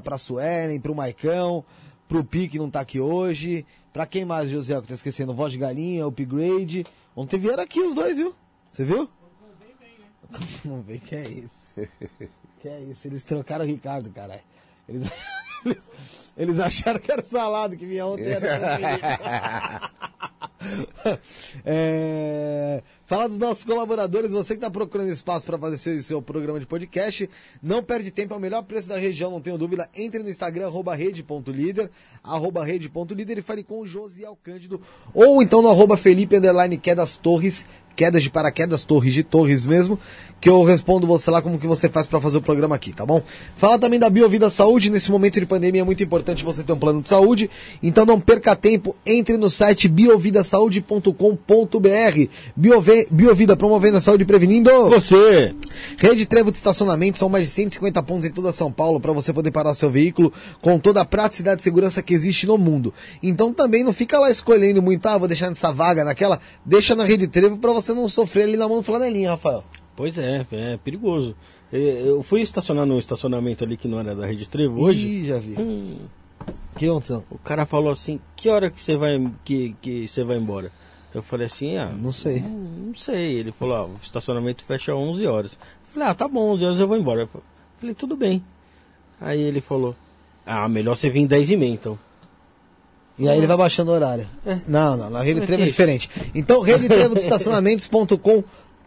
Renata, pra Suelen, pro Maicão, pro Pi que não tá aqui hoje. Pra quem mais, José, que tô esquecendo? Voz de Galinha, Upgrade. Ontem vieram aqui os dois, viu? Você viu? Não vem que é isso. Que é isso, eles trocaram o Ricardo, caralho. Eles, eles, eles acharam que era o salado que vinha ontem. Era é, fala dos nossos colaboradores, você que está procurando espaço para fazer seu, seu programa de podcast, não perde tempo, é o melhor preço da região, não tenho dúvida. Entre no Instagram, arroba rede.líder, arroba rede.líder e fale com o Josiel Cândido, ou então no arroba Felipe Underline Quedas Torres, quedas de paraquedas, torres de torres mesmo, que eu respondo você lá como que você faz para fazer o programa aqui, tá bom? Fala também da Biovida Saúde, nesse momento de pandemia é muito importante você ter um plano de saúde, então não perca tempo, entre no site biovidasaude.com.br Biovida promovendo a saúde e prevenindo Você! Rede Trevo de estacionamento, são mais de 150 pontos em toda São Paulo para você poder parar seu veículo com toda a praticidade e segurança que existe no mundo. Então também não fica lá escolhendo muito, ah, vou deixar nessa vaga, naquela, deixa na Rede Trevo para você não sofrer ali na mão do flanelinha, Rafael. Pois é, é perigoso. É, Eu fui estacionar no estacionamento ali que não era da Rede Trevo hoje. Ih, já vi. Hum, Que ontem? o cara falou assim, que hora que você vai que, que você vai embora? Eu falei assim, ah, Não sei. Não, não sei. Ele falou, ah, o estacionamento fecha às 11 horas. Eu falei, ah, tá bom, 11 horas eu vou embora. Eu falei, tudo bem. Aí ele falou, ah, melhor você vir 10 e meia então. E aí ele vai baixando o horário. É. Não, não, na Rede é Trevo é é diferente. Então, redetrevo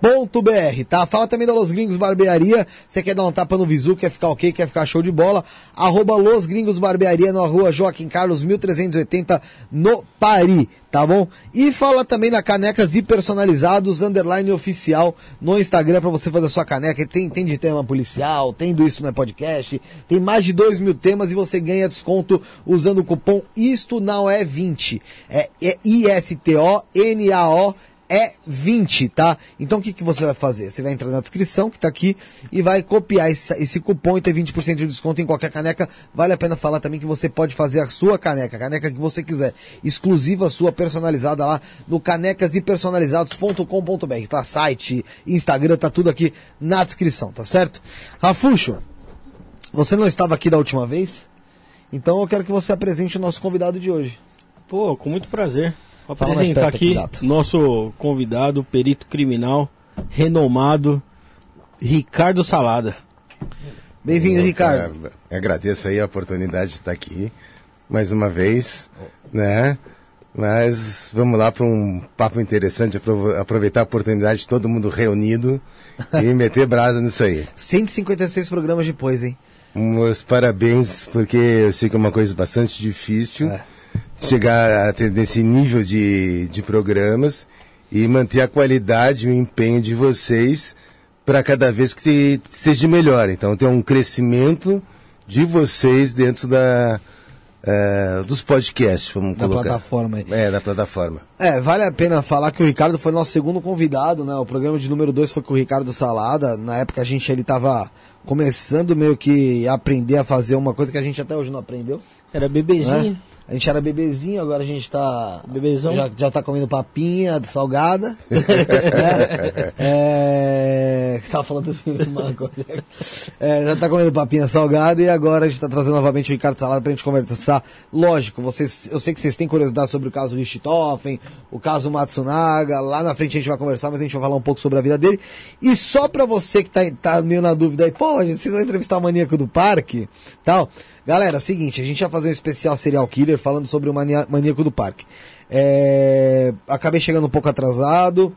estacionamentos.com.br, tá? Fala também da Los Gringos Barbearia. Você quer dar um tapa no visu, quer ficar ok, quer ficar show de bola? Arroba Los Gringos Barbearia na rua Joaquim Carlos 1380 no Pari, tá bom? E fala também da Canecas e Personalizados, underline oficial no Instagram pra você fazer a sua caneca. Tem, tem de tema policial, tem do Isso no podcast, tem mais de 2 mil temas e você ganha desconto usando o cupom Isto Não É 20. É, é I-S-T-O-N-A-O é 20, tá? Então o que, que você vai fazer? Você vai entrar na descrição que tá aqui e vai copiar esse, esse cupom e ter 20% de desconto em qualquer caneca. Vale a pena falar também que você pode fazer a sua caneca, a caneca que você quiser, exclusiva sua, personalizada lá no canecasepersonalizados.com.br, tá? Site, Instagram, tá tudo aqui na descrição, tá certo? Rafuxo, você não estava aqui da última vez? Então eu quero que você apresente o nosso convidado de hoje. Pô, com muito prazer. Vou apresentar aqui, aqui Dato. nosso convidado, perito criminal, renomado, Ricardo Salada. Bem-vindo, Ricardo. cara, agradeço aí a oportunidade de estar aqui mais uma vez, né? Mas vamos lá para um papo interessante, aprov- aproveitar a oportunidade de todo mundo reunido e meter brasa nisso aí. 156 programas depois, hein? Meus parabéns, porque eu sei que é uma coisa bastante difícil É. chegar a ter nesse nível de, de programas e manter a qualidade e o empenho de vocês para cada vez que seja melhor. Então tem um crescimento de vocês dentro da, eh, dos podcasts, vamos Da colocar. plataforma aí. É, da plataforma. É, vale a pena falar que o Ricardo foi nosso segundo convidado, né? O programa de número 2 foi com o Ricardo Salada. Na época a gente ele tava começando meio que a aprender a fazer uma coisa que a gente até hoje não aprendeu. Era bebezinho. né? A gente era bebezinho, agora a gente tá. Bebezão. Já, já tá comendo papinha salgada. né? é, tava falando do Marco. É, já tá comendo papinha salgada e agora a gente tá trazendo novamente o Ricardo Salada pra gente conversar. Lógico, vocês, eu sei que vocês têm curiosidade sobre o caso Richthofen, o caso Matsunaga. Lá na frente a gente vai conversar, mas a gente vai falar um pouco sobre a vida dele. E só pra você que tá, tá meio na dúvida aí, pô, gente, vocês vão entrevistar o maníaco do parque tal. Galera, seguinte, a gente vai fazer um especial serial killer falando sobre o maníaco do parque. É, acabei chegando um pouco atrasado.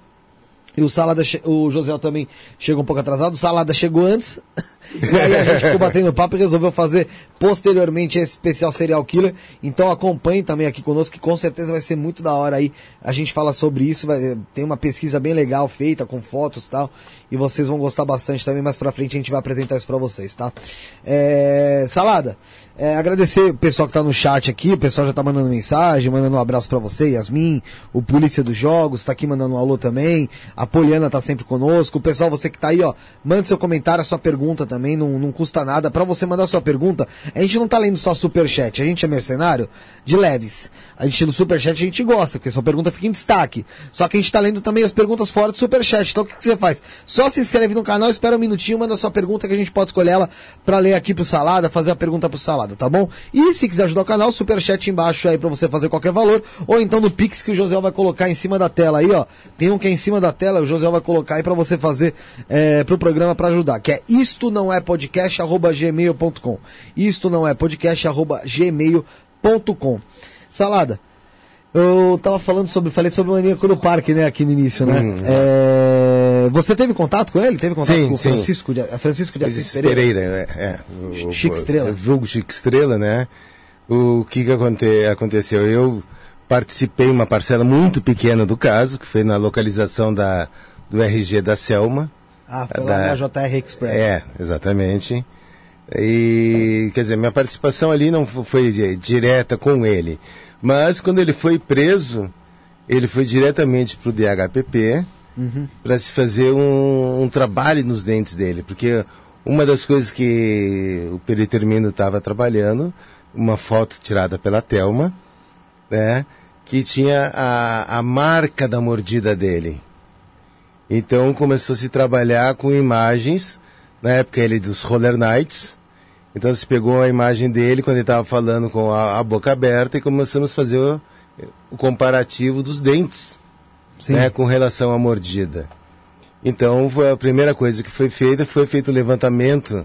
E o Salada, o José também chegou um pouco atrasado. O Salada chegou antes. e aí a gente ficou batendo papo e resolveu fazer posteriormente esse especial serial killer. Então acompanhe também aqui conosco, que com certeza vai ser muito da hora aí. A gente fala sobre isso. vai- tem uma pesquisa bem legal feita com fotos e tal. E vocês vão gostar bastante também. Mais pra frente a gente vai apresentar isso pra vocês, tá? É, Salada, é, agradecer o pessoal que tá no chat aqui. O pessoal já tá mandando mensagem, mandando um abraço pra você, Yasmin, o Polícia dos Jogos, tá aqui mandando um alô também. A Poliana tá sempre conosco. O pessoal, você que tá aí, ó, mande seu comentário, a sua pergunta também, não, não custa nada. Pra você mandar sua pergunta, a gente não tá lendo só superchat, a gente é mercenário de leves. A gente no superchat a gente gosta, porque sua pergunta fica em destaque. Só que a gente tá lendo também as perguntas fora do superchat. Então o que, que você faz? Só se inscreve no canal, espera um minutinho, manda sua pergunta que a gente pode escolher ela pra ler aqui pro Salada, fazer a pergunta pro Salada, tá bom? E se quiser ajudar o canal, superchat embaixo aí pra você fazer qualquer valor, ou então no Pix que o José vai colocar em cima da tela aí, ó. Tem um que é em cima da tela, o José vai colocar aí pra você fazer é, pro programa pra ajudar, que é isto não é podcast arroba gmail.com. Isto não é podcast arroba gmail.com. Salada. Eu tava falando sobre, falei sobre o maníaco do parque, né, aqui no início, né? Hum. É, você teve contato com ele? Teve contato Sim, com o. Francisco de, Francisco de Assis Assis Pereira? Pereira, é. é. O- Chico o- Estrela. Vulgo Chico Estrela, né? O que que aconte- aconteceu? Eu participei uma parcela muito pequena do caso, que foi na localização da, do RG da Selma. Ah, foi lá Da- na JR Express. É, exatamente. E, quer dizer, minha participação ali não fo- foi di- direta com ele. Mas quando ele foi preso, ele foi diretamente para o DHPP para se fazer um, um trabalho nos dentes dele. Porque uma das coisas que o Peritermino estava trabalhando, uma foto tirada pela Telma, né, que tinha a, a marca da mordida dele. Então começou a se trabalhar com imagens, na época ele dos Roller Nights. Então se pegou a imagem dele quando ele estava falando com a, a boca aberta e começamos a fazer o, o comparativo dos dentes, Sim. né, com relação à mordida. Então foi a primeira coisa que foi feita, foi feito o levantamento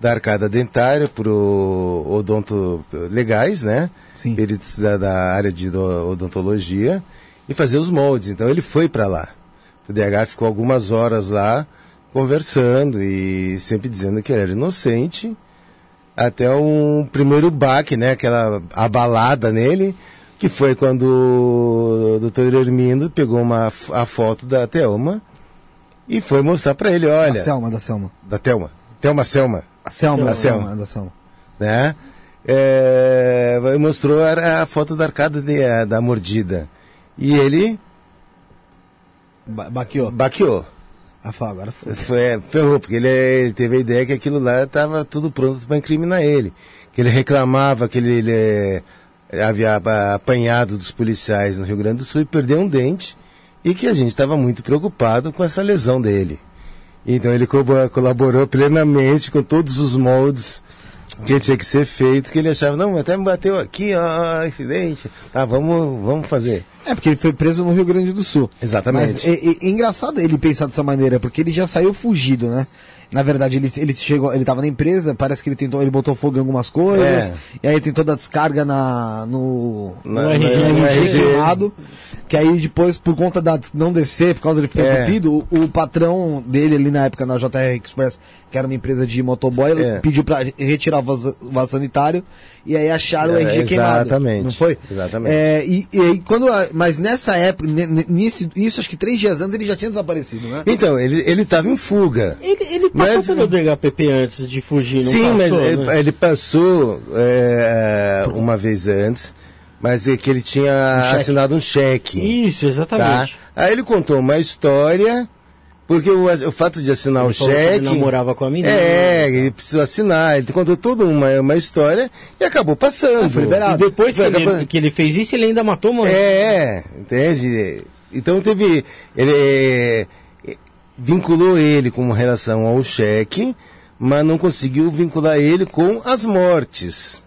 da arcada dentária por o odonto legais, né? Sim. Peritos da, da área de do- odontologia e fazer os moldes. Então ele foi para lá. O DH ficou algumas horas lá conversando e sempre dizendo que ele era inocente. Até um primeiro baque, né? Aquela abalada nele, que foi quando o doutor Hermindo pegou uma, a foto da Thelma e foi mostrar para ele, Da olha, Selma, da Selma. da Thelma, Thelma Selma, A Selma, da Selma. Selma, da Selma. né? É, mostrou a, a foto da arcada de- a- da mordida. E ele Ba baqueou. baqueou. Ah, fala, agora foi. Foi, ferrou, porque ele, ele teve a ideia que aquilo lá estava tudo pronto para incriminar ele. Que ele reclamava que ele, ele, eh, havia apanhado dos policiais no Rio Grande do Sul e perdeu um dente e que a gente estava muito preocupado com essa lesão dele. Então ele co- colaborou plenamente com todos os moldes que tinha que ser feito, que ele achava, não, até me bateu aqui, ó, esse dente. Tá, vamos, vamos fazer. É, porque ele foi preso no Rio Grande do Sul. Exatamente. Mas é, é- é engraçado ele pensar dessa maneira, porque ele já saiu fugido, né? Na verdade, ele, ele chegou, ele tava na empresa, parece que ele tentou, ele botou fogo em algumas coisas, É. e aí tentou dar descarga na, no, Na- no RG, no RG. queimado, que aí depois, por conta da não descer, por causa de ele ficar É. entupido, o, o patrão dele ali na época na JR Express, que era uma empresa de motoboy, ele É. pediu pra retirar o vaso, o vaso sanitário, e aí acharam o É, RG queimado. exatamente. Não foi? Exatamente. É, e, e aí quando, a- mas nessa época, nisso, isso acho que três dias antes ele já tinha desaparecido, né? Então, ele, ele estava em fuga. Ele, ele passou Mas- pelo DHPP antes de fugir, não Sim, mas passou, ele, né? ele passou é, uma vez antes, mas é que ele tinha cheque. assinado um cheque. Isso, Tá? exatamente. Aí ele contou uma história, porque o, o fato de assinar Ele o falou que ele cheque. namorava com a menina. É, ele precisou assinar, ele contou toda uma, uma história e acabou passando. Ah, foi E liberado. depois que Foi, ele, acabou- que ele fez isso, ele ainda matou uma. É, entende? Então teve. Ele eh, vinculou ele com relação ao cheque, mas não conseguiu vincular ele com as mortes.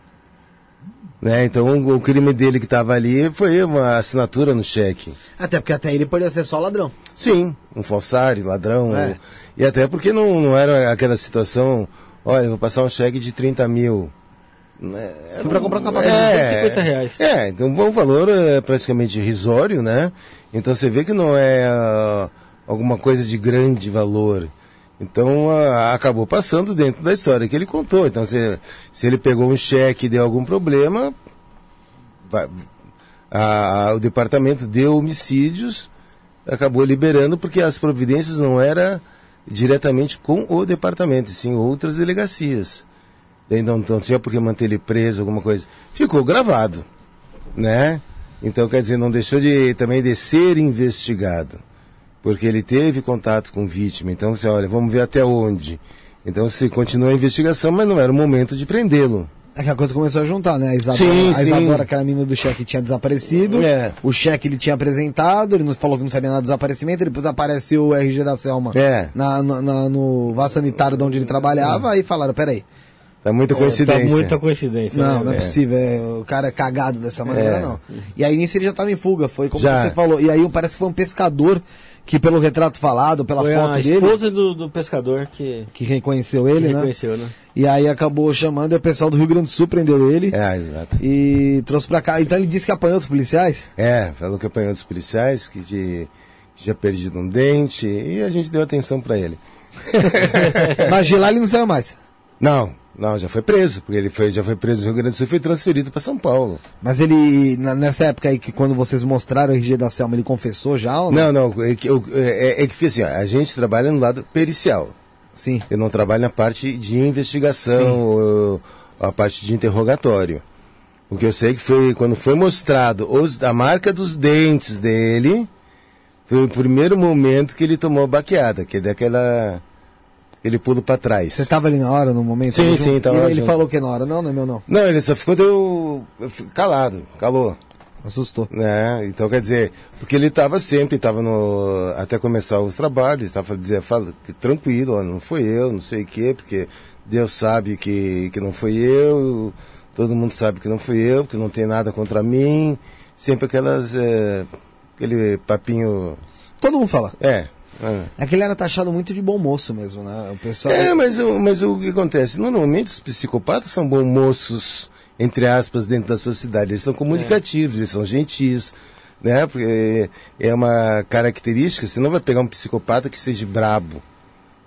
Né? Então o, crime dele que estava ali foi uma assinatura no cheque. Até porque até ele poderia ser só ladrão. Sim, um falsário, ladrão. É. ou- e até porque não, não era aquela situação, olha, eu vou passar um cheque de 30 mil. Né? Foi pra comprar um capacete de é, 150 reais. É, então um valor é, praticamente irrisório, né? Então você vê que não é ah, alguma coisa de grande valor. Então ah, acabou passando dentro da história que ele contou. Então se, se ele pegou um cheque e deu algum problema, a- a- o departamento de homicídios acabou liberando porque as providências não eram diretamente com o departamento, sim outras delegacias. Não, não tinha por que manter ele preso, alguma coisa. Ficou gravado, né? Então, quer dizer, não deixou de também de ser investigado. Porque ele teve contato com vítima. Então, você olha, vamos ver até onde. Então, se continua a investigação, mas não era o momento de prendê-lo. É que a coisa começou a juntar, né? A Isadora, Sim, a sim. Isadora aquela menina do cheque, tinha desaparecido. É. O cheque ele tinha apresentado, ele nos falou que não sabia nada do desaparecimento, depois apareceu o RG da Selma É. na, na- na- no vaso sanitário de onde ele trabalhava, aí falaram, peraí. Tá muita coincidência. Tá muita coincidência. Não, né? não é, É. possível, é, o cara é cagado dessa maneira, É. não. E aí nisso ele já tava em fuga, foi como Já. você falou. E aí parece que foi um pescador que, pelo retrato falado, pela Foi foto a dele, esposa do, do pescador que, que reconheceu que ele, né? reconheceu, né? E aí acabou chamando e o pessoal do Rio Grande do Sul prendeu ele É, exato. e trouxe pra cá. Então ele disse que apanhou dos policiais? É, falou que apanhou dos policiais, que, de, que tinha perdido um dente, e a gente deu atenção pra ele. Mas de lá ele não saiu mais. Não, não, já foi preso, porque ele foi, já foi preso no Rio Grande do Sul e foi transferido pra São Paulo. Mas ele, na- nessa época aí que quando vocês mostraram o RG da Selma, ele confessou já ou não? Não, não, é que, eu- é, é que assim, ó, a gente trabalha no lado pericial. Sim. Eu não trabalho na parte de investigação, ou a parte de interrogatório. O que eu sei que foi quando foi mostrado os- a marca dos dentes dele, foi o primeiro momento que ele tomou baqueada, que é daquela ele pulo pra trás. Você tava ali na hora, no momento? Sim, sim, tava ele falou que na hora? Não, não é meu não. Não, ele só ficou deu calado, calou. Assustou. né? Então quer dizer, porque ele estava sempre, estava no até começar os trabalhos, estava dizendo, fala, tranquilo, ó, não foi eu, não sei o quê, porque Deus sabe que que não foi eu, todo mundo sabe que não fui eu, que não tem nada contra mim, sempre aquelas é, aquele papinho, Todo mundo fala. é. É. É que ele era taxado muito de bom moço mesmo, né? O pessoal. É, mas, o- mas o que acontece? Normalmente os psicopatas são bons moços, entre aspas, dentro da sociedade. Eles são comunicativos, eles são gentis, né? Porque é uma característica, você não vai pegar um psicopata que seja brabo,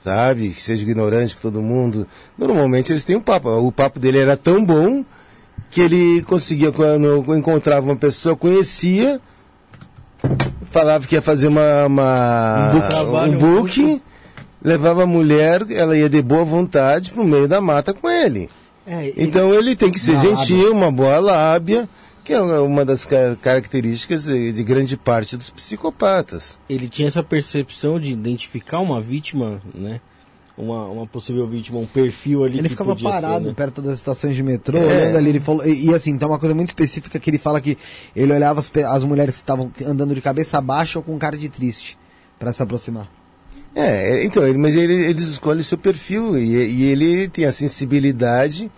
sabe? Que seja ignorante com todo mundo. Normalmente eles têm um papo. O papo dele era tão bom que ele conseguia, quando encontrava uma pessoa, conhecia, falava que ia fazer uma, uma- Um book. Trabalho, um levava a mulher, ela ia de boa vontade pro meio da mata com ele. É, Então ele tem que ser gentil, uma boa lábia, que é uma das car- características de de grande parte dos psicopatas. ele tinha essa percepção de identificar uma vítima, né? Uma, uma possível vítima, um perfil ali Ele ficava parado ser, né? perto das estações de metrô, É. olhando ali, ele falou, e, e assim, tem uma coisa muito específica que ele fala que ele olhava as, as mulheres que estavam andando de cabeça baixa ou com cara de triste pra se aproximar. É, é, então, ele, mas ele, eles escolhem o seu perfil e, e ele tem a sensibilidade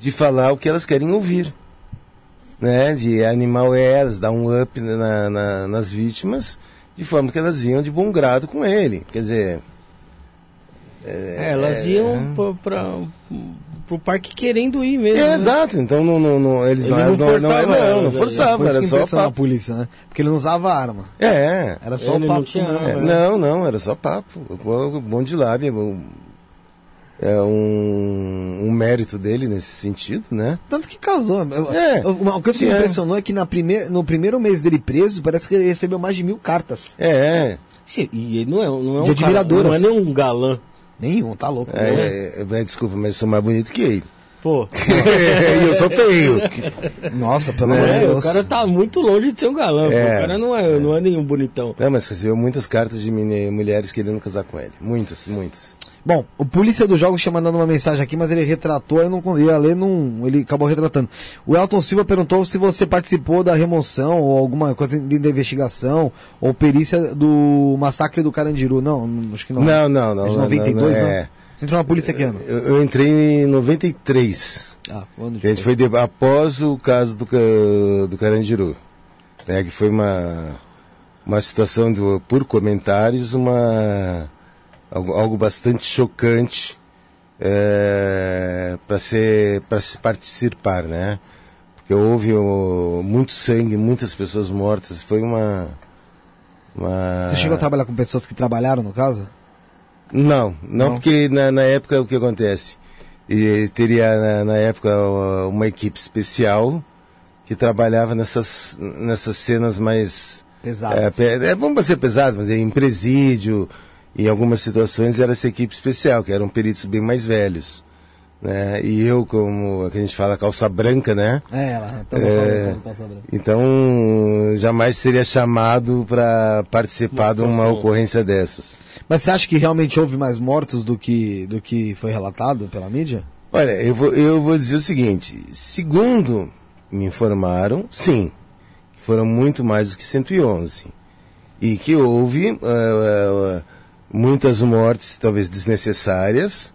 de falar o que elas querem ouvir. Né? De animar elas, dar um up na- na- nas vítimas, de forma que elas iam de bom grado com ele. Quer dizer, É, elas iam pra, pra, pro parque querendo ir mesmo. é, né? exato, então não, não, não- eles Ele não, não elas não, não, forçava não, não né? isso era só impressionou a papo. polícia, né? Porque ele não usava arma. É, Era só Ele o não papo. tinha arma, É, né? não, não, era só papo. Bom de lábia. bom- É um, um mérito dele nesse sentido, né? Tanto que casou. É, coisa que me é. impressionou é que na primeir, no primeiro mês dele preso, parece que ele recebeu mais de mil cartas. É, Sim, E ele não é, não é um De cara, não é nem um galã. Nenhum, tá louco. é, né? é, é, desculpa, mas eu sou mais bonito que ele. Pô, e eu sou feio. Nossa, pelo É, amor de é, Deus. o cara tá muito longe de ser um galã. É. O cara não é, não é nenhum bonitão. Não, mas recebeu muitas cartas de mulheres querendo casar com ele. Muitas, muitas. Bom, o polícia do jogo tinha mandado uma mensagem aqui, mas ele retratou, eu não ia ler, não, ele acabou retratando. O Elton Silva perguntou se você participou da remoção ou alguma coisa de, investigação ou perícia do massacre do Carandiru. Não, não, acho que não. Não, não, não. É de não, 92, não, não? é. Você entrou na polícia que ano? Eu, eu entrei em 93. Ah, ano A gente foi de- após o caso do, do Carandiru. Né, que foi uma, uma situação, do, por comentários, uma, algo, algo bastante chocante para ser para se participar, né? Porque houve o- muito sangue, muitas pessoas mortas. Foi uma. uma... Você chegou a trabalhar com pessoas que trabalharam no caso? Não, não, Não? porque na, na época o que acontece? E teria na, na época uma equipe especial que trabalhava nessas, nessas cenas mais. Pesado. É, é, vamos ser pesado, mas em presídio, em algumas situações era essa equipe especial, que eram peritos bem mais velhos. Né? E eu, como a que a gente fala calça branca, né? É, ela É. falando com a Sabra. Então jamais seria chamado para participar de uma ocorrência dessas. Mas você acha que realmente houve mais mortos do que, do que foi relatado pela mídia? Olha, eu vou, eu vou dizer o seguinte: segundo me informaram, sim, foram muito mais do que 111. E que houve uh, uh, muitas mortes, talvez desnecessárias,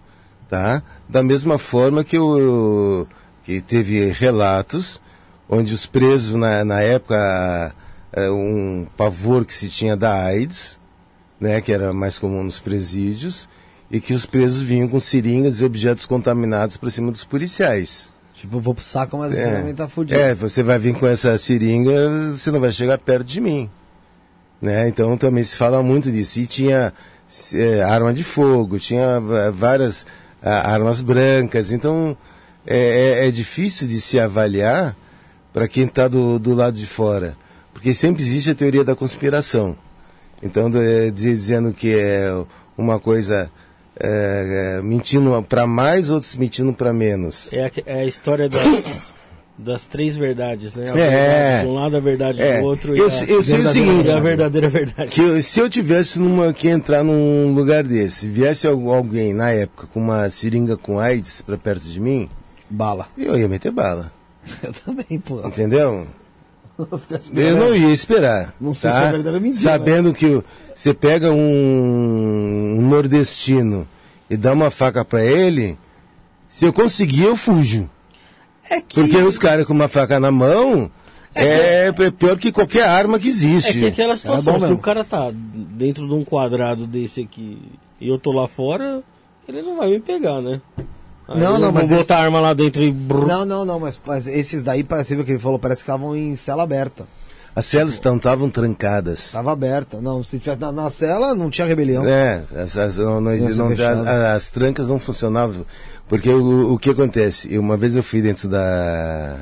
tá? Da mesma forma que, eu, que teve relatos onde os presos, na, na época, uh, um pavor que se tinha da AIDS, né, que era mais comum nos presídios, e que os presos vinham com seringas e objetos contaminados para cima dos policiais. Tipo, vou pro saco, mas É. você também tá fudido. É, você vai vir com essa seringa, você não vai chegar perto de mim. Né? Então também se fala muito disso. E tinha é, arma de fogo, tinha é, várias ah, armas brancas. Então é, é- é difícil de se avaliar para quem está do, do lado de fora. Porque sempre existe a teoria da conspiração. Então, é, diz- dizendo que é uma coisa é, mentindo para mais, outros mentindo para menos. É a, é a história das, das três verdades, né? A É. verdade de um lado, a verdade É. do outro. Eu e a eu sei o verdadeira- seguinte, a verdadeira verdade. que eu- se eu tivesse numa que entrar num lugar desse, viesse al- alguém na época com uma seringa com AIDS para perto de mim, Bala. eu ia meter bala, Eu também, pô. entendeu? Eu não ia esperar. Não sei tá? se é verdade ou mentira, Sabendo que o- você pega um, um nordestino e dá uma faca para ele, se eu conseguir eu fujo. É que, Porque os caras com uma faca na mão é, pior que qualquer arma que é existe. que aquela bom situação, se mesmo. o cara tá dentro de um quadrado desse aqui e eu tô lá fora, ele não vai me pegar, né? Aí Não, não, vou mas botar a arma lá dentro e... Não, não, não, mas, mas esses daí, parece o que ele falou, parece que estavam em cela aberta. As celas estavam trancadas. Tava aberta. Não, se tivesse na, na cela, não tinha rebelião. É, as, as- não- não não- fechado. as, as trancas não funcionavam. Porque o, o que acontece? Eu, uma vez eu fui dentro da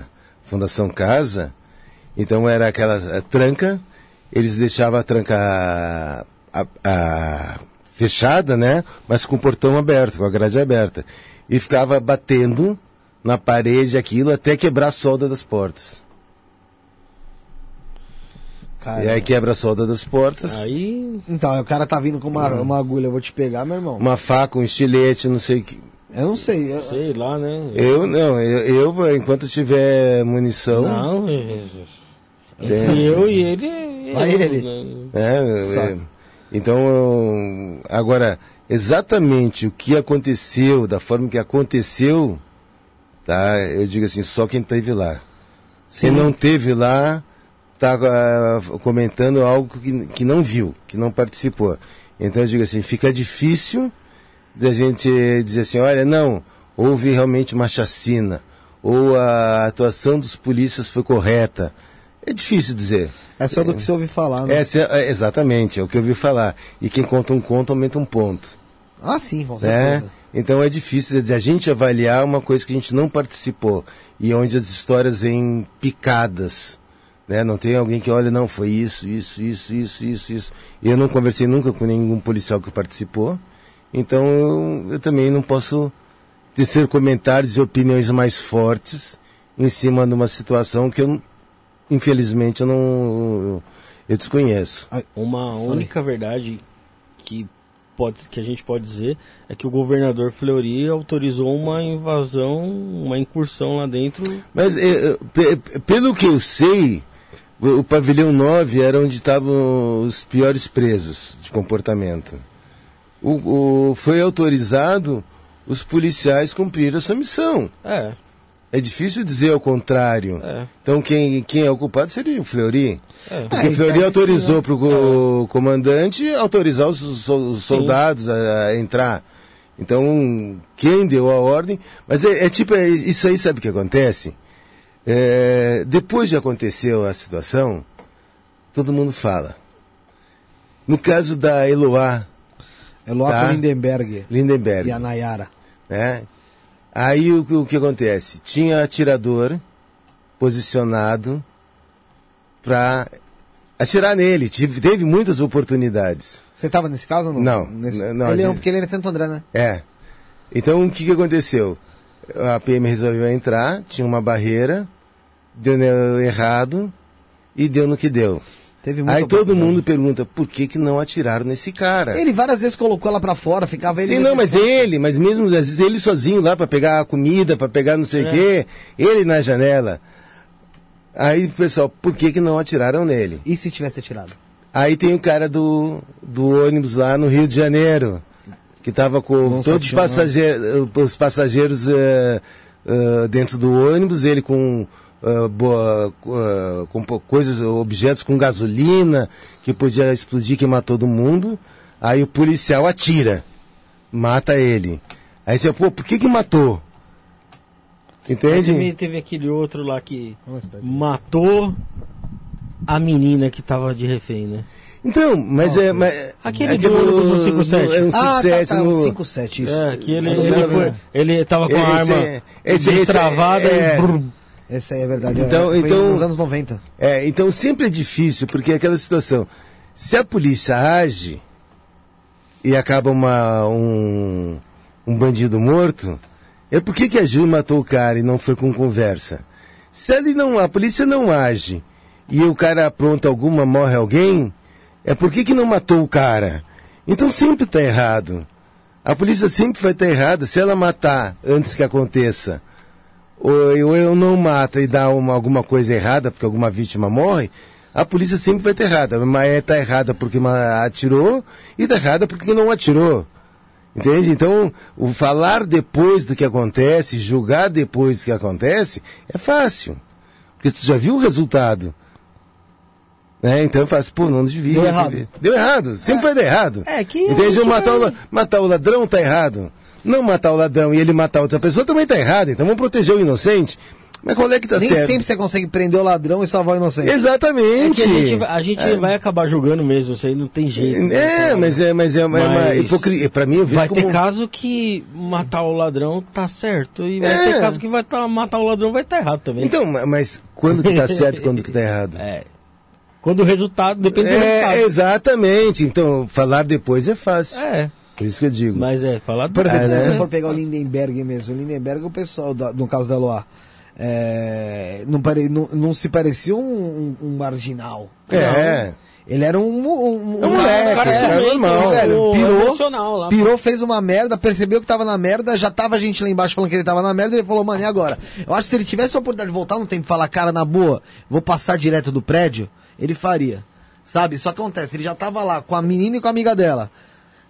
Fundação Casa, então era aquela tranca, eles deixavam a tranca a- a- fechada, né? Mas com o portão aberto, com a grade aberta. E ficava batendo na parede aquilo até quebrar a solda das portas. Cara, E aí quebra a solda das portas. Aí... Então, o cara tá vindo com uma, uma agulha, eu vou te pegar, meu irmão. Uma faca, um estilete, não sei o que. Eu não sei. eu- Sei lá, né? Eu não, eu, eu, enquanto tiver munição, Não, é- é- Tem. eu e ele... Vai eu, ele. né? é, é, então, eu- agora, exatamente o que aconteceu, da forma que aconteceu, tá? Eu digo assim, só quem teve lá. Sim. Quem não teve lá, tá ah, comentando algo que, que não viu, que não participou. Então eu digo assim, fica difícil da gente dizer assim, olha, não, houve realmente uma chacina, ou a atuação dos polícias foi correta. É difícil dizer. É só do que você ouve falar, né? É, é, exatamente, é o que eu ouvi falar. E quem conta um conto aumenta um ponto. Ah, sim, com Né? certeza. Então é difícil a gente avaliar uma coisa que a gente não participou e onde as histórias vêm picadas. Né? Não tem alguém que olha, não, foi isso, isso, isso, isso, isso, isso. E eu não conversei nunca com nenhum policial que participou. Então eu, eu também não posso tecer comentários e opiniões mais fortes em cima de uma situação que eu, infelizmente, eu não. Eu desconheço. Uma única verdade que, pode, que a gente pode dizer é que o governador Fleury autorizou uma invasão, uma incursão lá dentro. Mas eh, eh, pe- pelo que eu sei, o, o pavilhão 9 era onde estavam os piores presos de comportamento. O, o- foi autorizado os policiais cumprir a sua missão. É, É difícil dizer ao contrário. é. Então quem, quem é o culpado seria o Fleury. É. Porque É, o Fleury então, autorizou para o comandante autorizar os, os soldados a, a entrar. Então, quem deu a ordem. Mas é, é tipo, é isso aí sabe o que acontece? É, depois de acontecer a situação, todo mundo fala. No caso da Eloá É Loaco Tá. Lindenberg Lindenberg, e a Nayara. né? Aí o, que- o que acontece? Tinha atirador posicionado para atirar nele. Tive- teve muitas oportunidades. Você tava nesse caso ou não? Não, Nesse... não, ele é gente- porque ele era Santo André, né? É. Então o que, que aconteceu? A PM resolveu entrar, tinha uma barreira, deu errado e deu no que deu. Aí todo mundo pergunta, por que que não atiraram nesse cara? Ele várias vezes colocou ela pra fora, ficava ele. Sim, não, mas ele, mas mesmo às vezes ele sozinho lá pra pegar a comida, pra pegar não sei o É. quê, ele na janela. Aí, pessoal, por que que não atiraram nele? E se tivesse atirado? Aí tem o cara do, do ônibus lá no Rio de Janeiro, que tava com todos os passageiros, os passageiros eh, eh, dentro do ônibus, ele com, eh, boa- eh, com coisas, objetos com gasolina, que podia explodir, queimar todo mundo. Aí o policial atira, mata ele. Aí você, pô, por que que matou? Entende? Teve, teve aquele outro lá que esperar. matou a menina que tava de refém, né? Então, mas é. Mas, Aquele é do ônibus do 57. É um Ah, 57 tá, tá, no. o 57, isso. É, que ele, ele, foi- ele tava com a Esse arma é- esse- esse destravada é- e brum. Esse aí é verdade. Então- é, então- nos anos 90. É, então sempre é difícil, porque é aquela situação. Se a polícia age e acaba uma, um, um bandido morto, é por que, a Ju matou o cara e não foi com conversa? Se ele não, a polícia não age e o cara apronta alguma, morre alguém, é por que, que não matou o cara? Então sempre está errado. A polícia sempre vai estar errada se ela matar antes que aconteça ou eu, eu não mata e dá uma, alguma coisa errada, porque alguma vítima morre, a polícia sempre vai estar errada. Mas está errada porque atirou e está errada porque não atirou. Entende? Então, o falar depois do que acontece, julgar depois do que acontece, é fácil. Porque você já viu o resultado. Né? Então eu faço, pô, não devia. Deu errado. Deu errado. Sempre vai dar errado. É, que Entende? Matar, o, la- matar o ladrão tá errado. Não matar o ladrão e ele matar outra pessoa também tá errado. Então vamos proteger o inocente. Mas qual é que tá Nem certo? sempre você consegue prender o ladrão e salvar o inocente. É Exatamente. que a gente, vai- a gente vai acabar julgando mesmo, isso aí não tem jeito. né? É, mas é, mas é uma, é uma Mas hipocrisia. Pra mim, eu vejo Vai como... ter caso que matar o ladrão tá certo, e vai É. ter caso que vai tá, matar o ladrão vai estar errado também. Então, ma- mas quando que tá certo e quando que tá errado? É. Quando o resultado, depende do É, resultado. exatamente. Então, falar depois é fácil. É, Por isso que eu digo. mas é, falar Por exemplo, É, se né? você for pegar o Lindenberg mesmo, o Lindenberg, o pessoal, da- no caso da Loa, é, não, pare, não, não se parecia um, um- um marginal. É. Não. Ele era um, um, É um moleque, cara, era é, normal. velho, pirou, lá. pirou, fez uma merda, percebeu que tava na merda, já tava gente lá embaixo falando que ele tava na merda, ele falou, mano, e agora? Eu acho que se ele tivesse a oportunidade de voltar no tempo e falar, cara, na boa, vou passar direto do prédio, ele faria. Sabe? Só que acontece, ele já tava lá com a menina e com a amiga dela.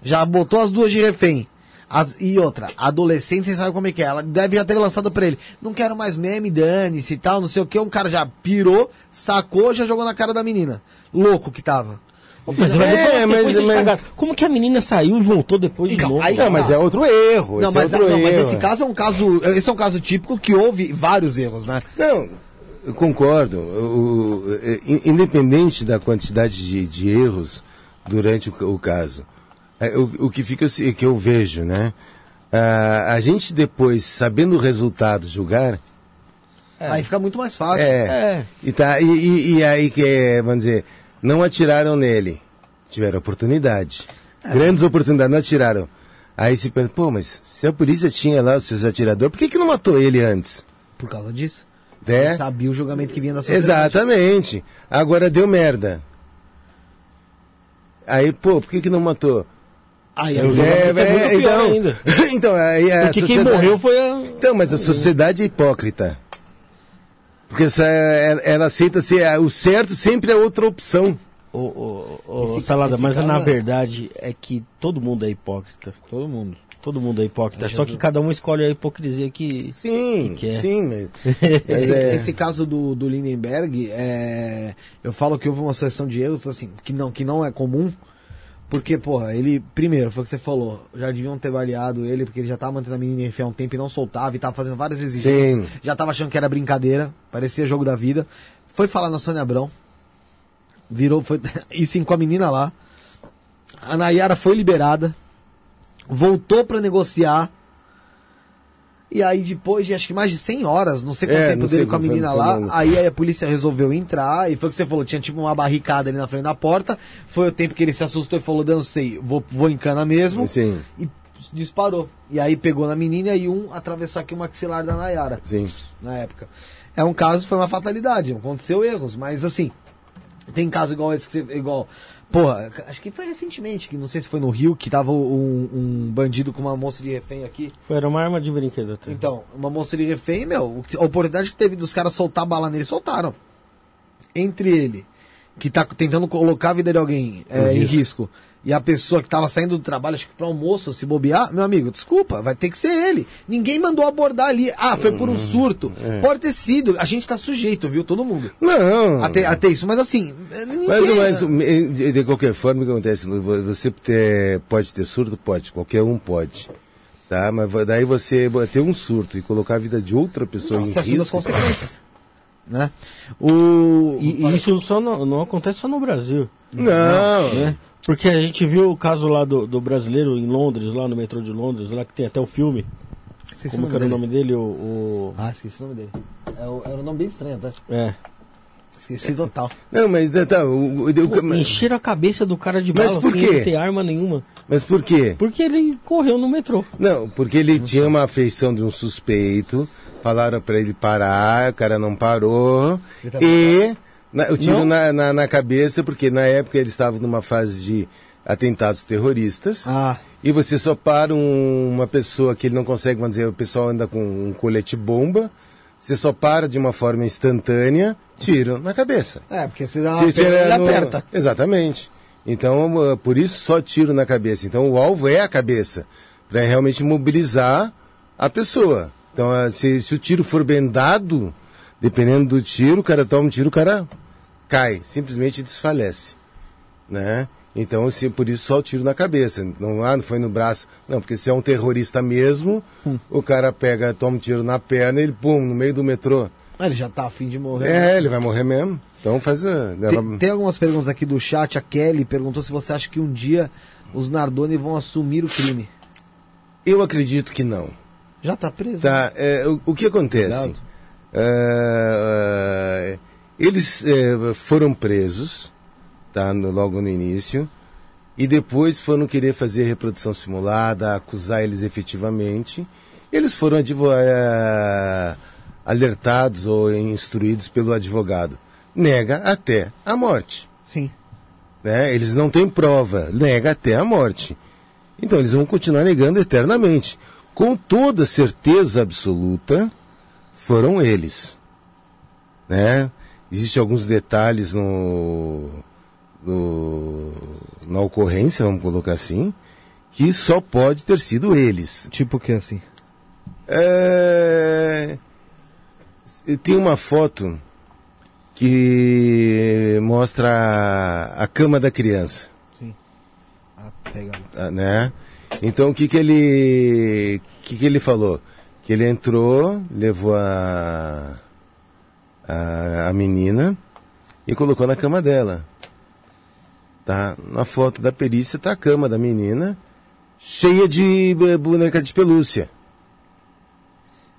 Já botou as duas de refém. As- e outra, adolescente, você sabe como é que é. Ela deve já ter lançado pra ele. Não quero mais meme, dane-se e tal, não sei o que. Um cara já pirou, sacou, já jogou na cara da menina. Louco que tava. Mas, É, é, mas- mas, mas- Como que a menina saiu e voltou depois de Então, novo? aí- Não, mas é outro erro. Não, esse mas, é outro não, mas erro. esse caso é um caso. Esse é um caso típico que houve vários erros, né? Não, eu concordo. O- é, in- independente da quantidade de, de erros durante o, o caso, é, o, o que fica é que eu vejo, né? Ah, a gente depois, sabendo o resultado, julgar, É. Aí fica muito mais fácil. é, É. E, tá, e, e- e aí que é, vamos dizer, não atiraram nele, tiveram oportunidade, grandes oportunidades, não atiraram. Aí se pensa, pô, mas se a polícia tinha lá os seus atiradores, por que, que não matou ele antes? Por causa disso. Ele sabia o julgamento que vinha da sociedade. Exatamente. Agora deu merda. Aí, pô, por que, que não matou? Aí, Eu é, É, é, pior então, ainda. então, aí a Porque quem sociedade- morreu foi a. Então, mas a sociedade é hipócrita. Porque essa- ela, ela aceita ser o certo sempre é outra opção. Ô, ô, ô, Esse- Salada, esse mas cara- na verdade é que todo mundo é hipócrita. Todo mundo. Todo mundo é hipócrita. Só que cada um escolhe a hipocrisia que. Sim, Que que é? sim. Esse, é- esse caso do, do Lindenberg, é, eu falo que houve uma sucessão de erros, assim, que não, que não é comum, porque, porra, ele, primeiro, foi o que você falou, já deviam ter baleado ele, porque ele já tava mantendo a menina em há um tempo e não soltava, e tava fazendo várias exigências, Sim. já tava achando que era brincadeira, parecia jogo da vida, foi falar na Sônia Abrão, virou, foi, e sim, com a menina lá, a Nayara foi liberada, voltou pra negociar, e aí depois de acho que mais de 100 horas, não sei quanto É, tempo sei dele com a menina lá, aí a polícia resolveu entrar, e foi o que você falou, tinha tipo uma barricada ali na frente da porta, foi o tempo que ele se assustou e falou, não sei, vou, vou em cana mesmo, Sim, e disparou. E aí pegou na menina e um atravessou aqui o maxilar da Nayara sim. na época. É um caso, foi uma fatalidade, aconteceu erros, mas assim, Tem caso igual esse que você. Igual, porra, acho que foi recentemente, que não sei se foi no Rio, que tava um, um bandido com uma moça de refém aqui. Foi, era uma arma de brinquedo até. Então, uma moça de refém, meu, a oportunidade que teve dos caras soltar bala nele, soltaram. Entre ele, que tá tentando colocar a vida de alguém é, em risco, e a pessoa que tava saindo do trabalho, acho que pra almoço, se bobear, meu amigo, desculpa, vai ter que ser ele. Ninguém mandou abordar ali. Ah, foi por um surto. Pode ter sido. A gente tá sujeito, viu? Todo mundo. Não. Até, até isso, mas assim. Ninguém... Mas, mas de, de qualquer forma, o que acontece? Você ter, pode ter surto? Pode. Qualquer um pode. Tá? Mas daí você ter um surto e colocar a vida de outra pessoa Não, em assume as risco. consequências. Né? O... E, e isso só não, não acontece só no Brasil. Não. né? Porque a gente viu o caso lá do, do brasileiro em Londres, lá no metrô de Londres, lá que tem até o filme. Esqueci Como que era o nome dele? O, o- Ah, esqueci o nome dele. É, o- era um nome bem estranho, tá? É. Esqueci total. Não, mas tá, o, o- o- Pô, mas, encheram a cabeça do cara de Mas bala por sem quê? ter arma nenhuma. mas por quê? Porque ele correu no metrô. Não, porque ele tinha uma afeição de um suspeito, falaram pra ele parar, o cara não parou, tava e na- o tiro na, na, na cabeça, porque na época ele estava numa fase de atentados terroristas, Ah, e você só para um- uma pessoa que ele não consegue, vamos dizer, o pessoal anda com um colete bomba, você só para de uma forma instantânea, tiro na cabeça. é, porque você dá uma Se ele no- aperta. Exatamente. Então, uh, por isso só tiro na cabeça. Então, o alvo é a cabeça, para realmente mobilizar a pessoa. Então, uh, se, se o tiro for bem dado, dependendo do tiro, o cara toma um tiro, o cara cai, simplesmente desfalece, né? Então, se, por isso só o tiro na cabeça. Não, ah, não foi no braço. Não, porque se é um terrorista mesmo, o cara pega, toma um tiro na perna e ele, pum, no meio do metrô. Ah, ele já tá afim de morrer. né? É, ele vai morrer mesmo. Então faz a. leva- Tem, tem algumas perguntas aqui do chat. A Kelly perguntou se você acha que um dia os Nardoni vão assumir o crime. Eu acredito que não. Já tá preso. Tá, é, o, o que acontece? É, é, eles é, foram presos, tá, no- logo no início, e depois foram querer fazer reprodução simulada, acusar eles efetivamente. Eles foram é, alertados ou instruídos pelo advogado. Nega até a morte. Sim. né? Eles não têm prova, nega até a morte. Então eles vão continuar negando eternamente. Com toda certeza absoluta, foram eles. Né? Existem alguns detalhes no, no- na ocorrência, vamos colocar assim, que só pode ter sido eles. Tipo o que assim? É... Tem uma foto que mostra a, a cama da criança, Sim. Ah, ah, né? Então o que que ele, o que que ele falou? Que ele entrou, levou a, a, a menina e colocou na cama dela. Tá? Na foto da perícia tá a cama da menina cheia de boneca de pelúcia.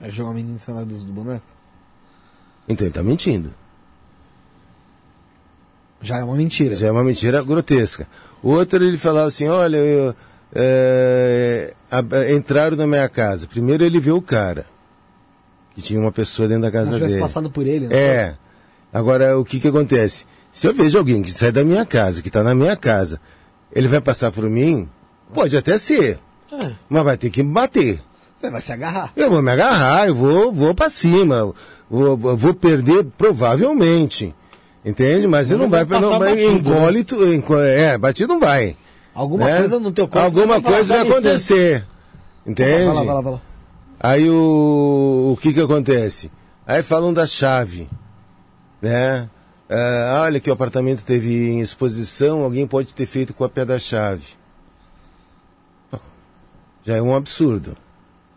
Aí jogou a menina em cima dos do boneco? Então ele tá mentindo. Já é uma mentira. Já é uma mentira grotesca. O outro ele falava assim, olha, eu, é, a- a- entraram na minha casa. Primeiro ele viu o cara, tinha uma pessoa dentro da se casa tivesse dele. passado por ele, né? É. Agora, o que que acontece? Se eu vejo alguém que sai da minha casa, que está na minha casa, ele vai passar por mim? Pode até ser, É. mas vai ter que me bater. Você vai se agarrar. Eu vou me agarrar, eu vou, vou para cima, vou, vou- perder provavelmente. Entende? Mas ele Não não vai, vai não vai engólito, enco- é, batido não vai. Alguma né? coisa no teu corpo. Alguma coisa vai acontecer. Entende? Vai lá, vai lá, vai lá. Aí o, o que que acontece? Aí falam da chave, né? Ah, olha que o apartamento teve em exposição, alguém pode ter feito cópia da chave. Já é um absurdo,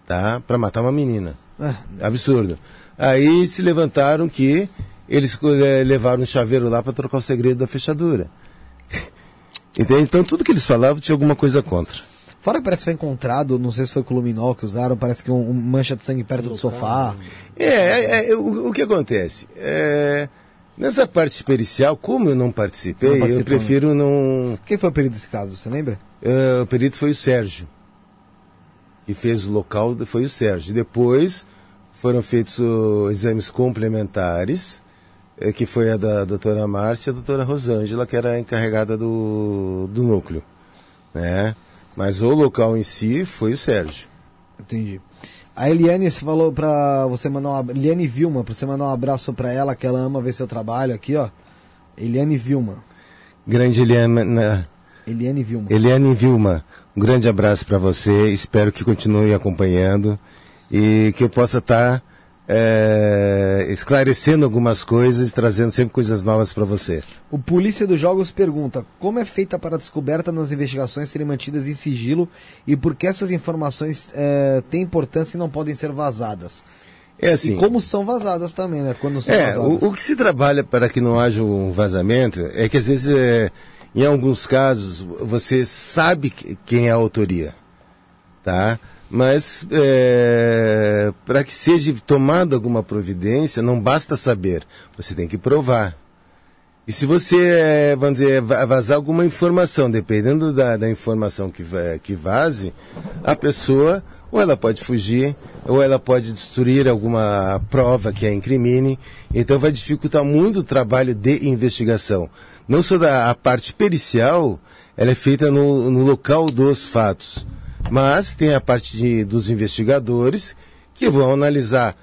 tá? Para matar uma menina. É, Absurdo. Aí se levantaram que eles eh, levaram um chaveiro lá para trocar o segredo da fechadura. Entende? Então tudo que eles falavam tinha alguma coisa contra. Fora que parece que foi encontrado, não sei se foi com luminol que usaram, parece que um, um mancha de sangue perto do sofá. É, é, é, o, o que acontece? É, nessa parte pericial, como eu não participei, não eu participou, prefiro não. Quem foi o perito desse caso, você lembra? É, o perito foi o Sérgio. Que fez o local, foi o Sérgio. Depois foram feitos os exames complementares. eh, que foi a da doutora Márcia e a doutora Rosângela, que era a encarregada do, do núcleo. Né? Mas o local em si foi o Sérgio. Entendi. A Eliane você falou pra você mandar um ab- Eliane Vilma, pra você mandar um abraço pra ela, que ela ama ver seu trabalho aqui, ó. Eliane Vilma. Grande Eliana, Eliane Vilma. Eliane Vilma, um grande abraço para você. Espero que continue acompanhando e que eu possa estar esclarecendo algumas coisas e trazendo sempre coisas novas para você. O Polícia dos Jogos pergunta: como é feita para a descoberta nas investigações serem mantidas em sigilo e por que essas informações eh, têm importância e não podem ser vazadas? É assim. E como são vazadas também, né? Quando são É, vazadas. o, o que se trabalha para que não haja um vazamento é que às vezes, é, em alguns casos, você sabe que- quem é a autoria, tá? Mas é, para que seja tomada alguma providência, não basta saber, você tem que provar. E se você, é, vamos dizer, va- vazar alguma informação, dependendo da, da informação que, que vaze, a pessoa, ou ela pode fugir, ou ela pode destruir alguma prova que a incrimine. Então vai dificultar muito o trabalho de investigação. Não só da a parte pericial, ela é feita no, no local dos fatos. Mas tem a parte de- dos investigadores que vão analisar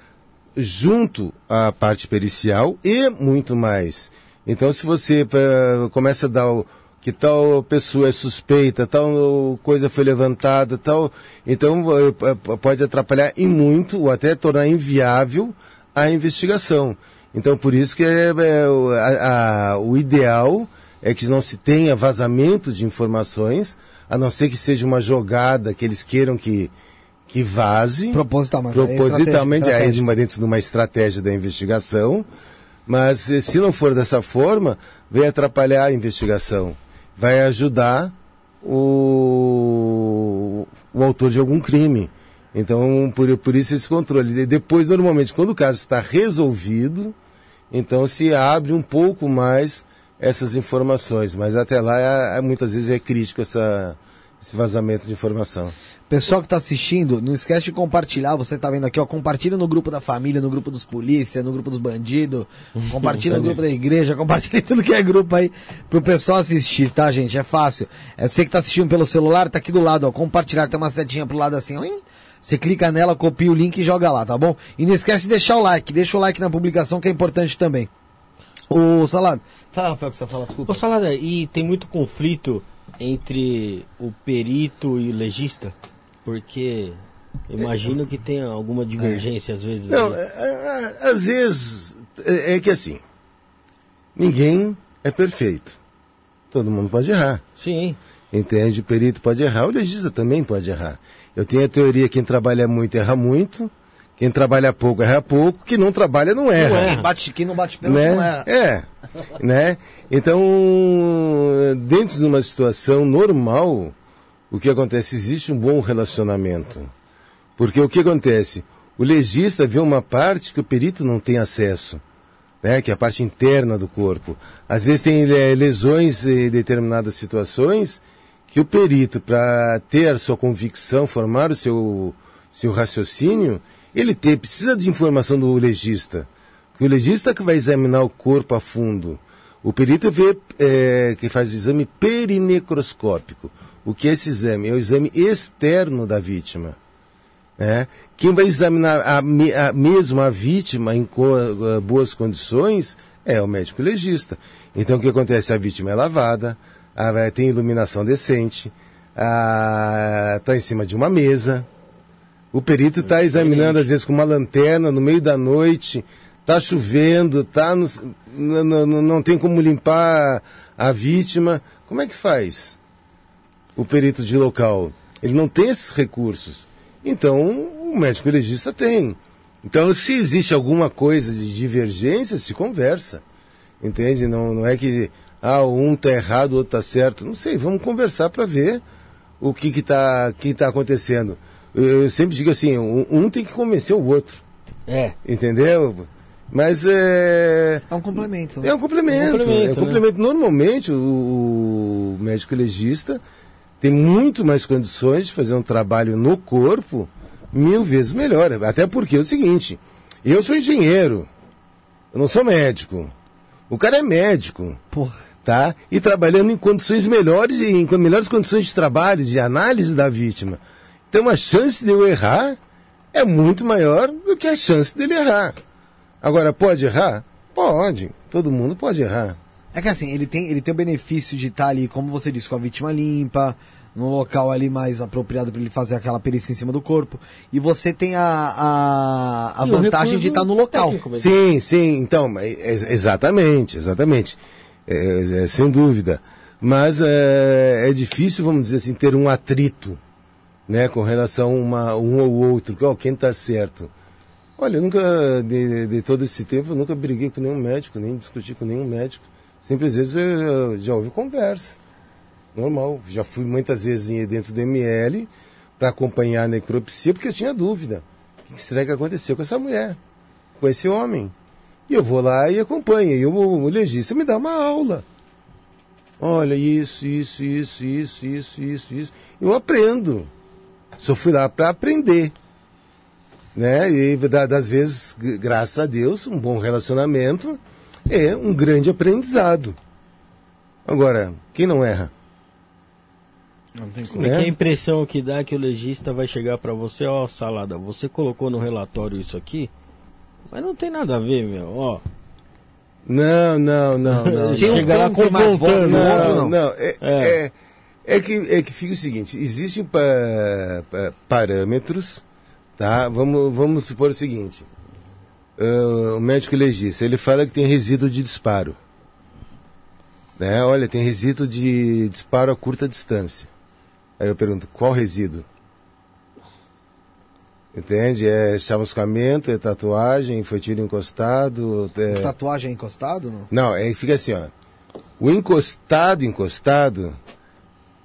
junto à parte pericial e muito mais. Então, se você eh, começa a dar o, que tal pessoa é suspeita, tal coisa foi levantada, tal, então eh, pode atrapalhar em muito ou até tornar inviável a investigação. Então, por isso que é, é, a- a- o ideal é que não se tenha vazamento de informações, a não ser que seja uma jogada que eles queiram que, que vaze é propositalmente estratégia, aí numa- dentro de uma estratégia da investigação, mas eh, se não for dessa forma, vai atrapalhar a investigação, vai ajudar o, o autor de algum crime. Então, por, por isso esse controle. E depois, normalmente, quando o caso está resolvido, então se abre um pouco mais essas informações. Mas até lá, é- é- muitas vezes é crítico essa, esse vazamento de informação. Pessoal que tá assistindo, não esquece de compartilhar. Você tá vendo aqui, ó. Compartilha no grupo da família, no grupo dos polícia, no grupo dos bandidos. Compartilha no grupo da igreja, compartilha em tudo que é grupo aí pro pessoal assistir, tá, gente? É fácil. É você que tá assistindo pelo celular, tá aqui do lado, ó. Compartilhar, tem uma setinha pro lado assim, ó. Você clica nela, copia o link e joga lá, tá bom? E não esquece de deixar o like. Deixa o like na publicação que é importante também. Ô, Salado. Fala, Rafael, que você fala, desculpa. Ô Salada, e tem muito conflito entre o perito e o legista? Porque imagino que tenha alguma divergência às vezes. Não, é, é, é, às vezes é, é que assim, ninguém é perfeito. Todo mundo pode errar. Sim. Entende? O perito pode errar, o legista também pode errar. Eu tenho a teoria quem trabalha muito erra muito, quem trabalha pouco erra pouco, quem não trabalha não erra. Quem, bate, quem não bate pênalti né? não é. É, né? Então, dentro de uma situação normal, o que acontece? Existe um bom relacionamento. Porque o que acontece? O legista vê uma parte que o perito não tem acesso, né? que é a parte interna do corpo. Às vezes tem eh, lesões em determinadas situações que o perito, para ter a sua convicção, formar o seu, seu raciocínio, ele tem, precisa de informação do legista. O legista que vai examinar o corpo a fundo. O perito vê, eh, que faz o exame perinecroscópico. O que é esse exame? É o exame externo da vítima. né? Quem vai examinar a, a- mesmo a vítima em co- eh, boas condições é o médico legista. Então o que acontece? A vítima é lavada, a- vai- tem iluminação decente, está em cima de uma mesa. O perito está examinando, às vezes, com uma lanterna no meio da noite, está chovendo, tá no- n- n- não tem como limpar a vítima. Como é que faz? o perito de local. Ele não tem esses recursos. Então, o médico legista tem. Então, se existe alguma coisa de divergência, se conversa. Entende? Não, não é que ah, um está errado, o outro está certo. Não sei, vamos conversar para ver o que está que tá acontecendo. Eu, sempre digo assim, um, um tem que convencer o outro. É. Entendeu? Mas é. É um complemento. né? É um complemento. Um complemento, é um né? complemento. Normalmente, o, o médico legista tem muito mais condições de fazer um trabalho no corpo mil vezes melhor. Até porque é o seguinte: eu sou engenheiro, eu não sou médico. O cara é médico, Porra. tá? E trabalhando em condições melhores, em melhores condições de trabalho, de análise da vítima. Então a chance de eu errar é muito maior do que a chance dele errar. Agora, pode errar? Pode. Todo mundo pode errar. É que assim, ele tem, ele tem o benefício de estar ali, como você disse, com a vítima limpa, num local ali mais apropriado para ele fazer aquela perícia em cima do corpo. E você tem a, a, a vantagem de estar no local. técnico, mas- Sim, sim, então, é- é- exatamente, exatamente. É, é, sem dúvida. Mas é, é difícil, vamos dizer assim, ter um atrito, né, com relação a uma, um ou outro, que, ó, quem está certo. Olha, eu nunca, de, de todo esse tempo, eu nunca briguei com nenhum médico, nem discuti com nenhum médico. Sempre às vezes eu, eu já ouvi conversa. Normal. Já fui muitas vezes dentro do ML para acompanhar a necropsia, porque eu tinha dúvida. O que será que aconteceu com essa mulher? Com esse homem? E eu vou lá e acompanho. E o, o legista me dá uma aula. Olha, isso, isso, isso, isso, isso, isso, isso. Eu aprendo. Só fui lá para aprender. Né? E da- das vezes, graças a Deus, um bom relacionamento é um grande aprendizado. Agora, quem não erra? Não tem como. É que a né? impressão que dá é que o legista vai chegar pra você, ó, salada, você colocou no relatório isso aqui, mas não tem nada a ver, meu, ó. Não, não, não, não. Um-. Chega lá tem mais voz confrontando, Não, não. não. É, É. é. É que, é que fica o seguinte: existem pa- pa- parâmetros, tá? Vamos, vamos supor o seguinte: ah, o médico legista ele fala que tem resíduo de disparo. Né? Olha, tem resíduo de disparo a curta distância. Aí eu pergunto: qual resíduo? Entende? É chamuscamento, é tatuagem, foi tiro encostado. É... Tatuagem é encostado, não? Não, é, fica assim, ó. O encostado, encostado,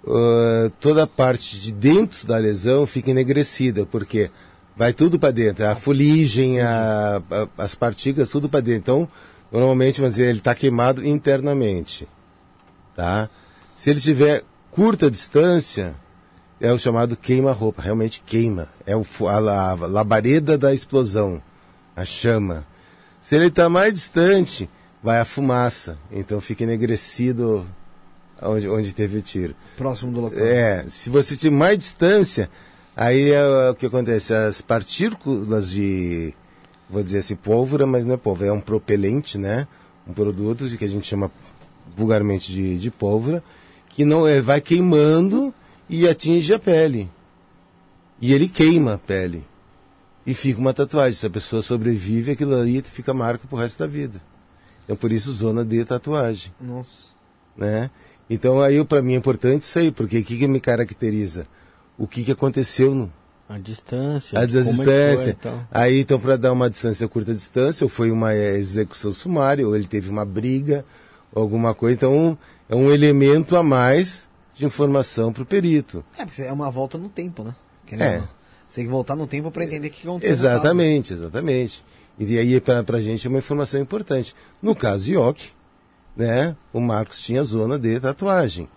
ah, toda a parte de dentro da lesão fica enegrecida, porque vai tudo para dentro, a fuligem, a- a- as partículas, tudo para dentro. Então, normalmente, vamos dizer, ele está queimado internamente, tá? Se ele tiver curta distância, é o chamado queima-roupa, realmente queima. É o, a, la- a labareda da explosão, a chama. Se ele está mais distante, vai a fumaça. Então fica enegrecido onde, onde teve o tiro. Próximo do local. É, se você tiver mais distância, aí é o que acontece. As partículas de, vou dizer assim, pólvora, mas não é pólvora, é um propelente, né? Um produto que a gente chama vulgarmente de, de pólvora, que não é, vai queimando e atinge a pele. E ele queima a pele. E fica uma tatuagem. Se a pessoa sobrevive, aquilo ali fica marca pro resto da vida. Então por isso zona de tatuagem Nossa. né? Então aí para mim é importante isso aí, porque o que, que me caracteriza? O que, que aconteceu no, A distância. a é distância. e tal. Aí então para dar uma distância curta distância, ou foi uma eh, execução sumária, ou ele teve uma briga, ou alguma coisa. Então é um elemento a mais de informação para o perito. É, porque é uma volta no tempo, né? Querendo É. Você tem que voltar no tempo para entender o que aconteceu. Exatamente, exatamente. E aí para a gente é uma informação importante. No caso Ioki, né, o Marcos tinha zona de tatuagem.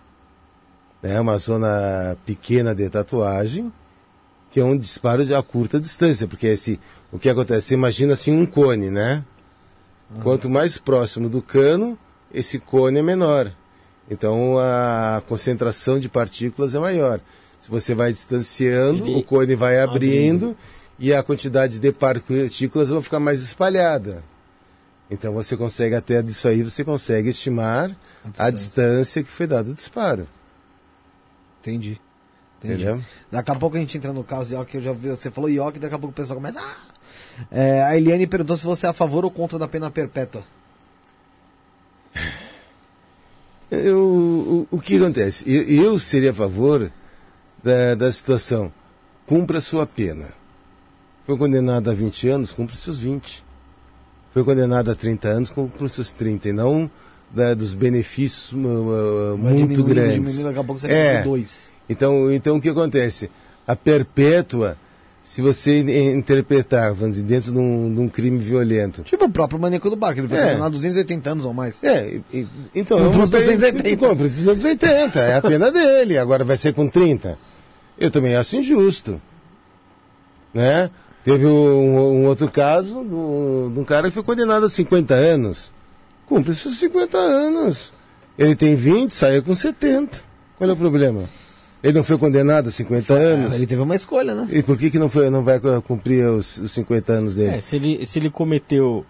Né, uma zona pequena de tatuagem, que é um disparo de a curta distância, porque esse, o que acontece? Você imagina assim um cone, né? Quanto mais próximo do cano, esse cone é menor. Então a concentração de partículas é maior. Se você vai distanciando, Ele- o cone vai abrindo, abrindo. e a quantidade de partículas vão ficar mais espalhada. Então você consegue até disso aí você consegue estimar A a distância. distância que foi dado o disparo. Entendi. Entendi. Entendeu? Daqui a pouco a gente entra no caso de Ioki, eu já vi, você falou Ioki, daqui a pouco o pessoal começa. Ah! É, a Eliane perguntou se você é a favor ou contra da pena perpétua. Eu, o, o que acontece? Eu, eu seria a favor da, da situação. Cumpra a sua pena. Foi condenado a 20 anos, cumpra seus 20. Foi condenado a 30 anos, cumpra os seus 30. E não da- dos benefícios uh, uh, muito grandes. diminuindo, daqui a pouco você É. dois. Então, então o que acontece? A perpétua, se você in- interpretar, vamos dizer, dentro de um, de um crime violento, Tipo o próprio maníaco do barco, ele foi É. condenado a 280 anos ou mais. É, e- então Comprou é uma os 280. pena- Compra os 280, é a pena dele. Agora vai ser com 30. Eu também acho injusto. Né? Teve um, um outro caso do- de um cara que foi condenado a 50 anos. cumpre seus 50 anos. Ele tem 20, saiu com 70. Qual é o problema? Ele não foi condenado a 50 anos? Ele teve uma escolha, né? E por que, que não, foi, não vai cumprir os, os 50 anos dele? É, se ele, se ele cometeu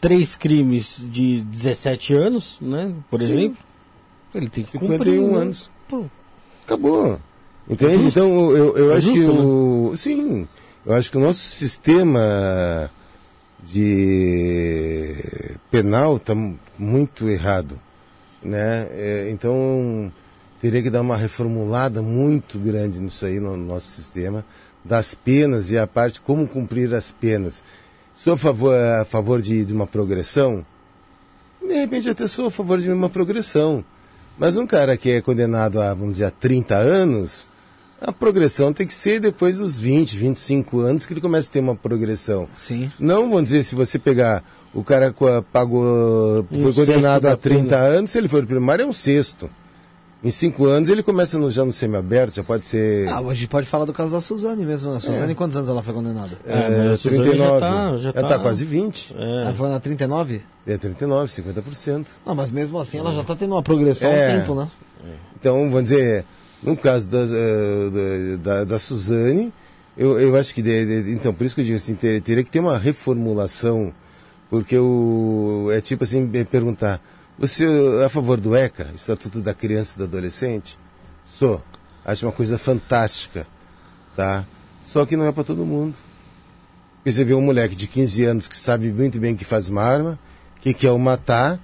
três crimes de 17 anos, né? Por Sim. exemplo, ele tem que 51 cumprir. né? anos. Pô, Acabou. Entende? Então eu, eu É acho que justo, né? o. Sim. Eu acho que o nosso sistema de penal está muito errado. Né? É, então teria que dar uma reformulada muito grande nisso aí no nosso sistema, das penas e a parte como cumprir as penas. Sou a favor, a favor de, de uma progressão? De repente até sou a favor de uma progressão. Mas um cara que é condenado a, vamos dizer, a 30 anos, a progressão tem que ser depois dos 20, 25 anos que ele começa a ter uma progressão. Sim. Não, vamos dizer, se você pegar o cara pagou, Um foi condenado a 30 pena. anos, se ele for primário é um sexto. Em 5 anos ele começa no, já no semiaberto, já pode ser Ah, a gente pode falar do caso da Suzane mesmo. A Suzane, quantos anos ela foi condenada? É, a Suzane já tá- já Ela tá- tá quase 20. Ela é, foi na 39? É 39, 50%. Não, mas mesmo assim ela já tá tendo uma progressão há É. um tempo, né? Então, vamos dizer, no caso da, eh, da, da, da Suzane, eu, eu acho que, então, por isso que eu digo assim, ter- teria que ter uma reformulação, porque o, é tipo assim, perguntar, você é a favor do ECA, Estatuto da Criança e do Adolescente? Sou. Acho uma coisa fantástica, tá? Só que não é para todo mundo. Porque você vê um moleque de 15 anos que sabe muito bem que faz uma arma, que quer o matar,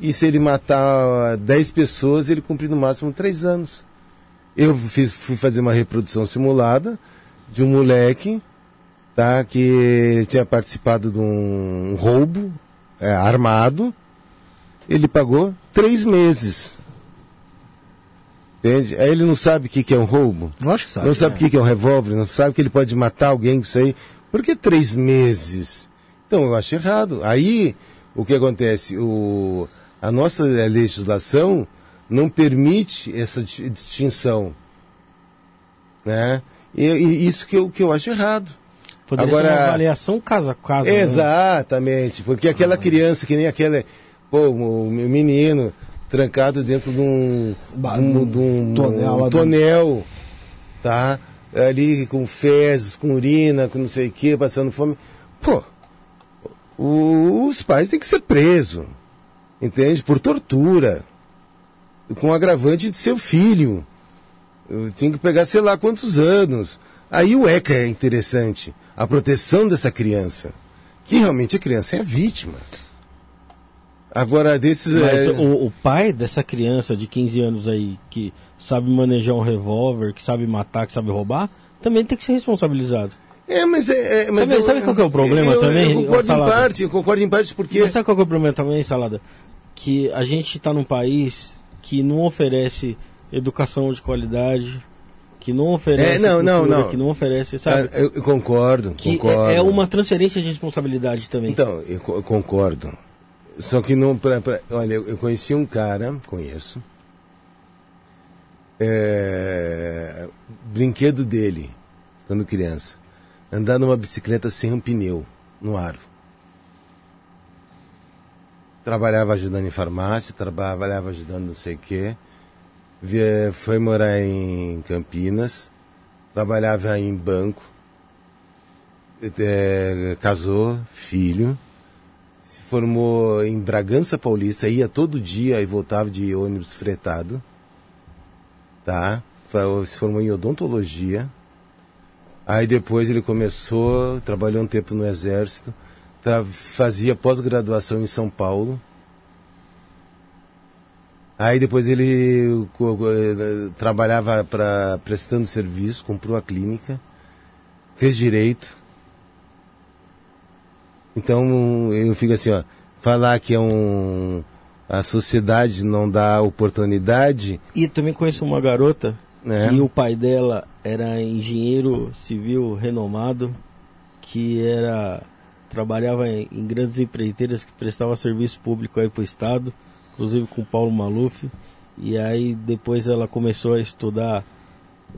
e se ele matar 10 pessoas, ele cumpre no máximo 3 anos. Eu fiz, fui fazer uma reprodução simulada de um moleque tá, que tinha participado de um roubo é, armado. Ele pagou 3 meses. Entende? Aí ele não sabe o que, que é um roubo. Lógico que sabe. Não sabe o que que é um revólver, não sabe que ele pode matar alguém com isso aí. Por que três meses? Então, eu acho errado. Aí, o que acontece? O, a nossa legislação não permite essa di- distinção. Né? E, e isso que eu, que eu acho errado. poderia Agora- ser uma avaliação caso a caso. né? Exatamente, porque aquela criança que nem aquela, pô, o menino trancado dentro de um, um, de um- tonel um tonel, tá? Ali com fezes, com urina, com não sei o que, passando fome. Pô, o- os pais têm que ser presos, entende? Por tortura, com o agravante de seu filho. Eu tinha que pegar sei lá quantos anos. Aí o ECA é interessante, a proteção dessa criança, que realmente a criança é a vítima. Agora, desses. Mas é, o, o pai dessa criança de 15 anos aí, que sabe manejar um revólver, que sabe matar, que sabe roubar, também tem que ser responsabilizado. é, mas é. é- mas Sabe- eu- sabe qual que é o problema eu, também, Eu concordo em parte, eu concordo em parte porque. Mas sabe qual que é o problema também, Salada? Que a gente está num país que não oferece educação de qualidade, que não oferece É, não, não, cultura, não. que não oferece, sabe? Eu, eu concordo, que concordo. é, é uma transferência de responsabilidade também. Então, eu, eu concordo. Só que não. Pra, pra- olha, eu, eu conheci um cara, conheço. É, brinquedo dele, quando criança, andar numa bicicleta sem um pneu, no árvore. Trabalhava ajudando em farmácia, trabalhava ajudando não sei o quê. Foi morar em Campinas, trabalhava em banco, é, casou, filho, se formou em Bragança Paulista, ia todo dia e voltava de ônibus fretado, tá? Se formou em odontologia. Aí depois ele começou, trabalhou um tempo no exército, fazia pós-graduação em São Paulo. Aí depois ele eh, trabalhava para prestando serviço, comprou a clínica, fez direito. Então eu fico assim, ó, falar que é um a sociedade não dá oportunidade, E também conheço uma garota né? que o pai dela era engenheiro civil renomado, que era trabalhava em, em grandes empreiteiras que prestava serviço público aí para o estado, inclusive com Paulo Maluf. E aí depois ela começou a estudar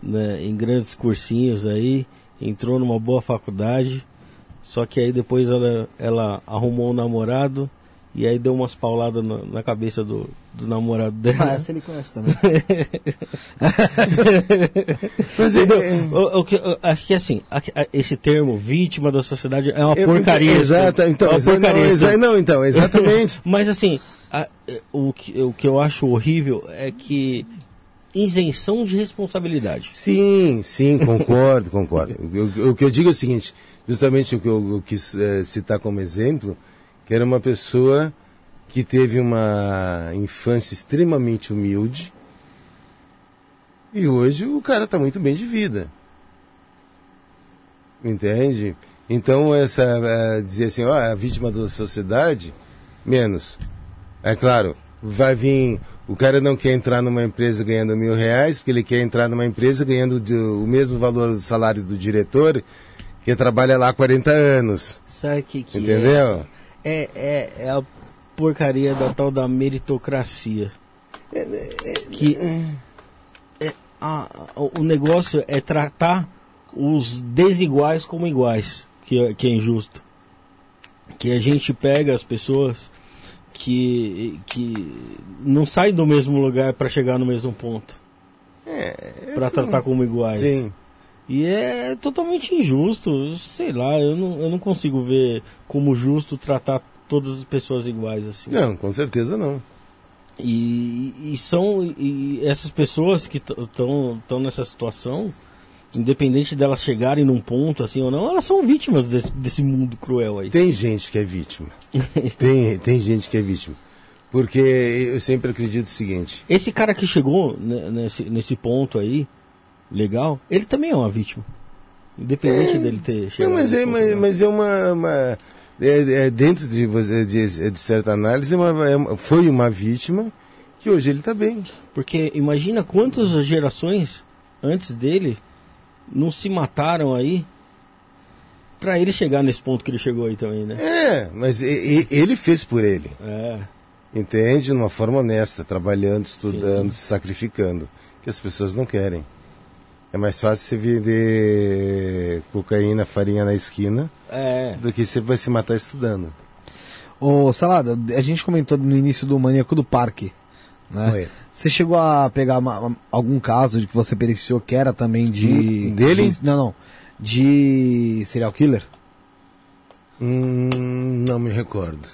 né, em grandes cursinhos aí, entrou numa boa faculdade. Só que aí depois ela, ela arrumou um namorado e aí deu umas pauladas na, na cabeça do, do namorado dela. Ah, essa ele conhece também. Mas é, é- que, o- acho que assim, esse termo, vítima da sociedade, é uma é- porcaria. Exato, então, é uma porcaria. não, exa- não, então, exatamente. Mas assim, a- o, que, o que eu acho horrível é que isenção de responsabilidade. Sim, sim, concordo, concordo. O, o- que eu digo é o seguinte, justamente o que eu, eu quis eh, citar como exemplo, que era uma pessoa que teve uma infância extremamente humilde e hoje o cara está muito bem de vida. Entende? Então, essa, eh, dizer assim, ó, a vítima da sociedade, menos. É claro, vai vir. O cara não quer entrar numa empresa ganhando mil reais, porque ele quer entrar numa empresa ganhando o mesmo valor do salário do diretor, que trabalha lá há 40 anos. Sabe o que, que Entendeu? é? É, é? é a porcaria da tal da meritocracia. Que é, a- o negócio é tratar os desiguais como iguais, que, é- que é injusto. Que a gente pega as pessoas que, que não saem do mesmo lugar para chegar no mesmo ponto. para tratar como iguais. Sim. E é totalmente injusto, sei lá, eu não, eu não consigo ver como justo tratar todas as pessoas iguais assim. Não, com certeza não. E, e são e essas pessoas que estão nessa situação, independente delas chegarem num ponto assim ou não, elas são vítimas desse, desse mundo cruel aí. Tem gente que é vítima. tem, tem gente que é vítima. Porque eu sempre acredito o seguinte. Esse cara que chegou nesse, nesse ponto aí, legal, ele também é uma vítima. Independente dele ter chegado. Não, mas é, mas, mas é uma. uma- é, é dentro de, você- de, de certa análise, é uma- é uma- foi uma vítima que hoje ele está bem. Porque imagina quantas gerações antes dele não se mataram aí pra ele chegar nesse ponto que ele chegou aí também, né? É, mas ele fez por ele. É. Entende? De uma forma honesta, trabalhando, estudando, se sacrificando. Que as pessoas não querem. É mais fácil você vender cocaína, farinha na esquina, É. do que você vai se matar estudando. Ô, Salada, a gente comentou no início do Maníaco do Parque. Né? Oi. Você chegou a pegar uma- algum caso de que você periciou que era também de. Hum, dele? de- não, não. De serial killer? Hum, não me recordo.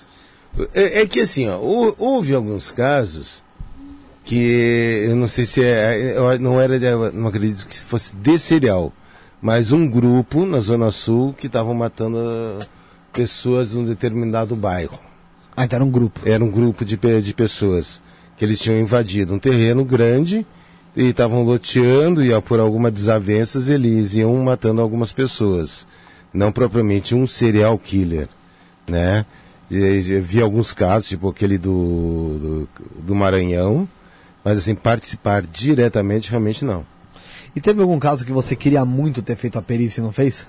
É, é que assim, ó, hou- houve alguns casos que eu não sei se é, eu não era, não acredito que fosse de serial, mas um grupo na Zona Sul que estavam matando ah, pessoas de um determinado bairro. Ah, então era um grupo. Era um grupo de, de pessoas que eles tinham invadido um terreno grande e estavam loteando e por alguma desavenças eles iam matando algumas pessoas. Não propriamente um serial killer, né? Eu vi alguns casos, tipo aquele do, do, do Maranhão, mas assim, participar diretamente realmente não. E teve algum caso que você queria muito ter feito a perícia e não fez?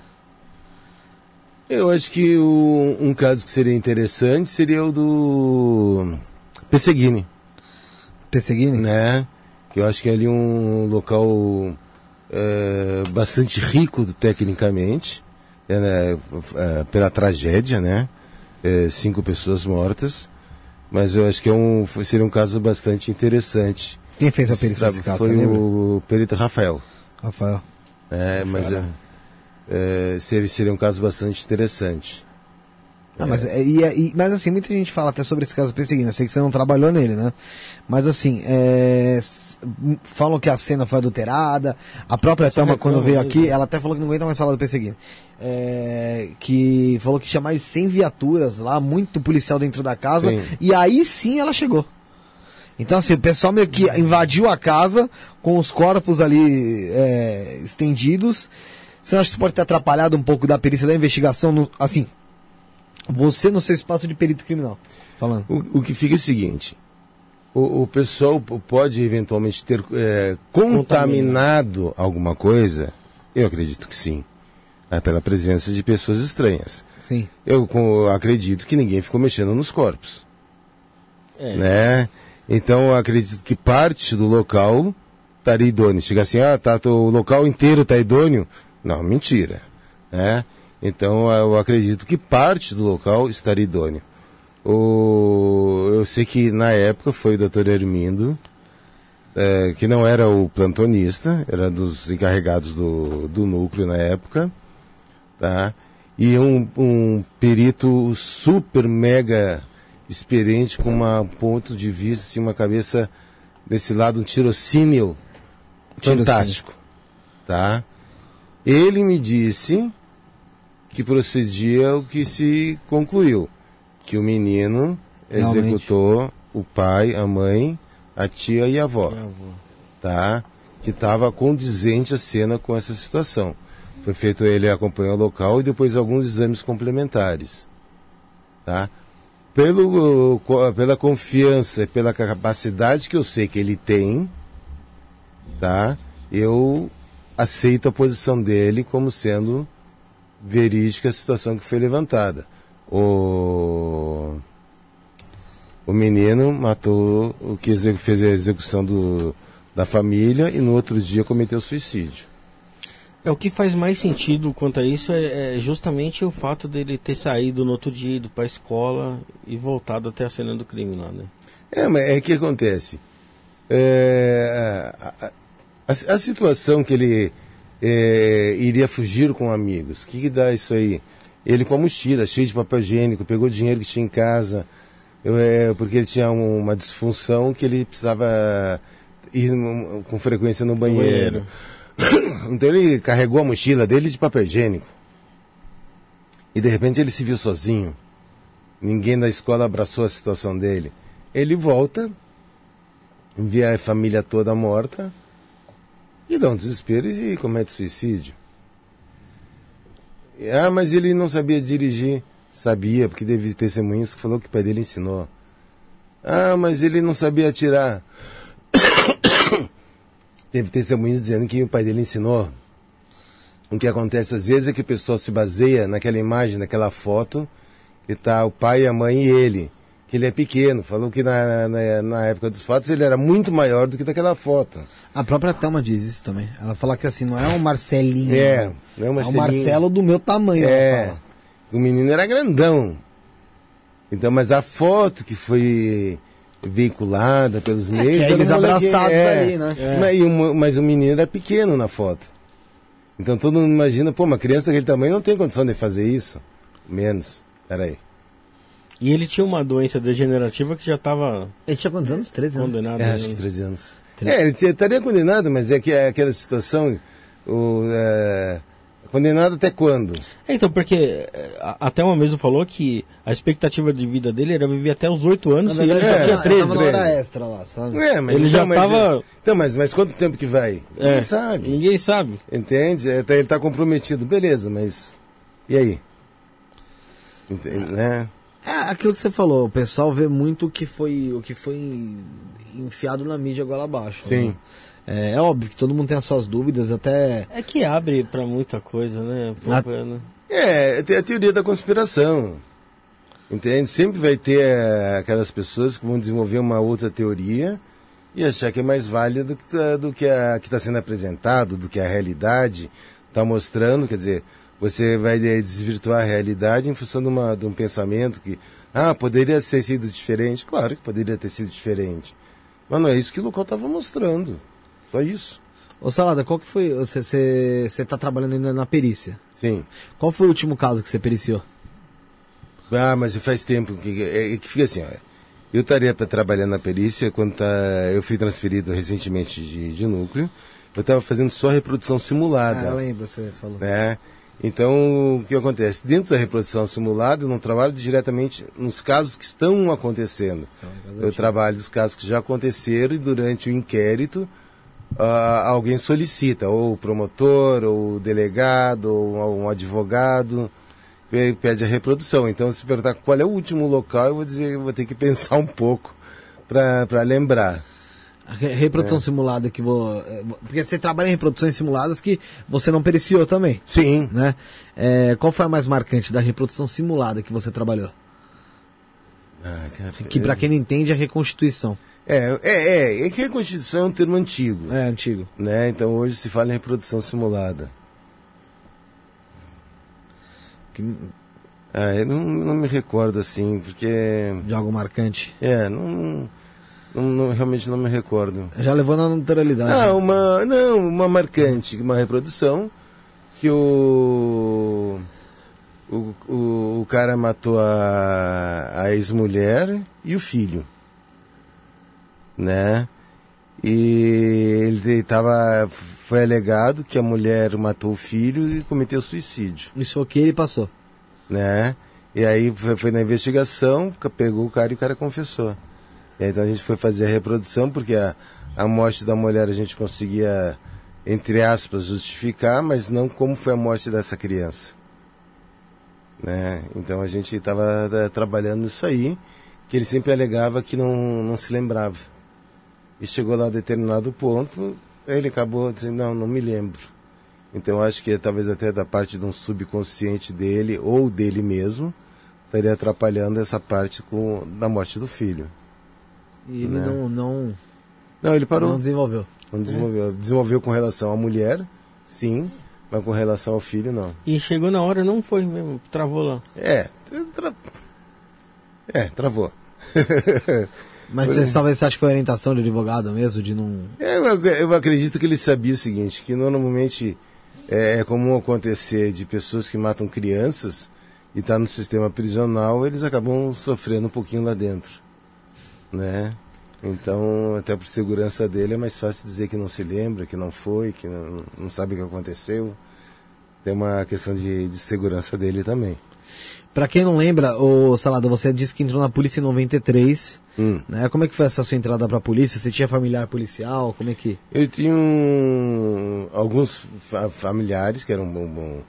Eu acho que o- um caso que seria interessante seria o do Pesseguini. Perseguindo? né? Que eu acho que é ali um local é, bastante rico tecnicamente, é, né, é, pela tragédia, né? É, cinco pessoas mortas, mas eu acho que é um, seria um caso bastante interessante. Quem fez a perícia nesse caso? Foi o perito Rafael. Rafael. É, mas é, é, seria, seria um caso bastante interessante. Ah, mas, é, e, e- mas assim, muita gente fala até sobre esse caso perseguindo. Eu sei que você não trabalhou nele, né? Mas assim, é, falam que a cena foi adulterada. A própria Isso Thelma, quando veio aqui, ela até falou que não aguenta mais falar do perseguindo. É, que falou que tinha mais de 100 viaturas lá, muito policial dentro da casa. Sim. E aí sim ela chegou. Então, assim, o pessoal meio que invadiu a casa com os corpos ali é, estendidos. Você acha que isso pode ter atrapalhado um pouco da perícia da investigação? No, assim, você no seu espaço de perito criminal, falando. O, o que fica é o seguinte: o, o pessoal pode eventualmente ter é, contaminado alguma coisa? Eu acredito que sim. É, pela presença de pessoas estranhas. Sim. Eu acredito que ninguém ficou mexendo nos corpos. É. Né? Então eu acredito que parte do local estaria idôneo. Chega assim, ah, tá, o local inteiro está idôneo. Não, mentira. Né? Então eu acredito que parte do local estaria idôneo. O, eu sei que na época foi o doutor Hermindo, é, que não era o plantonista, era dos encarregados do, do núcleo na época, tá? E um, um perito super mega experiente com uma, um ponto de vista, assim, uma cabeça desse lado, um tirocínio fantástico, tá? Ele me disse que procedia o que se concluiu, que o menino Realmente. executou o pai, a mãe, a tia e a avó, Minha avó. tá? Que estava condizente a cena com essa situação. Foi feito ele acompanhar o local e depois alguns exames complementares, tá? Pelo, pela confiança, e pela capacidade que eu sei que ele tem, tá? Eu aceito a posição dele como sendo verídica a situação que foi levantada. O, o menino matou o que fez a execução do, da família e no outro dia cometeu suicídio. É, o que faz mais sentido quanto a isso é, é justamente o fato dele ter saído no outro dia, ido pra escola e voltado até a cena do crime lá, né? É, mas é que acontece. É, a, a- a- a situação que ele é, iria fugir com amigos, o que, que dá isso aí? Ele com a mochila cheia de papel higiênico, pegou o dinheiro que tinha em casa, eu, é, porque ele tinha um- uma disfunção que ele precisava ir num- com frequência no banheiro. Então ele carregou a mochila dele de papel higiênico. E de repente ele se viu sozinho. Ninguém da escola abraçou a situação dele. Ele volta, vê a família toda morta e dá um desespero e comete suicídio. E, Ah, mas ele não sabia dirigir. Sabia, porque teve testemunhas que falou que o pai dele ensinou. Ah, mas ele não sabia atirar. teve testemunhas dizendo que o pai dele ensinou. O que acontece às vezes é que o pessoal se baseia naquela imagem, naquela foto, que tá o pai, a mãe e ele. Que ele é pequeno. Falou que na, na, na época dos fatos ele era muito maior do que daquela foto. A própria Thelma diz isso também. Ela fala que assim, não é um Marcelinho. É, não. é um É o Marcelinho. Marcelo do meu tamanho, ela É. fala. O menino era grandão. Então, mas a foto que foi veiculada pelos meios. que é era um eles abraçados é. ali, né? É. Mas, e o- mas o menino era pequeno na foto. Então todo mundo imagina, pô, uma criança daquele tamanho não tem condição de fazer isso. Menos. Peraí. E ele tinha uma doença degenerativa que já estava Ele tinha quantos anos? 13 anos. condenado. É, né? acho que 13 anos. É, ele estaria condenado, mas é que é aquela situação. O, é, condenado até quando? É, Então, porque é, a- até uma mesmo falou que a expectativa de vida dele era viver até os 8 anos Na e ele verdade, já tinha ela 13. tava na né? hora extra lá, sabe? É, mas Ele então, já mas, tava- é- Então, mas, mas quanto tempo que vai? É, Ninguém sabe. Ninguém sabe. Entende? Tá- Ele está comprometido, beleza, mas. E aí? Entende, né? É aquilo que você falou, o pessoal vê muito o que foi, o que foi enfiado na mídia agora abaixo. Sim. né? É, é óbvio que todo mundo tem as suas dúvidas, até. É que abre pra muita coisa, né? Ah. Pô, né? É, tem a teoria da conspiração. Entende? Sempre vai ter eh, aquelas pessoas que vão desenvolver uma outra teoria e achar que é mais válida do que, tá- do que a que está sendo apresentado, do que a realidade está mostrando. Quer dizer, você vai eh, desvirtuar a realidade em função de, uma, de um pensamento que, ah, poderia ter sido diferente. Claro que poderia ter sido diferente. Mas não é isso que o local estava mostrando. Só isso. Ô Salada, qual que foi. Você, você, você tá trabalhando ainda na perícia. Sim. Qual foi o último caso que você periciou? Ah, mas faz tempo que, é, que fica assim, ó. Eu estaria para trabalhar na perícia quando tá, eu fui transferido recentemente de, de núcleo. Eu estava fazendo só reprodução simulada, Ah, lembra, você falou. né? Então, o que acontece? Dentro da reprodução simulada, eu não trabalho diretamente nos casos que estão acontecendo. Eu trabalho nos casos que já aconteceram e durante o inquérito ah, alguém solicita, ou o promotor, ou o delegado, ou um advogado, pe- pede a reprodução. Então, se perguntar qual é o último local, eu vou dizer, eu vou ter que pensar um pouco para lembrar. Re- reprodução simulada que vou. é, Porque você trabalha em reproduções simuladas que você não periciou também, Sim. né? É, qual foi a mais marcante da reprodução simulada que você trabalhou? Ah, cara, Que pra quem não entende é reconstituição. é, é, é, é que a Constituição é um termo antigo. É, antigo. Né? Então hoje se fala em reprodução simulada. Que- Ah, eu não, não me recordo assim, porque. De algo marcante? É, não, não, não- realmente não me recordo. Já levou na naturalidade. Ah, uma. Não, uma marcante, uma reprodução que o. O, o, o cara matou a, a ex-mulher e o filho. Né? E ele tava. Foi alegado que a mulher matou o filho e cometeu suicídio Isso aqui ele passou. né? E aí foi, foi na investigação, pegou o cara e o cara confessou. Então a gente foi fazer a reprodução, porque a, a morte da mulher a gente conseguia, entre aspas, justificar, mas não como foi a morte dessa criança. Né? Então a gente estava trabalhando nisso aí, que ele sempre alegava que não, não se lembrava. E chegou lá a determinado ponto, ele acabou dizendo, não, não me lembro. Então acho que talvez até da parte de um subconsciente dele ou dele mesmo estaria atrapalhando essa parte com da morte do filho. E ele Né? não, não, Não, ele parou. não desenvolveu. Não desenvolveu. Desenvolveu com relação à mulher, sim, mas com relação ao filho, não. E chegou na hora, não foi mesmo, travou lá. É, tra... é, travou. Mas você, talvez você ache que foi orientação de advogado mesmo, de não. É, Eu, eu acredito que ele sabia o seguinte, que normalmente é, é comum acontecer de pessoas que matam crianças e tá no sistema prisional, eles acabam sofrendo um pouquinho lá dentro, né? Então, até por segurança dele, é mais fácil dizer que não se lembra, que não foi, que não, não sabe o que aconteceu. Tem uma questão de, de segurança dele também. Pra quem não lembra, o Salada, você disse que entrou na polícia em 93, Hum. né? Como é que foi essa sua entrada pra polícia? Você tinha familiar policial? Como é que. Eu tinha um- alguns fa- familiares que eram bom- bom,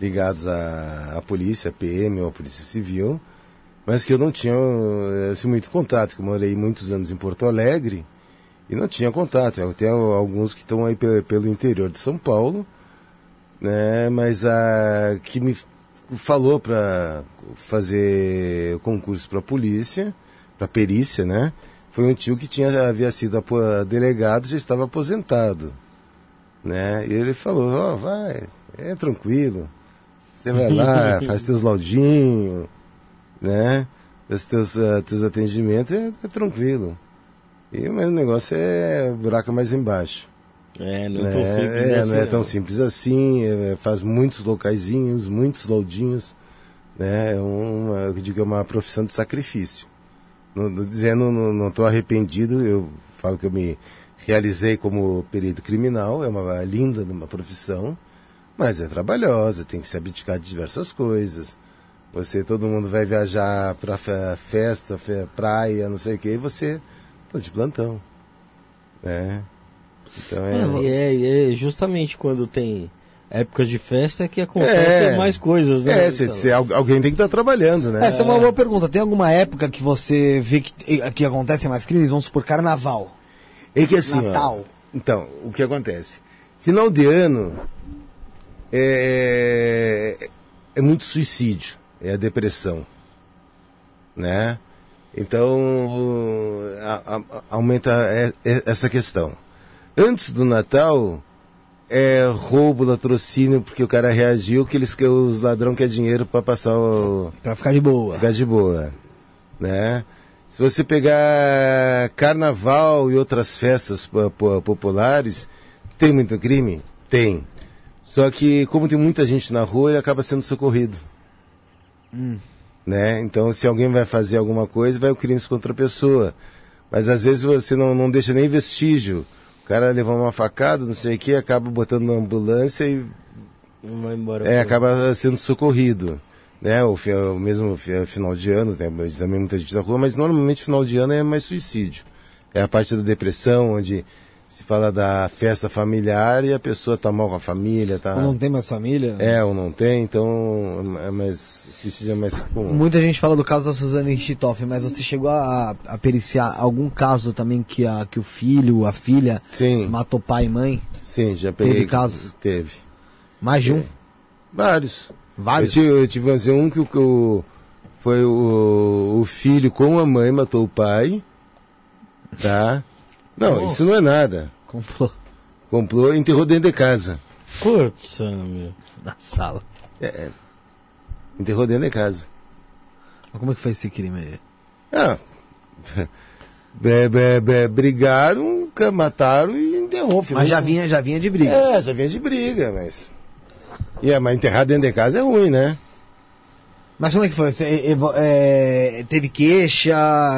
ligados à, à polícia, PM ou à polícia civil, mas que eu não tinha eh, assim, muito contato, que eu morei muitos anos em Porto Alegre e não tinha contato. Eu tenho alguns que estão aí pe- pelo interior de São Paulo, né, mas a que me falou para fazer concurso para polícia, para perícia, né? Foi um tio que tinha havia sido delegado, já estava aposentado, né? E ele falou: "Ó, vai, é tranquilo. Você vai lá, faz teus laudinhos, né? Faz teus ah, teus atendimentos, é, é tranquilo. E o negócio é buraco mais embaixo. É, não é né? tão simples É, assim, não é tão simples assim, é, faz muitos locaizinhos, muitos laudinhos, né? É uma, eu digo que é uma profissão de sacrifício. Não, não dizendo, não estou arrependido, eu falo que eu me realizei como perito criminal, é uma linda uma profissão, mas é trabalhosa, tem que se abdicar de diversas coisas. Você, todo mundo vai viajar para festa, fe- praia, não sei o que, e você tá de plantão, né? Então é, E é, e é justamente quando tem épocas de festa que acontecem É. mais coisas, né? É, cê- cê- al- alguém tem que estar trabalhando, né? Essa é uma boa pergunta. Tem alguma época que você vê que, que acontecem mais crimes? Vamos supor, carnaval. É que assim, ó, Natal. então, o que acontece? Final de ano é, é muito suicídio, é a depressão, né? Então, a- a- aumenta é- é- essa questão. Antes do Natal, é roubo, latrocínio, porque o cara reagiu que eles que os ladrão quer dinheiro para passar o, Pra ficar de boa. ficar de boa, né? Se você pegar carnaval e outras festas po- po- populares, tem muito crime? Tem. Só que como tem muita gente na rua, ele acaba sendo socorrido. Né? Então, se alguém vai fazer alguma coisa, vai o crime contra a pessoa. Mas às vezes você não, não deixa nem vestígio. O cara levou uma facada, não sei o que, acaba botando na ambulância e vai embora. é, acaba sendo socorrido. Né? O, o mesmo fi- final de ano, tem também muita gente na rua, mas normalmente final de ano é mais suicídio. É a parte da depressão, onde se fala da festa familiar e a pessoa tá mal com a família, tá. Ou não tem mais família? É, ou não tem, então é mais. Suicídio é mais comum. Muita gente fala do caso da Suzane Richthofen, mas você chegou a, a periciar algum caso também que, a, que o filho, a filha, Sim, matou pai e mãe? sim, já peguei. Teve casos? Teve. Mais de um? Vários. Vários? Eu tive, eu tive assim, um que, o- que o, foi o, o filho com a mãe matou o pai. Tá? Não, Oh. isso não é nada. Comprou Comprou e enterrou dentro de casa. Putz, meu. na sala. Enterrou dentro de casa. Mas como é que foi esse crime aí? Ah, é, é, é, brigaram, ca- mataram e enterrou. Mas já vinha, já vinha de briga. É, já vinha de briga, mas. E é, mas enterrar dentro de casa é ruim, né? Mas como é que foi? Você, é, é, teve queixa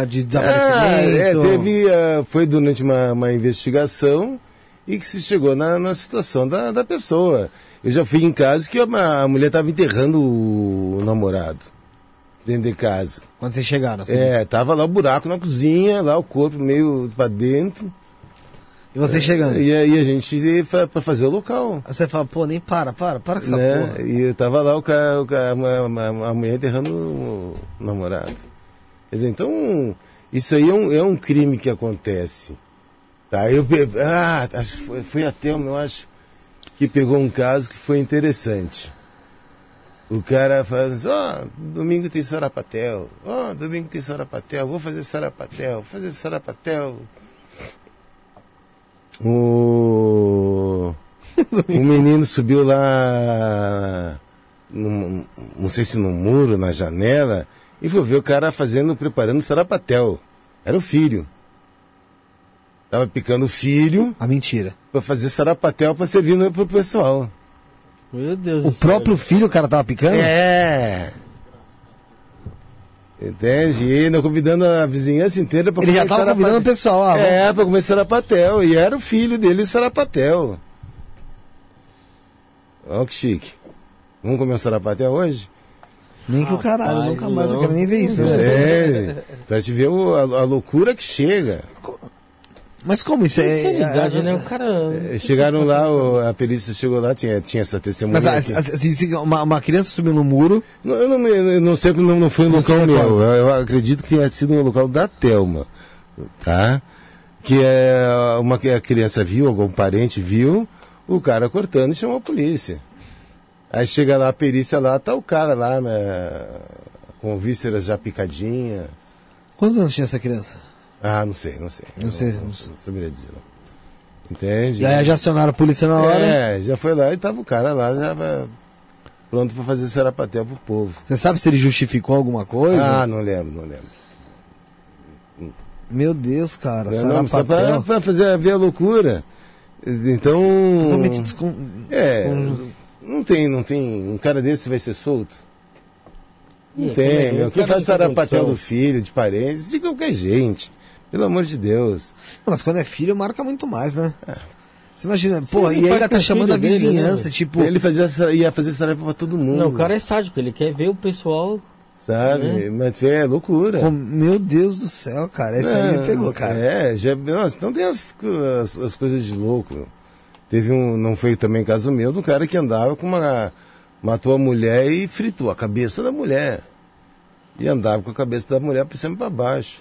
de Ah, desaparecimento? é, teve. ah, foi durante uma, uma investigação e que se chegou na, na situação da, da pessoa. Eu já fui em casa que a, a mulher estava enterrando o, namorado dentro de casa. Quando vocês chegaram? assim? É, tava lá o buraco na cozinha, lá o corpo meio pra dentro. E você chegando? E aí a gente ia pra fazer o local. Aí você fala, pô, nem para, para, para com essa né? porra. E eu tava lá o cara, o cara- a, a- a mulher enterrando o namorado. Quer dizer, então, isso aí é um, é um crime que acontece. Tá? Eu, ah, acho foi, foi a Thelma, eu acho, que pegou um caso que foi interessante. O cara fala assim, ó, domingo tem sarapatel, ó, domingo tem sarapatel, vou fazer sarapatel, vou fazer sarapatel. O... o menino subiu lá, num- não sei se no muro, na janela, e foi ver o cara fazendo, preparando sarapatel. Era o filho. Tava picando o filho A mentira. para fazer sarapatel para servir no, pro pessoal. Meu Deus O do céu. próprio filho o cara tava picando? É. Entende? E ainda convidando a vizinhança inteira para Ele já tava convidando o pessoal. Ah, É, para comer sarapatel. E era o filho dele, sarapatel. Olha que chique. Vamos comer um sarapatel hoje? Nem que o caralho, Rapaz, nunca mais eu não. quero nem ver isso, né? É. Pra te ver o- a, a loucura que chega. Mas como isso é. Sinceridade, é- né? O cara. É, Chegaram lá, o- a perícia chegou lá, tinha, tinha essa testemunha. Mas assim, se uma, uma criança subiu no muro, Não, eu não, eu não sei não, não foi um local meu. Eu, eu acredito que tenha sido um local da Telma. Tá? Que é uma que a criança viu, algum parente viu, o cara cortando e chamou a polícia. Aí chega lá a perícia lá, tá o cara lá, né, com vísceras já picadinha. quantos anos tinha essa criança? Ah, não sei, não sei. Não sei, Não, não não saberia dizer, não. Entende? E aí já acionaram a polícia na hora. É, já foi lá e tava o cara lá, já pronto para fazer sarapatel pro povo. Você sabe se ele justificou alguma coisa? Ah, não lembro, não lembro. Meu Deus, cara. É, não, só pra, pra fazer ver a loucura. Então. Totalmente descon... É, descon- não tem, não tem. Um cara desse vai ser solto? Não Ih, tem, como é? meu. O Quem faz não tem sarapatel do filho, de parentes, de qualquer gente. Pelo amor de Deus. Mas quando é filho, marca muito mais, né? Você imagina, pô, ele e ainda tá chamando a filho dele, vizinhança, né? tipo. Ele fazia, essa- ia fazer sarapatel pra todo mundo. Não, o cara é sádico, ele quer ver o pessoal. Sabe? né? Mas é loucura. pô, meu Deus do céu, cara. Esse aí me pegou, cara. É, já, nossa, então tem as, as, as coisas de louco. Teve um, não foi também caso meu, do cara que andava com uma. matou a mulher e fritou a cabeça da mulher. E andava com a cabeça da mulher por cima e pra baixo.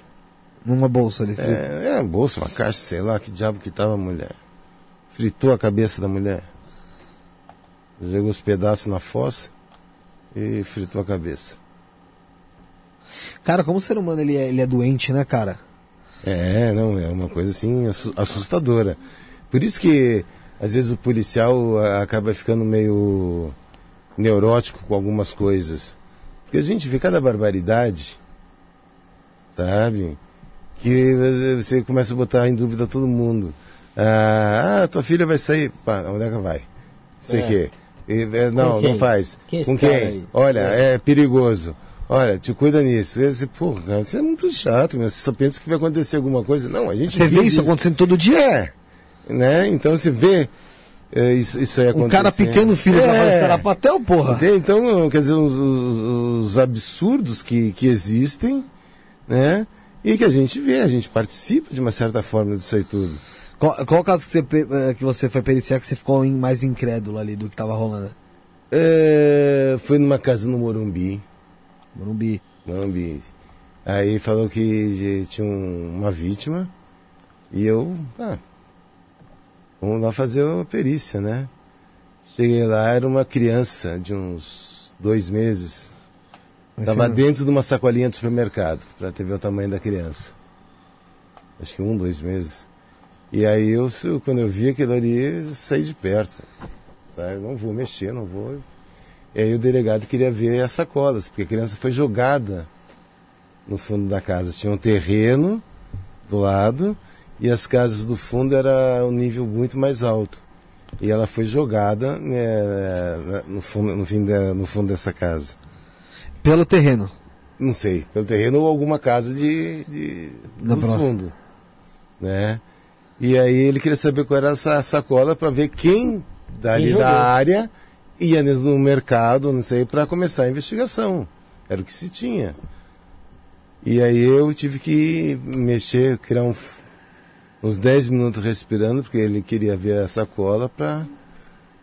Numa bolsa ali. frito. É, é, bolsa, uma caixa, sei lá que diabo que tava a mulher. Fritou a cabeça da mulher. Jogou os pedaços na fossa e fritou a cabeça. Cara, como o ser humano ele é, ele é doente, né, cara? É, não, é uma coisa assim assu- assustadora. Por isso que às vezes o policial acaba ficando meio neurótico com algumas coisas. Porque a gente vê cada barbaridade, sabe? Que eh, você começa a botar em dúvida todo mundo. Ah, ah, tua filha vai sair. Pá, onde é que vai? Sei É. que. Não, quem? não faz. Quem é Com cara quem? Olha, é perigoso. Olha, te cuida nisso. Você, porra, cara, você é muito chato, meu. Você só pensa que vai acontecer alguma coisa. Não, a gente Você vê vive isso acontecendo todo dia? É. Né? Então você vê é, isso, isso aí Um acontecendo. cara picando o filho é. sarapatel, porra. Então, quer dizer, os, os- os absurdos que, que existem, né? E que a gente vê, a gente participa de uma certa forma disso aí tudo. Qual, qual o caso que você, eh, que você foi periciar que você ficou mais incrédulo ali do que tava rolando? É, foi numa casa no Morumbi. Morumbi. Morumbi. Aí falou que tinha um- uma vítima e eu, ah, vamos lá fazer a perícia, né? Cheguei lá, era uma criança de uns dois meses. Estava dentro de uma sacolinha do supermercado, para ter ver o tamanho da criança. Acho que um, dois meses. E aí eu, quando eu vi aquilo ali, eu saí de perto. Sabe? Não vou mexer, não vou. E aí o delegado queria ver as sacolas, porque a criança foi jogada no fundo da casa. Tinha um terreno do lado e as casas do fundo era um nível muito mais alto. E ela foi jogada né, no, fundo, no, fim da, no fundo dessa casa. Pelo terreno? Não sei, pelo terreno ou alguma casa de, de do fundo. Né? E aí ele queria saber qual era essa sacola para ver quem dali quem da área ia no mercado, não sei, para começar a investigação. Era o que se tinha. E aí eu tive que mexer, criar um, uns 10 minutos respirando, porque ele queria ver a sacola para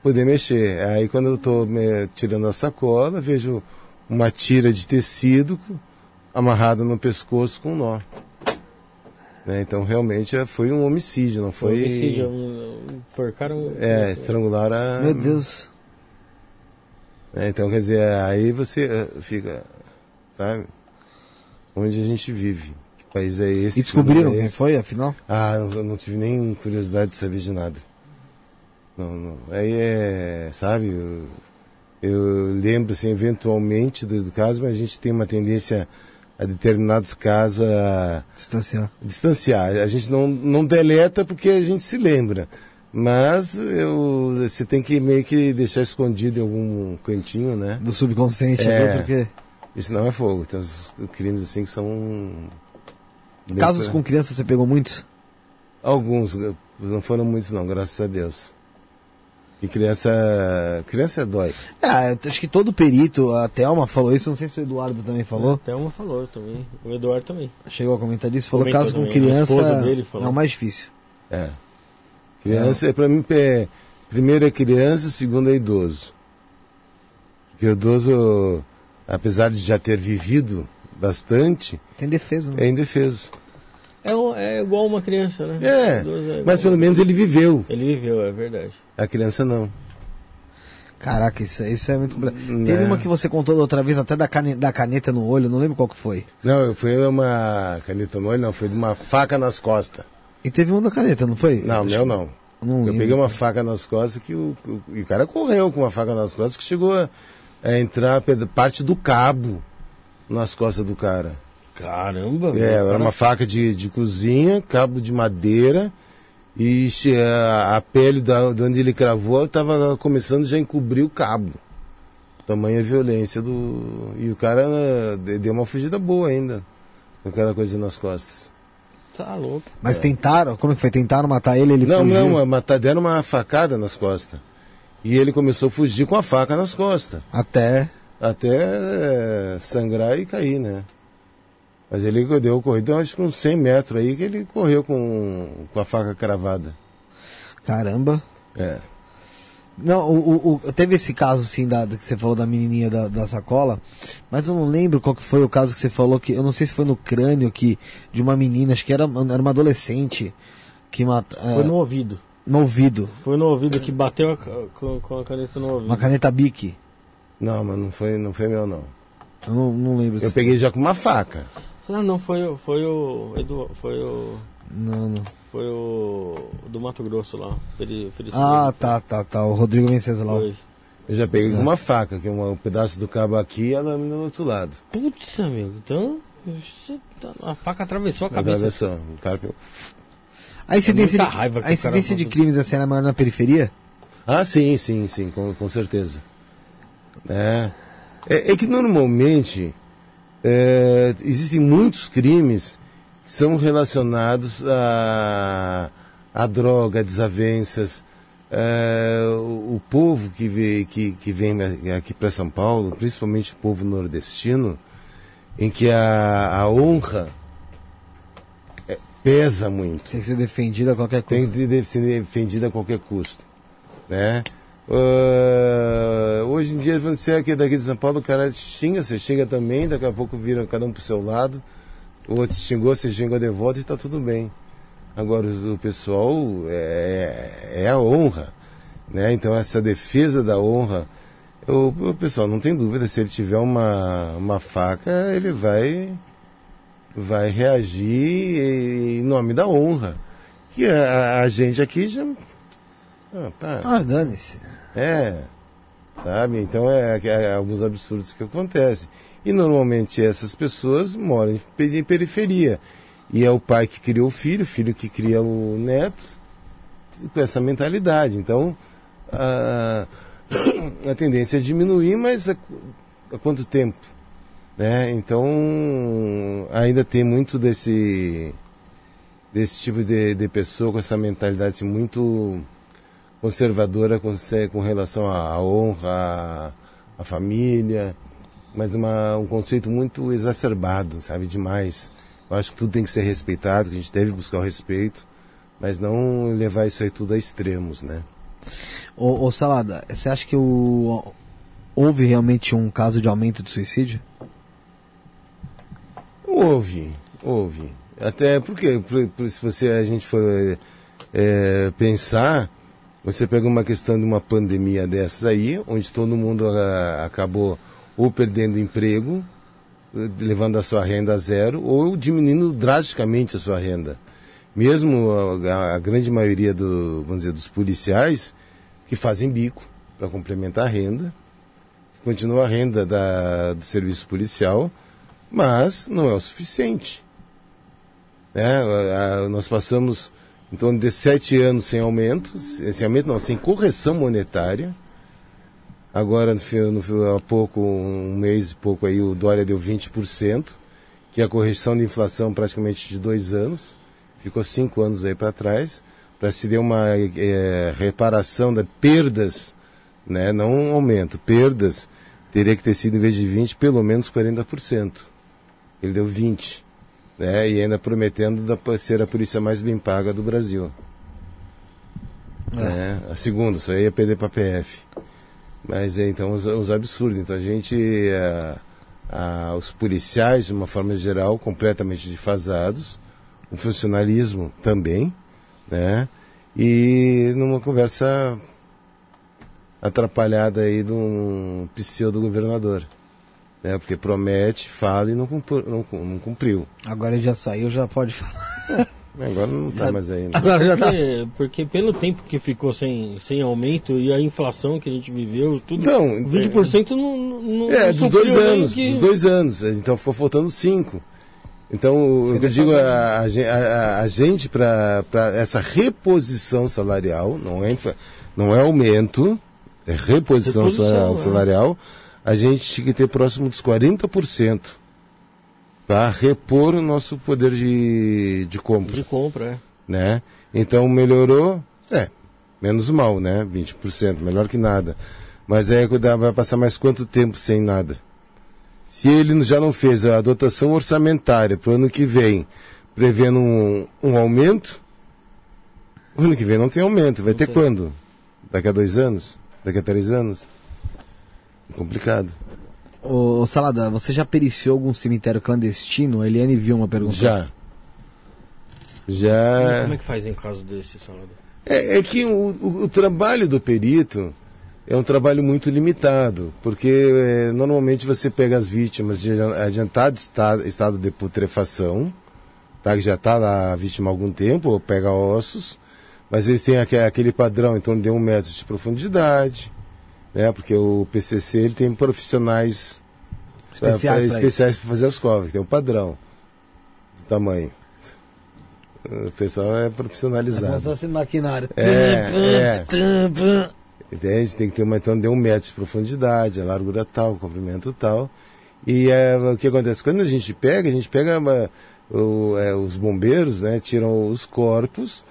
poder mexer. Aí quando eu estou tirando a sacola, vejo uma tira de tecido amarrada no pescoço com um nó. Né? Então realmente é, foi um homicídio, não foi. Homicídio, enforcaram. É, estrangularam a. Meu Deus. É, então quer dizer, aí você eh, fica, sabe? Onde a gente vive. Que país é esse? E descobriram é quem foi, afinal? Ah, não, não tive nem curiosidade de saber de nada. Não, não. Aí é, sabe, eu, eu lembro assim, eventualmente do, do, caso, mas a gente tem uma tendência a determinados casos a distanciar. distanciar. A gente não, não deleta porque a gente se lembra. Mas eu, você tem que meio que deixar escondido em algum cantinho, né? No subconsciente, é, porque... Isso não é fogo. Tem uns crimes assim que são... Casos pra... com crianças você pegou muitos? Alguns, não foram muitos não, graças a Deus. E criança. Criança dói. É, acho que todo perito, a Thelma falou isso, não sei se o Eduardo também falou. É, a Thelma falou também. O Eduardo também. Chegou a comentar isso, falou Comentou caso com criança. É o mais difícil. É. Criança, é. para mim, é, primeiro é criança, segundo é idoso. Porque o idoso, apesar de já ter vivido bastante. Tem defesa, né? É indefeso. É, é igual uma criança, né? É, é mas pelo menos ele viveu. Ele viveu, é verdade. A criança não. Caraca, isso, isso é muito complexo. Teve é. uma que você contou da outra vez, até da caneta, da caneta no olho, não lembro qual que foi. Não, foi uma caneta no olho, não, foi de uma faca nas costas. E teve uma da caneta, não foi? Não, meu não. não eu peguei uma faca nas costas que o, o, o, cara correu com uma faca nas costas que chegou a, a entrar parte do cabo nas costas do cara. Caramba! É, era uma faca de, de cozinha, cabo de madeira e a, pele da, de onde ele cravou estava começando já a encobrir o cabo. Tamanha violência do. E o cara né, deu uma fugida boa ainda. Com aquela coisa nas costas. Tá louco. Mas é. tentaram? Como é que foi? Tentaram matar ele? ele não, fugiu? não, matar, deram uma facada nas costas. E ele começou a fugir com a faca nas costas. Até? Até é, sangrar e cair, né? Mas ele deu corrida, acho que uns 100 metros aí, que ele correu com, com a faca cravada. Caramba. É. Não, o, o, teve esse caso, sim, da, que você falou da menininha da, da, sacola, mas eu não lembro qual que foi o caso que você falou, que eu não sei se foi no crânio que, de uma menina, acho que era, era uma adolescente, que mata... É, foi no ouvido. No ouvido. Foi no ouvido, que bateu a, com, com, a caneta no ouvido. Uma caneta bique. Não, mas não foi, não foi meu, não. Eu não, não lembro. Eu peguei já com uma faca. Não, não, foi, foi o. Edu, foi o. Não, não. Foi o. Do Mato Grosso lá. Feri, feri ah, tá, tá, tá. O Rodrigo Venceslau. Foi. Eu já peguei com uma faca, que é um pedaço do cabo aqui e a lâmina do outro lado. Putz, amigo, então. Tá, a faca atravessou a cabeça. Atravessou. O cara pegou. A incidência, é de, a incidência de crimes assim era maior na periferia? Ah, sim, sim, sim, com, com certeza. É. é. É que normalmente é, existem muitos crimes que são relacionados a, a droga, a desavenças. É, o, o, povo que, vê, que, que vem aqui para São Paulo, principalmente o povo nordestino, em que a, a honra é, pesa muito. Tem que ser defendida a qualquer custo. Tem que ser defendida a qualquer custo. Né? Uh, hoje em dia, você aqui daqui de São Paulo, o cara xinga, você xinga também, daqui a pouco vira cada um pro seu lado. O outro xingou, você xinga de volta e está tudo bem. Agora, o pessoal é, é a honra, né? Então, essa defesa da honra, o, o pessoal não tem dúvida, se ele tiver uma, uma faca, ele vai, vai reagir em nome da honra. Que a, a gente aqui já. Ah, tá. ah dane-se. É, sabe? Então é, é, é alguns absurdos que acontecem. E normalmente essas pessoas moram em periferia. E é o pai que cria o filho, o filho que cria o neto, com essa mentalidade. Então, a, a tendência é diminuir, mas há, há quanto tempo? Né? Então, ainda tem muito desse, desse tipo de, de pessoa com essa mentalidade assim, muito conservadora com, com relação à honra, à, família, mas uma, um conceito muito exacerbado, sabe, demais. Eu acho que tudo tem que ser respeitado, que a gente deve buscar o respeito, mas não levar isso aí tudo a extremos, né? Ô, ô Salada, você acha que o, houve realmente um caso de aumento de suicídio? Houve, houve. Até porque, se você, a gente for é, pensar, você pega uma questão de uma pandemia dessas aí, onde todo mundo ah, acabou ou perdendo emprego, levando a sua renda a zero, ou diminuindo drasticamente a sua renda. Mesmo a, a grande maioria do, vamos dizer, dos policiais que fazem bico para complementar a renda, continua a renda da, do serviço policial, mas não é o suficiente. É, nós passamos em torno de sete anos sem aumento, sem aumento não, sem correção monetária. Agora, no, no, há pouco, um mês e pouco aí, o Dória deu 20%, que é a correção de inflação praticamente de dois anos. Ficou cinco anos aí para trás, para se ter uma é, reparação de perdas, né, não um aumento, perdas, teria que ter sido, em vez de 20%, pelo menos 40%. Ele deu 20% né? E ainda prometendo da, ser a polícia mais bem paga do Brasil. É. Né? A segunda, isso aí é perder para a PF. Mas é, então, os, os, absurdos. Então, a gente, a, a, os policiais, de uma forma geral, completamente defasados, o funcionalismo também, né? E numa conversa atrapalhada aí de um pseudo-governador. Né? Porque promete, fala e não cumpriu, não, não cumpriu. Agora ele já saiu, já pode falar. Agora não está mais aí. Né? Agora já tá. porque, porque pelo tempo que ficou sem, sem aumento e a inflação que a gente viveu, tudo. Então, 20% é, não, não. É, dos dois anos. Que... Dos dois anos. Então ficou faltando 5. Então, o que eu digo, a, a, a gente, para essa reposição salarial, não é, não é aumento, é reposição, reposição salarial. É a gente tinha que ter próximo dos 40% para repor o nosso poder de, de compra. De compra, é. Né? Então melhorou, é, menos mal, né? 20%, melhor que nada. Mas aí vai passar mais quanto tempo sem nada? Se ele já não fez a dotação orçamentária para o ano que vem, prevendo um, um aumento, o ano que vem não tem aumento. Vai não ter tem. quando? Daqui a dois anos? Daqui a três anos? Complicado. Ô, Salada, você já periciou algum cemitério clandestino? A Eliane viu uma pergunta. Já. Já. E como é que faz em caso desse, Salada? É, é que o, o, o, trabalho do perito é um trabalho muito limitado, porque é, normalmente você pega as vítimas de adiantado estado, estado de putrefação, tá, que já está lá a vítima há algum tempo, ou pega ossos, mas eles têm aquele padrão em torno de um metro de profundidade, né? Porque o PCC ele tem profissionais especiais para fazer as covas, tem um padrão de tamanho. O pessoal é profissionalizado. É assim maquinário. É, é. Entende? Tem que ter uma então de um metro de profundidade, a largura tal, o comprimento tal. E é, o que acontece? Quando a gente pega, a gente pega uma, o, é, os bombeiros, né, tiram os corpos,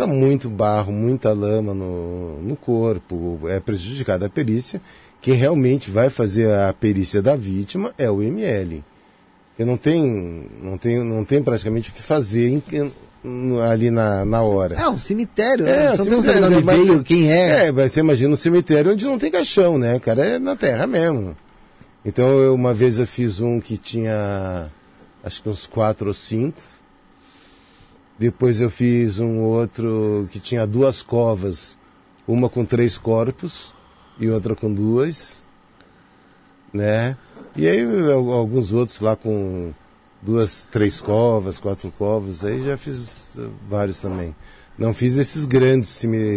Está muito barro, muita lama no, no corpo, é prejudicada a perícia. Quem realmente vai fazer a perícia da vítima é o ML. Porque não tem, não tem, não tem praticamente o que fazer em, ali na, na hora. É um cemitério, né? é? Você não tem onde veio, quem é. É, você imagina um cemitério onde não tem caixão, né? Cara, é na terra mesmo. Então, eu, uma vez eu fiz um que tinha, acho que uns quatro ou cinco, depois eu fiz um outro que tinha duas covas, uma com três corpos e outra com duas, né? E aí alguns outros lá com duas, três covas, quatro covas, aí já fiz vários também. Não fiz esses grandes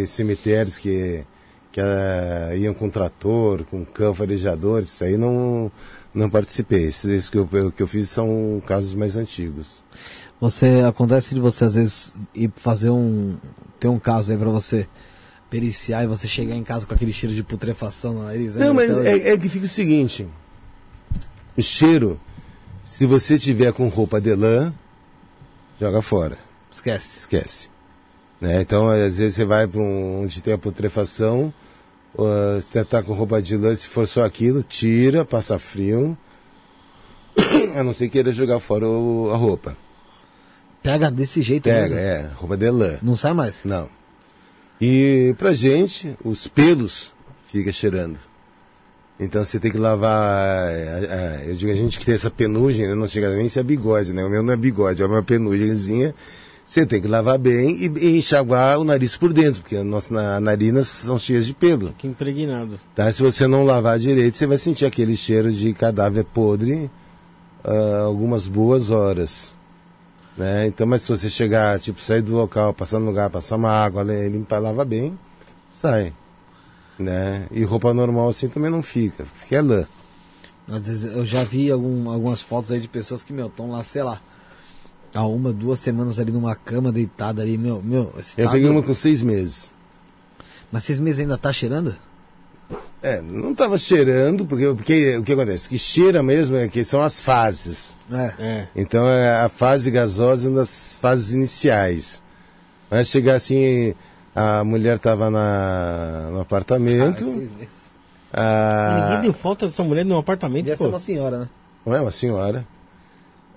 cemitérios que, que uh, iam com trator, com cão farejador, isso aí não, não participei. Esses, esses que, eu, que eu fiz são casos mais antigos. Você, acontece de você às vezes ir fazer um, tem um caso aí pra você periciar e você chegar em casa com aquele cheiro de putrefação no nariz? Não, mas é, é, que fica o seguinte: o cheiro, se você tiver com roupa de lã, joga fora. Esquece. Esquece. Né? Então, às vezes você vai para um, onde tem a putrefação, uh, você tá com roupa de lã, se for só aquilo, tira, passa frio. A não ser queira jogar fora o, a roupa. Pega desse jeito Pega, mesmo? é, roupa de lã. Não sai mais? Não. E pra gente, os pelos fica cheirando. Então você tem que lavar. É, é, eu digo a gente que tem essa penugem, né, não chega nem se é bigode, né? O meu não é bigode, é uma penugemzinha. Você tem que lavar bem e, e enxaguar o nariz por dentro, porque as nossas narinas são cheias de pelo. Que impregnado. Tá? Se você não lavar direito, você vai sentir aquele cheiro de cadáver podre uh, algumas boas horas. Né? Então, mas se você chegar, tipo, sair do local, passar no lugar, passar uma água, limpar, lava bem, sai. Né? E roupa normal assim também não fica, fica é lã. Às vezes eu já vi algum, algumas fotos aí de pessoas que, meu, estão lá, sei lá, há uma, duas semanas ali numa cama deitada ali, meu, meu. Eu peguei uma com seis meses. Mas seis meses ainda tá cheirando? É, não estava cheirando, porque, porque o que acontece? Que cheira mesmo é que são as fases. É. É. Então é a fase gasosa das fases iniciais. Mas chegar assim, a mulher estava no apartamento. Seis meses. a- Ninguém deu falta dessa mulher num apartamento, ser pô. uma senhora, né? Não é uma senhora.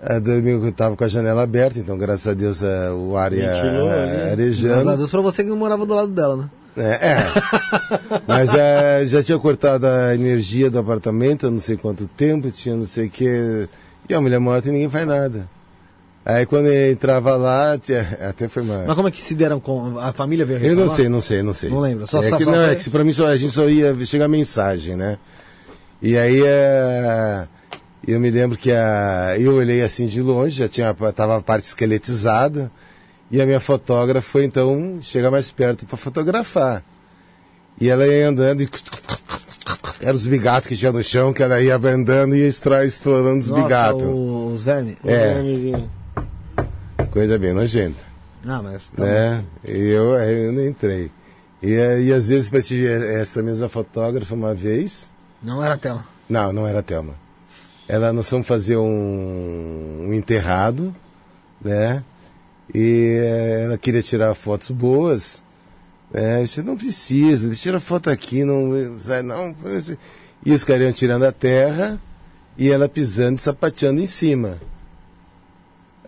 A domingo estava com a janela aberta, então graças a Deus é, o ar ia ali. Graças a arejando. Deus pra você que não morava do lado dela, né? É, é. mas é, já tinha cortado a energia do apartamento há não sei quanto tempo, tinha não sei o que. E a mulher morta e ninguém faz nada. Aí quando eu entrava lá, tinha- até foi uma. Mas como é que se deram com. A família veio Eu não sei, não sei, não sei. Não lembra, só- é que, não, é que pra mim só, a gente só ia chegar mensagem, né? E aí é, eu me lembro que a, eu olhei assim de longe, já tinha tava a parte esqueletizada, e a minha fotógrafa foi então chegar mais perto para fotografar. E ela ia andando e eram os bigatos que tinha no chão, que ela ia andando e ia estourando os Nossa, bigatos. o- os vermes. É. Vermezinho. Coisa bem nojenta. Ah, mas. Tá né? E eu, eu não entrei. E, eh, e às vezes prestigiei essa mesma fotógrafa uma vez. Não era tela. Não, não era a Thelma. Ela, nós fomos fazer um, um enterrado, né? E eh, ela queria tirar fotos boas. Eu disse, não precisa, tira foto aqui, não. sabe, não e os caras iam tirando a terra e ela pisando e sapateando em cima.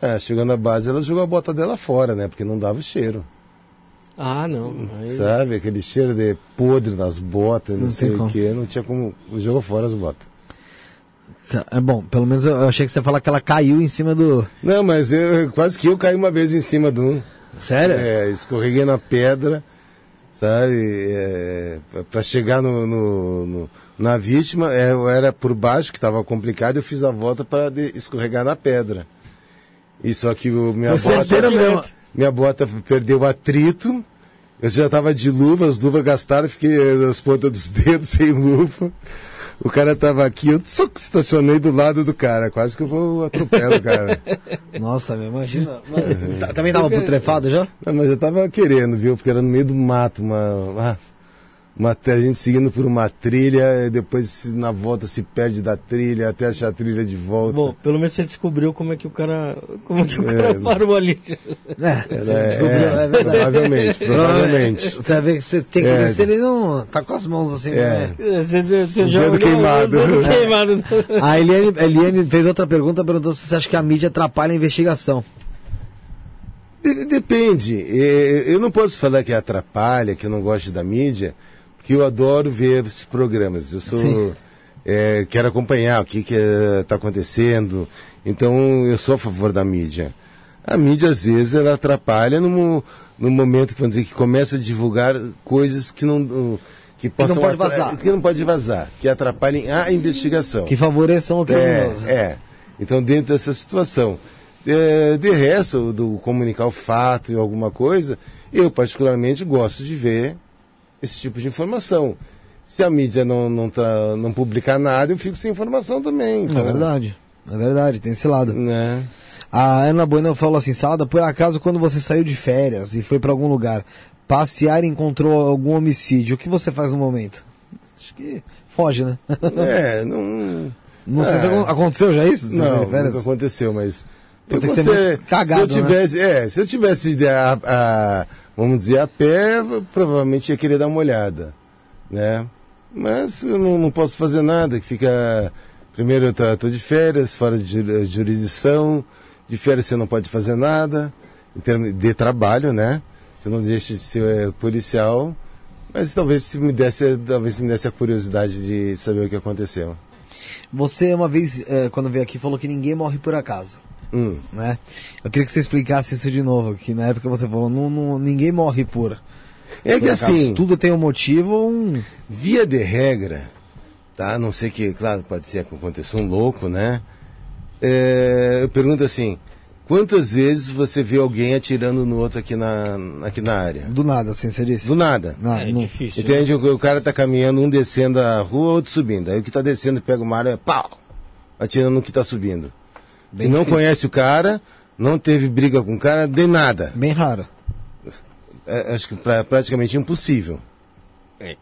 Ah, chegando na base, ela jogou a bota dela fora, né? Porque não dava o cheiro. Ah, não. Aí- Sabe? Aquele cheiro de podre nas botas, não, Não sei o que. Não tinha como. Jogou fora as botas. É bom, pelo menos eu, achei que você ia falar que ela caiu em cima do. Não, mas eu, quase que eu caí uma vez em cima um. Sério? É, escorreguei na pedra, sabe? É, para chegar no, no- no- na vítima, é, eu era por baixo, que estava complicado, eu fiz a volta para escorregar na pedra. E só que o, minha Foi bota. mesmo. Minha bota perdeu o atrito. Eu já tava de luva, as luvas gastaram, fiquei nas pontas dos dedos sem luva. O cara tava aqui, eu só que estacionei do lado do cara, quase que eu vou atropelo o cara. Nossa, meu, imagina. Mano, tá- também tava putrefado já? Não, mas eu tava querendo, viu? Porque era no meio do mato, uma, uma, uma- a gente seguindo por uma trilha, e depois na volta se perde da trilha até achar a trilha de volta. Bom, pelo menos você descobriu como é que o cara. Como é que o É, cara não- parou ali. É, você é, descobriu, é, é, verdade. provavelmente, provavelmente. Você vai ver que você tem que É. ver se ele não tá com as mãos assim, É. né? Você, você, você já olhou, queimado. queimado. A Eliane, a Eliane fez outra pergunta, perguntou se você acha que a mídia atrapalha a investigação. De- Depende. Eu não posso falar que atrapalha, que eu não gosto da mídia, porque eu adoro ver esses programas. Eu sou. Eh, quero acompanhar o que está acontecendo. Então eu sou a favor da mídia. A mídia, às vezes, ela atrapalha no, no momento vamos dizer, que começa a divulgar coisas que não. Que, possam pode atra- vazar. Que não pode vazar, que atrapalhem a investigação. Que favoreçam o criminoso. É, é. Então, dentro dessa situação. É, de resto, do comunicar o fato e alguma coisa, eu particularmente gosto de ver esse tipo de informação. Se a mídia não, não, tá, não publicar nada, eu fico sem informação também. Então, É verdade. É verdade, tem esse lado. Né? A Ana Bueno falou assim: Salada, por acaso, quando você saiu de férias e foi pra algum lugar, passear e encontrou algum homicídio, o que você faz no momento? Acho que foge, né? É, não. Não sei se É. acon- aconteceu já isso? Não, aconteceu, mas. Pode ser muito cagado, se eu né? tivesse, é, se eu tivesse a, a- vamos dizer, a pé, provavelmente ia querer dar uma olhada, né? Mas eu não, não posso fazer nada, que fica. Primeiro eu tô de férias, fora de juri- jurisdição, de férias você não pode fazer nada, em termos de trabalho, né? Você não deixa de ser é, policial, mas talvez se me desse, talvez me desse a curiosidade de saber o que aconteceu. Você, uma vez, eh, quando veio aqui, falou que ninguém morre por acaso. Hum. Né? Eu queria que você explicasse isso de novo, que na época você falou, não, não- ninguém morre por. É que por acaso. assim. Tudo tem um motivo, um. Via de regra, tá? A não sei que, claro, pode ser que aconteça um louco, né? É, eu pergunto assim, quantas vezes você vê alguém atirando no outro aqui na, aqui na área? Do nada, assim, você disse. Do nada. Ah, É não- difícil. Entende? O, o cara tá caminhando, um descendo a rua, outro subindo. Aí o que tá descendo pega uma área, pau! Atirando no que tá subindo. Bem não difícil. conhece o cara, não teve briga com o cara, de nada. Bem raro. É, acho que pra, praticamente impossível. É.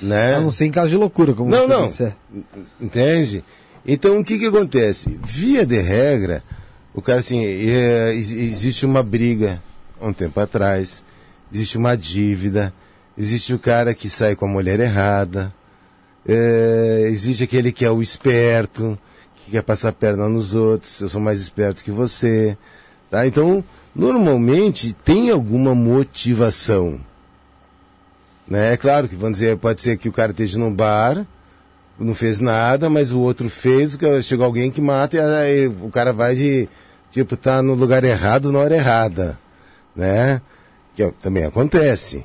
Né? A não ser em caso de loucura, como Não, você não. disse. é. Entende? Então o que que acontece? Via de regra, o cara assim, é, ex- existe uma briga há um tempo atrás, existe uma dívida, existe o cara que sai com a mulher errada, é, existe aquele que é o esperto, que quer passar a perna nos outros, eu sou mais esperto que você. Tá? Então, normalmente tem alguma motivação. Né? É claro que vamos dizer, pode ser que o cara esteja num bar, não fez nada, mas o outro fez, chegou alguém que mata e aí o cara vai de, tipo, tá no lugar errado na hora errada, né? Que é- também acontece.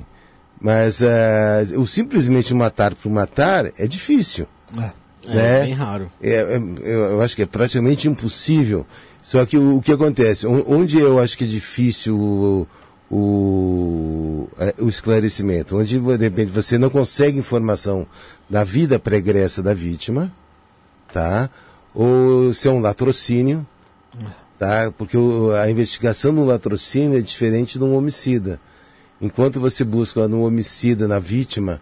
Mas eh, o simplesmente matar por matar é difícil. É. É, né? bem raro. É, é, eu, acho que é praticamente impossível. Só que o, o que acontece? Onde eu acho que é difícil o, o, é, o esclarecimento, onde de repente você não consegue informação da vida pregressa da vítima, tá? Ou se é um latrocínio, tá? Porque o- a investigação do latrocínio é diferente de um homicida. Enquanto você busca no homicida, na vítima,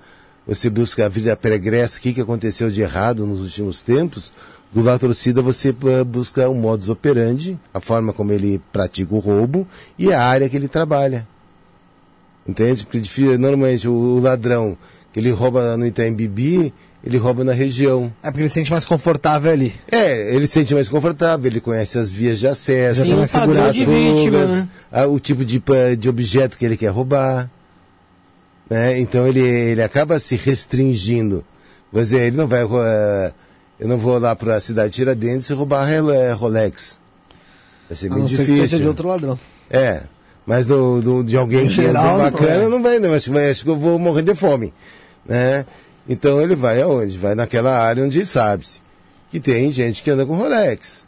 você busca a vida pregressa, o que, que aconteceu de errado nos últimos tempos, do latrocida você eh, busca o modus operandi, a forma como ele pratica o roubo e a área que ele trabalha. Entende? Porque normalmente o, ladrão que ele rouba no Itaim Bibi, ele rouba na região. É porque ele se sente mais confortável ali. É, ele se sente mais confortável, ele conhece as vias de acesso, Sim, as fugas, né? a- o tipo de, pa- de objeto que ele quer roubar. Né? Então ele, ele acaba se restringindo. Quer dizer, ele não vai. eh, eu não vou lá para a cidade de Tiradentes e roubar eh, Rolex. Vai ser bem não ser que seja de difícil. outro ladrão. É. Mas do, do- de alguém que é geral, não bacana é. não vai, não. Acho acho que eu vou morrer de fome. Né? Então ele vai aonde? Vai naquela área onde sabe-se que tem gente que anda com Rolex.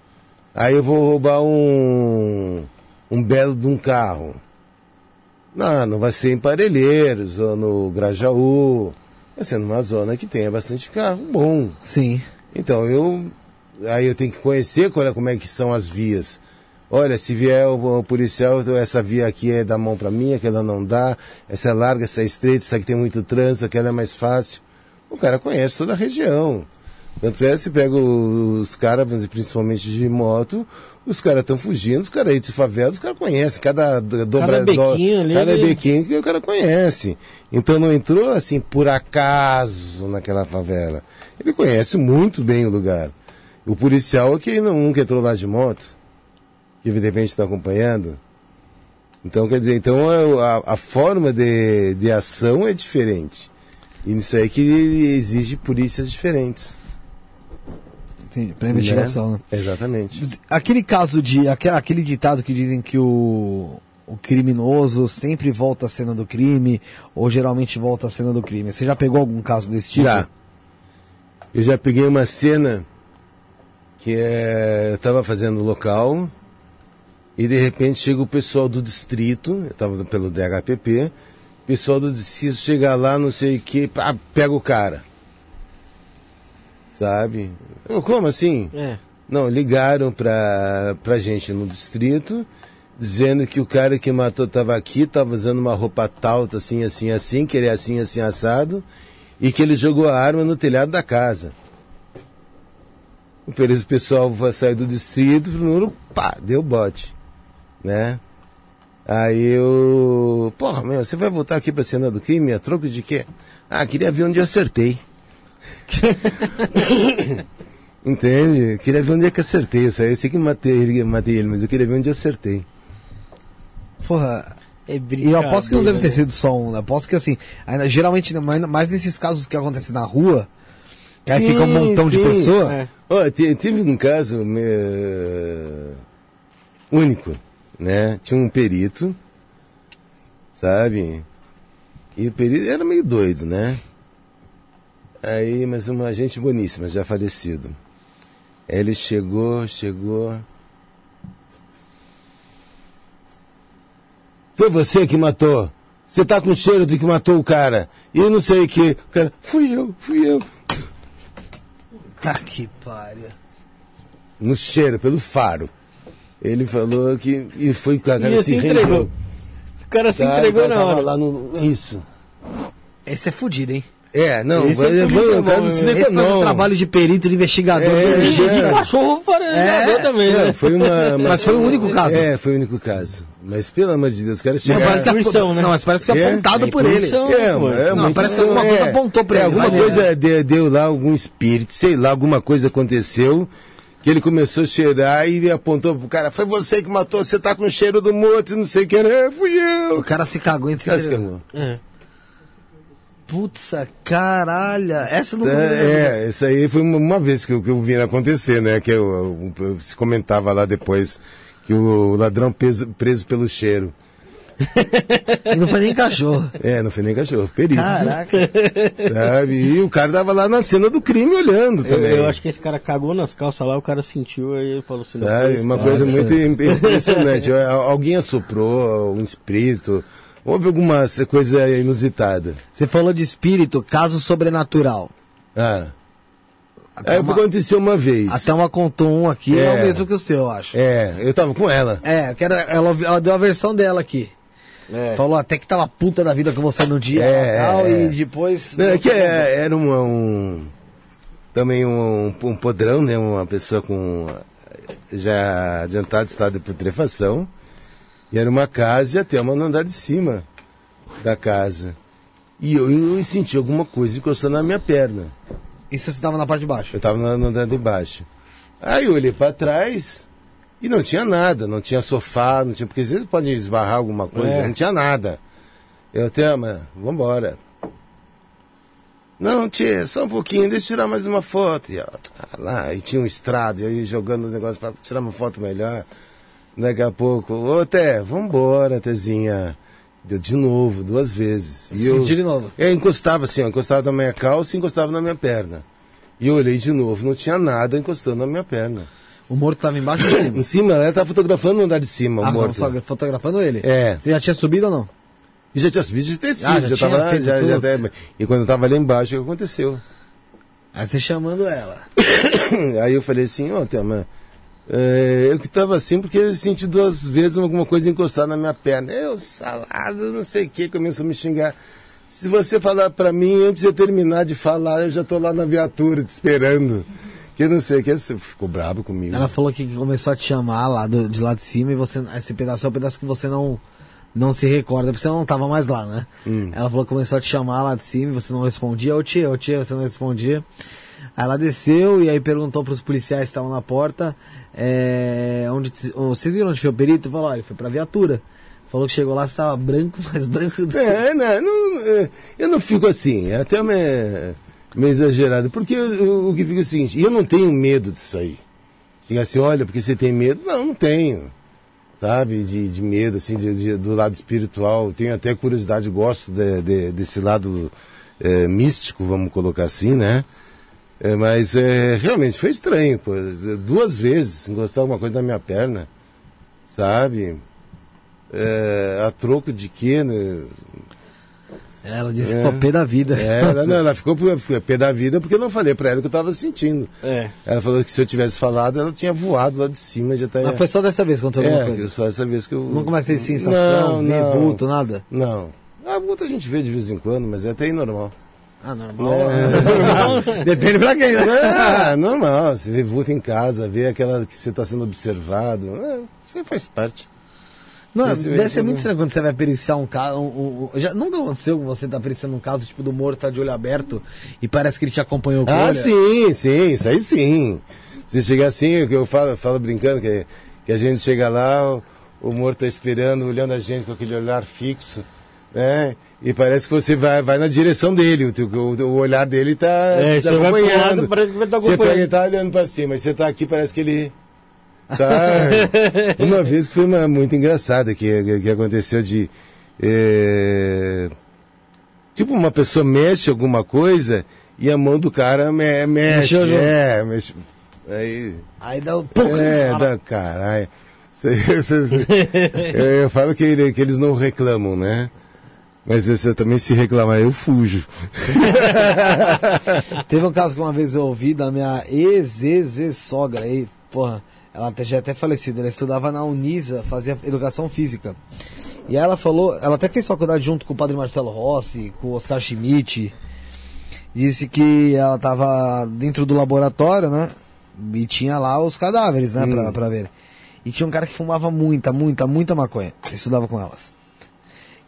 Aí eu vou roubar um, um belo de um carro. Não, não vai ser em Parelheiros ou no Grajaú. Vai ser numa zona que tenha bastante carro bom. Sim. Então eu aí eu tenho que conhecer qual é, como é que são as vias. Olha, se vier o, o policial, essa via aqui é da mão para mim, aquela não dá, essa é larga, essa é estreita, essa aqui tem muito trânsito, aquela é mais fácil. O cara conhece toda a região. Tanto é, se pega os caras, principalmente de moto, os caras estão fugindo, os caras aí de favela, os caras conhecem, cada do- dobra, bequinho do- ali, cada ele- bequinho que o cara conhece. Então não entrou assim por acaso naquela favela. Ele conhece muito bem o lugar. O policial é que não, nunca entrou lá de moto, que de repente está acompanhando. Então, quer dizer, então a, a- a forma de, de ação é diferente. E nisso aí que exige polícias diferentes. Pra investigação, né? Exatamente. Aquele caso de. aque- Aquele ditado que dizem que o, o criminoso sempre volta à cena do crime, ou geralmente volta à cena do crime. Você já pegou algum caso desse tipo? Já. Eu já peguei uma cena que é, eu estava fazendo local e de repente chega o pessoal do distrito, eu estava pelo DHPP, O pessoal do distrito chega lá, não sei o que, pá, pega o cara. Sabe? Como assim? É. Não, ligaram pra, pra gente no distrito, dizendo que o cara que matou estava aqui, estava usando uma roupa talta, assim, assim, assim, que ele é assim, assim, assado, e que ele jogou a arma no telhado da casa. O pessoal vai sair do distrito, no pá, deu bote, né? Aí eu, porra, meu, você vai voltar aqui pra cena do crime, a troco de quê? Ah, queria ver onde eu acertei. Entende? Queria ver onde é que acertei. Eu, sei- eu sei que matei ele, matei ele, mas eu queria ver onde eu acertei. Porra. É E eu aposto que não deve ter brincadeira, sido só um. Eu aposto que assim, ainda, geralmente, mais, mais nesses casos que acontecem na rua, que aí Sim, fica um montão de sim. pessoa. né? Ó, te- teve um caso eh, único, né? Tinha um perito, sabe? E o perito era meio doido, né? Aí, mas uma gente boníssima, já falecido. Ele chegou, chegou. Foi você que matou. Você tá com cheiro de que matou o cara. E eu não sei o que. O cara, fui eu, fui eu. Tá que pariu. no cheiro, pelo faro. Ele falou que. E foi com a cara E se se entregou. rendeu. O cara se Cara, entregou cara na hora. Lá no, isso. Esse é fudido, hein? É, não, Esse é foi, polícia foi o caso do né? Cineco, Esse faz não. trabalho de perito, de investigador. É, de- E esse é. cachorro farejador também, É, né? foi uma, Mas foi o único caso. É, foi o único caso. Mas pelo amor de Deus, os caras Mas chegaram. parece que Intuição, né? Não, mas parece que é É, apontado é por ele. É, pô. é, Não, parece que alguma coisa apontou pra é, ele, Alguma vai coisa deu, deu lá, algum espírito, sei lá, alguma coisa aconteceu, que ele começou a cheirar e apontou pro cara, foi você que matou, você tá com cheiro do morto, e não sei o que era, é, fui eu. O cara se cagou em O cara se cima. cagou. É. Putz, caralho. Essa não É, é, isso aí foi uma, uma vez que eu, que eu vi acontecer, né? Que eu, eu- se comentava lá depois que o ladrão preso, preso pelo cheiro. E não foi nem cachorro. É, não foi nem cachorro, perito. Caraca. Sabe? E o cara tava lá na cena do crime olhando Eu, também. eu acho que esse cara cagou nas calças lá, o cara sentiu, aí ele falou assim... Sabe? Uma coisa muito impressionante. Al- Alguém assoprou, um espírito. Houve alguma coisa inusitada. Você falou de espírito, caso sobrenatural. Ah. Até Aí uma, aconteceu uma vez. até uma contou um aqui, é. É. o mesmo que o seu, eu acho. É, eu tava com ela. É, que era, ela, ela deu a versão dela aqui. É. Falou até que tava puta da vida com você no dia É, e tal, é, é. e depois. Não, é que é- era uma- um. Também um, um podrão, né? Uma pessoa com já adiantado estado de putrefação. E era uma casa e até uma no andar de cima da casa. E eu, eu senti alguma coisa encostando na minha perna. Isso você tava na parte de baixo. Eu estava no, andar de baixo. Aí eu olhei para trás e não tinha nada, não tinha sofá, não tinha. Porque às vezes pode esbarrar alguma coisa, É. não tinha nada. Eu até, mas vambora. Não, tia, só um pouquinho, deixa eu tirar mais uma foto. E tá lá, e tinha um estrado, e aí jogando os negócios para tirar uma foto melhor. Daqui a pouco, ô Té, vambora, Tezinha. Deu de novo, duas vezes. E eu, de novo. eu encostava assim, ó, encostava na minha calça e encostava na minha perna. E eu olhei de novo, não tinha nada encostando na minha perna. O morto tava embaixo ou em cima? Em cima, ela tava fotografando no andar de cima, o Ah, não, morto. só fotografando ele? É. Você já tinha subido ou não? E já tinha subido de tecido, Ah, já já, tinha tava já, já até- E quando eu tava lá embaixo, o que aconteceu? Aí você chamando ela. Aí eu falei assim, ó, Thelma, é, eu que tava assim porque eu senti duas vezes alguma coisa encostar na minha perna. Eu, salado, não sei o que, começou a me xingar. Se você falar pra mim antes de eu terminar de falar, eu já tô lá na viatura te esperando. Que não sei, que você ficou bravo comigo. Ela falou que começou a te chamar lá do- de lá de cima e você. Esse pedaço é o pedaço que você não. Não se recorda, porque você não tava mais lá, né? Hum. Ela falou que começou a te chamar lá de cima e você não respondia. Ô tia, ô tia, você não respondia. Aí ela desceu e aí perguntou pros policiais que estavam na porta. É, onde, ô, vocês viram onde foi o perito? Falou, olha, ele foi pra viatura. Falou que chegou lá, você tava branco, mais branco do É, não, não, é, eu não fico assim, é até meio, meio exagerado, porque o que fica é o seguinte, eu não tenho medo disso aí. Chega assim, olha, porque você tem medo? Não, não tenho. Sabe, de, de medo, assim, de- de- do lado espiritual. Tenho até curiosidade, gosto de- desse lado é, místico, vamos colocar assim, né? É, mas é, realmente foi estranho, pô. Duas vezes encostar alguma coisa na minha perna, sabe? É, a troco de quê, né? Ela disse que ficou pé da vida. É, ela, não, ela ficou pé da vida porque eu não falei pra ela o que eu tava sentindo. É. Ela falou que se eu tivesse falado, ela tinha voado lá de cima, já tá. Mas foi só dessa vez que aconteceu alguma é, coisa. só essa vez que eu. Nunca mais teve sensação, Não, não. vulto, nada? Não. A multa a gente vê de vez em quando, mas é até normal. Ah, normal. normal. Depende pra quem, né? Ah, normal. Você vê vulto em casa, vê aquela que você está sendo observado. É, você faz parte. Não, sim, deve ser muito estranho quando você vai periciar um caso. Um, um- já, nunca aconteceu com você tá periciando um caso tipo do morto tá de olho aberto e parece que ele te acompanhou com Ah, sim, sim, isso aí sim. Se chegar assim, o que eu falo, eu falo brincando, que, que a gente chega lá, o, o morto tá esperando, olhando a gente com aquele olhar fixo, né? E parece que você vai, vai na direção dele, o, teu- o, o olhar dele tá, É, tá você vai pro lado, acompanhando. parece que vai estar Você acompanhando. pega e tá olhando pra cima, mas você tá aqui, parece que ele. Tá. uma vez que foi uma, muito engraçada que, que, aconteceu de. eh, tipo, uma pessoa mexe alguma coisa e a mão do cara me, mexe. Mexeu. É, mexe. Aí. Aí dá um pouco. É, da caralho. Eu, eu falo que, que eles não reclamam, né? Mas eu também se reclamar, eu fujo. Teve um caso que uma vez eu ouvi da minha ex-ex-sogra aí, porra, ela até, já é até falecida, ela estudava na Unisa, fazia educação física. E ela falou, ela até fez faculdade junto com o padre Marcelo Rossi, com o Oscar Schmidt. Disse que ela tava dentro do laboratório, né? E tinha lá os cadáveres, né, pra, pra ver. E tinha um cara que fumava muita, muita, muita maconha. Estudava com elas.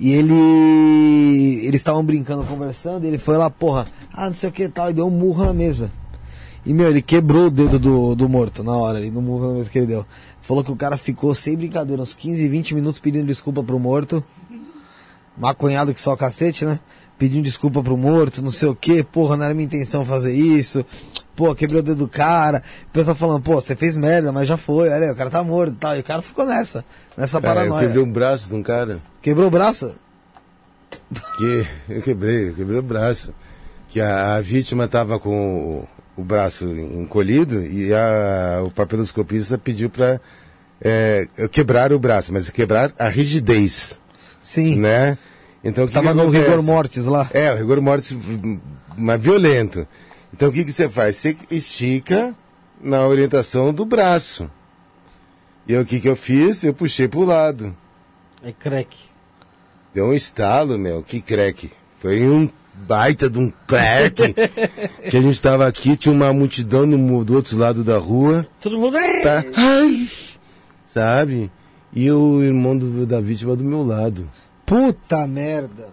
E ele. Eles estavam brincando, conversando, e ele foi lá, porra, ah, não sei o que tal, e deu um murro na mesa. E, meu, ele quebrou o dedo do, do morto na hora, ali, no murro na mesa que ele deu. Falou que o cara ficou, sem brincadeira, uns 15, 20 minutos pedindo desculpa pro morto. Maconhado que só cacete, né? Pedindo desculpa pro morto, não sei o que, porra, não era minha intenção fazer isso. Pô, quebrei o dedo do cara. O pessoal falando, pô, você fez merda, mas já foi, olha aí, o cara tá morto e tal. E o cara ficou nessa, nessa Cara, eu paranoia. quebrei um braço de um cara. Quebrou o braço? Que eu quebrei, eu quebrei o braço. Que a, a vítima estava com o, o braço encolhido e a, o papiloscopista pediu para quebrar o braço, mas quebrar a rigidez, Sim. né? Então que Tava que no rigor mortis lá. É, o rigor mortis mas violento. Então o que, que você faz? Você estica na orientação do braço. E o que, que eu fiz? Eu puxei pro lado. É crack. Deu um estalo, meu, que creque. Foi um baita de um creque. que a gente tava aqui, tinha uma multidão no, do outro lado da rua, Todo mundo tá? Ai! Sabe? E o irmão do- da vítima do meu lado, Puta merda.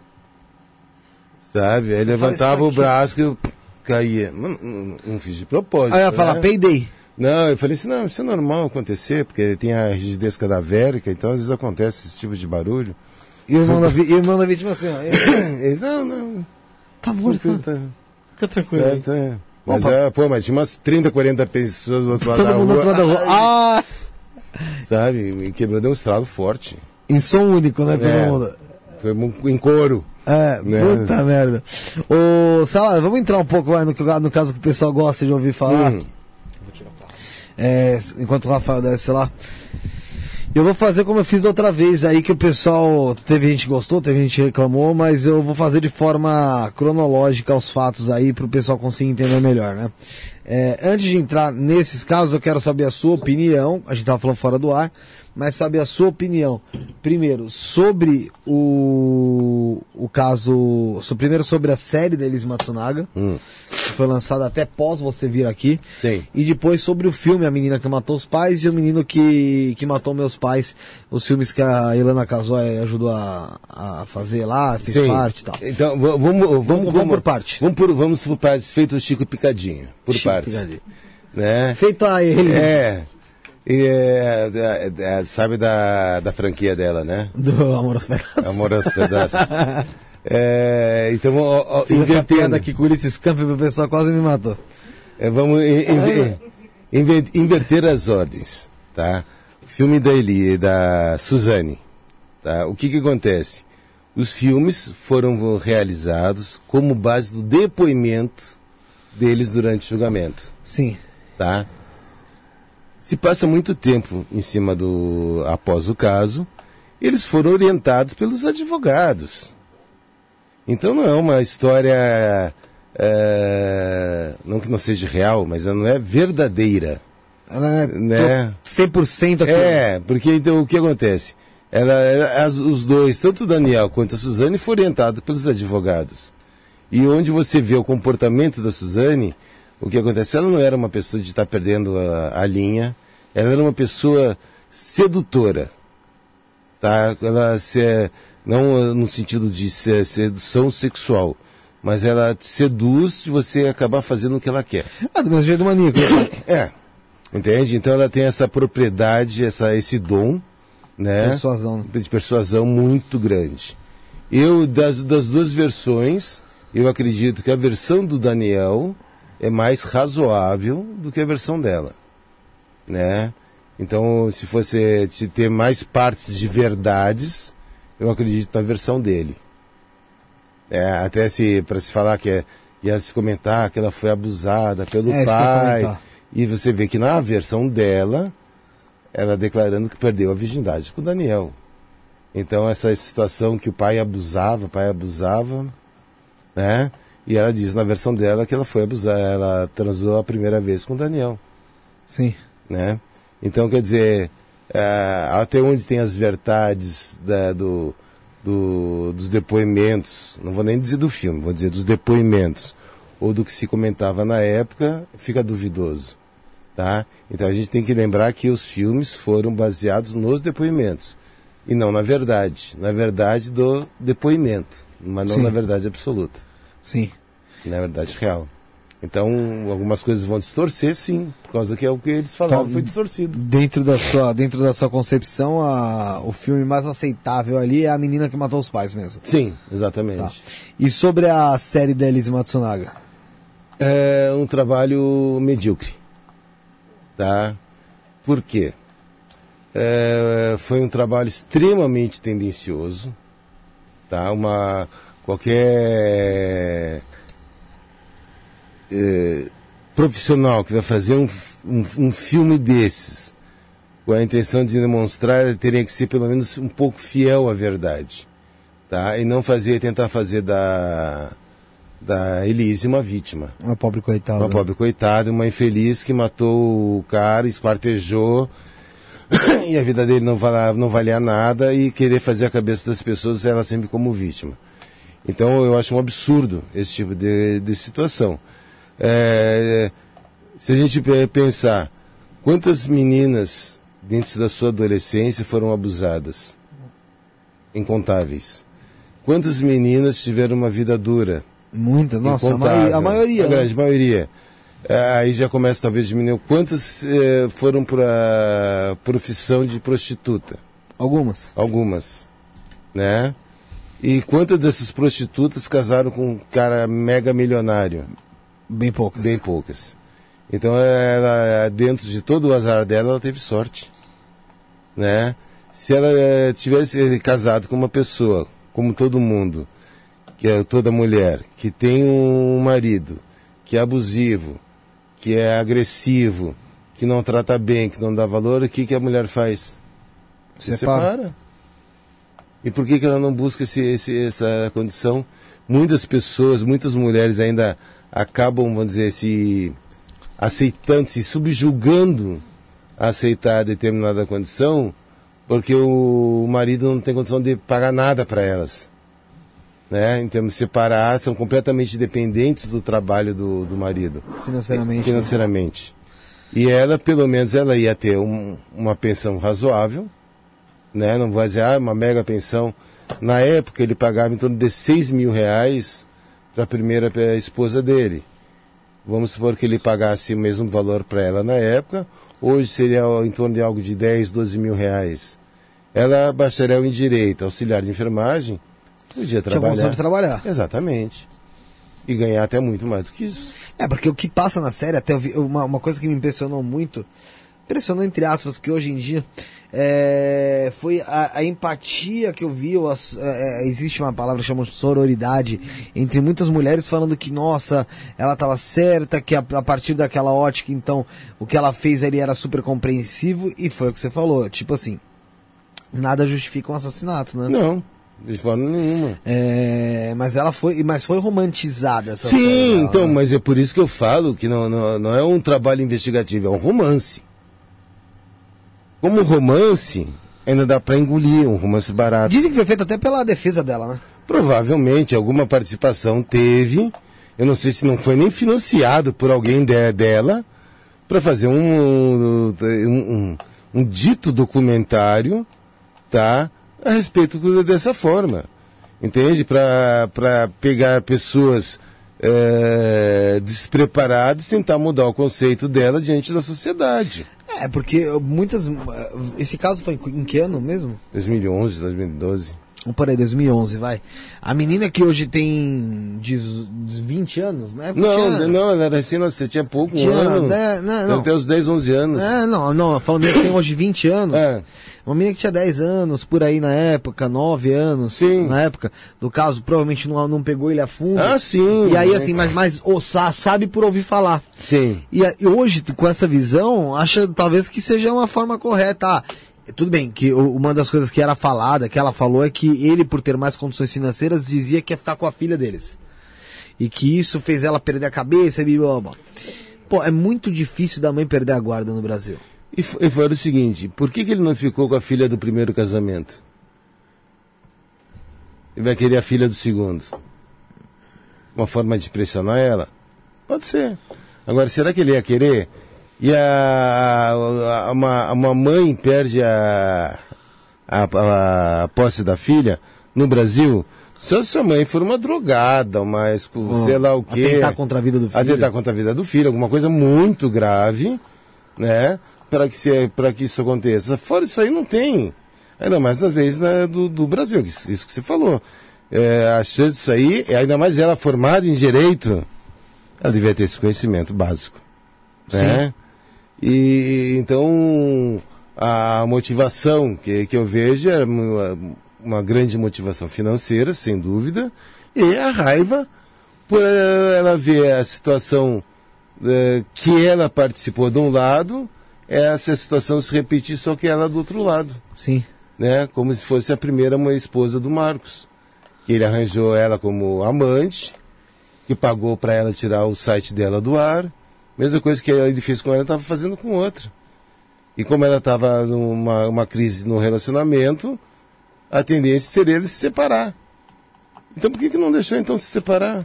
sabe? Aí Você levantava o braço que eu caía. Não, não- não fiz de propósito. Aí eu ia falar, né? peidei. Não, eu falei assim, não, isso é normal acontecer, porque tem a rigidez cadavérica, então às vezes acontece esse tipo de barulho. E o irmão da, vi- irmão da vítima assim, ó. ele- não, não, Tá morto. tá, Fica tranquilo. Certo, é. Mas, é, pô, mas tinha umas 30, 40 pessoas do outro lado Todo da mundo do rua, outro lado da rua. Ah! sabe? Me quebrou, deu um estralo forte. Em som único, né, todo É. mundo. Foi em couro. É, Né? puta merda. Ô, Salada, vamos entrar um pouco vai, no, no caso que o pessoal gosta de ouvir falar. Hum. É, enquanto o Rafael desce lá. Eu vou fazer como eu fiz da outra vez aí, que o pessoal. Teve gente que gostou, teve gente que reclamou, mas eu vou fazer de forma cronológica os fatos aí para o pessoal conseguir entender melhor, né? É, antes de entrar nesses casos, eu quero saber a sua opinião. A gente tava falando fora do ar, mas saber a sua opinião. Primeiro, sobre o, o caso. so- Primeiro, sobre a série da Elis Matsunaga, Hum. que foi lançada até pós você vir aqui. Sim. E depois sobre o filme A Menina que Matou os Pais e o Menino que, que Matou Meus Pais. Os filmes que a Ilana Casoy ajudou a, a fazer lá, fez Sim. parte e tal. Então, v- vamos, vamos, vamos por partes. Vamos por, vamos por partes, feito o Chico Picadinho. Por Chico Picadinho. Né? Feito a ele É. E, é, é, é, sabe da, da franquia dela, né? do Amor aos Pedaços. Amor aos pedaços. É, então, ó, ó, Fiz essa piada aqui com o Ulisses Campos e o pessoal quase me matou. É, vamos in- in- inver- inverter as ordens, tá? O filme da Eli, da Suzane, tá? O que que acontece? Os filmes foram realizados como base do depoimento deles durante o julgamento, Sim. tá? Se passa muito tempo em cima do após o caso, eles foram orientados pelos advogados. Então não é uma história, é, não que não seja real, mas ela não é verdadeira. Ela é Né? 100% aquilo. É, porque então o que acontece? Ela, ela- as- os dois, tanto o Daniel quanto a Suzane, foram orientados pelos advogados. E onde você vê o comportamento da Suzane, o que acontece? Ela não era uma pessoa de estar perdendo a, a linha, ela era uma pessoa sedutora. Tá? Ela se, não no sentido de se- sedução sexual, mas ela te seduz de você acabar fazendo o que ela quer. Ah, do mesmo jeito do maníaco. É. Entende? Então ela tem essa propriedade, essa, esse dom, né? Persuasão. né? De persuasão muito grande. Eu, das, das duas versões, eu acredito que a versão do Daniel é mais razoável do que a versão dela. Né? Então, se fosse te ter mais partes de verdades, eu acredito na versão dele. É, até se para se falar que é, ia se comentar que ela foi abusada pelo É, pai. E você vê que na versão dela, ela declarando que perdeu a virgindade com o Daniel. Então essa situação que o pai abusava, o pai abusava, né? E ela diz na versão dela que ela foi abusada, ela transou a primeira vez com o Daniel, Sim. né? Então quer dizer, eh, até onde tem as verdades da- do, do- dos depoimentos, não vou nem dizer do filme, vou dizer dos depoimentos, ou do que se comentava na época, fica duvidoso. Tá? Então a gente tem que lembrar que os filmes foram baseados nos depoimentos e não na verdade, na verdade do depoimento, mas não Sim. na verdade absoluta, Sim. na verdade real. Então algumas coisas vão distorcer, sim, por causa que é o que eles falavam, Tá. foi distorcido. Dentro da sua, dentro da sua concepção, a, o filme mais aceitável ali é a menina que matou os pais mesmo. Sim, exatamente. Tá. E sobre a série da Elise Matsunaga? É um trabalho medíocre, tá? Por quê? É, foi um trabalho extremamente tendencioso, tá? Uma qualquer é, profissional que vai fazer um, um, um filme desses com a intenção de demonstrar ele teria que ser pelo menos um pouco fiel à verdade, tá? E não fazer tentar fazer da da Elise uma vítima. Uma pobre coitada. Uma pobre coitada, uma infeliz que matou o cara, esquartejou, e a vida dele não valia, não valia nada, e querer fazer a cabeça das pessoas ela sempre como vítima. Então eu acho um absurdo esse tipo de, de situação. É, se a gente pe- pensar, quantas meninas dentro da sua adolescência foram abusadas? Incontáveis. Quantas meninas tiveram uma vida dura? Muita, nossa, a, a maioria. A né? grande maioria. É, Aí já começa talvez a diminuir. Quantas eh, foram para profissão de prostituta? Algumas. Algumas. Né? E quantas dessas prostitutas casaram com um cara mega milionário? Bem poucas. Bem poucas. Então ela, dentro de todo o azar dela, ela teve sorte. Né? Se ela eh, tivesse casado com uma pessoa, como todo mundo, que é toda mulher, que tem um marido que é abusivo, que é agressivo, que não trata bem, que não dá valor, o que, que a mulher faz? Se Separa. separa. E por que, que ela não busca esse, esse- essa condição? Muitas pessoas, muitas mulheres ainda acabam, vamos dizer, se aceitando, se subjugando a aceitar determinada condição, porque o marido não tem condição de pagar nada para elas. Né? Então, separar, são completamente dependentes do trabalho do, do marido Financeiramente. financeiramente. E ela, pelo menos, ela ia ter um- uma pensão razoável, né? Não vai dizer, ah, uma mega pensão. Na época, ele pagava em torno de 6 mil reais para a primeira esposa dele. Vamos supor que ele pagasse o mesmo valor para ela na época, hoje seria em torno de algo de 10, 12 mil reais. Ela, bacharel em direito, auxiliar de enfermagem, podia Tinha condição trabalhar. de trabalhar. Exatamente. E ganhar até muito mais do que isso. É, porque o que passa na série, até eu vi, uma, uma coisa que me impressionou muito, impressionou entre aspas, porque hoje em dia, é, foi a, a empatia que eu vi, ou as- é, é, existe uma palavra que chama de sororidade, entre muitas mulheres falando que, nossa, ela estava certa, que a, a partir daquela ótica, então, o que ela fez ali era super compreensivo, e foi o que você falou, tipo assim, nada justifica um assassinato, né? Não, De forma nenhuma. É, mas ela foi, mas foi romantizada essa Sim, dela, então, né? mas é por isso que eu falo que não, não, não é um trabalho investigativo, é um romance. Como romance, ainda dá pra engolir, um romance barato. Dizem que foi feito até pela defesa dela, né? Provavelmente alguma participação teve. Eu não sei se não foi nem financiado por alguém de- dela para fazer um, um, um- um dito documentário, tá? A respeito dessa forma. Entende? Para pegar pessoas eh, despreparadas e tentar mudar o conceito dela diante da sociedade. É, porque muitas. Esse caso foi em que ano mesmo? 2011, 2012. Vamos por aí, 2011, vai. A menina que hoje tem dezo- 20 anos, né? Não, Tinha- não, ela era recém-nascida, tinha pouco, um Tinha, ano. né, não, não. ter uns 10, 11 anos. É, não, não, falando menina que tem hoje 20 anos. É. Uma menina que tinha 10 anos, por aí na época, 9 anos. Sim. Na época. Do caso, provavelmente não, não pegou ele a fundo. Ah, sim. E aí, né? assim, mas, mas o Sá sabe por ouvir falar. Sim. E, e hoje, com essa visão, acha talvez que seja uma forma correta. Ah, tudo bem, que uma das coisas que era falada, que ela falou, é que ele, por ter mais condições financeiras, dizia que ia ficar com a filha deles. E que isso fez ela perder a cabeça e blá, blá, blá. Pô, é muito difícil da mãe perder a guarda no Brasil. E, e foi o seguinte, por que, que ele não ficou com a filha do primeiro casamento? Ele vai querer a filha do segundo. Uma forma de pressionar ela? Pode ser. Agora, será que ele ia querer? E a, a- uma, uma mãe perde a, a, a, a posse da filha no Brasil? Se a sua mãe for uma drogada, uma, sei lá o quê. Atentar contra a vida do filho. Atentar contra a vida do filho, alguma coisa muito grave, né? Para que, se, para que isso aconteça. Fora isso aí não tem. Ainda mais nas leis né, do, do Brasil, isso, que você falou. É, a chance disso aí, é ainda mais ela formada em direito, ela devia ter esse conhecimento básico. Né? E então a motivação que, que eu vejo é uma, uma grande motivação financeira, sem dúvida, e a raiva por ela ver a situação eh, que ela participou de um lado, essa situação se repetir, só que ela do outro lado, Sim. né? Como se fosse a primeira mãe esposa do Marcos. Que ele arranjou ela como amante, que pagou para ela tirar o site dela do ar. Mesma coisa que ele fez com ela, estava fazendo com outra. E como ela estava numa uma crise no relacionamento, a tendência seria ele se separar. Então por que, que não deixou então se separar?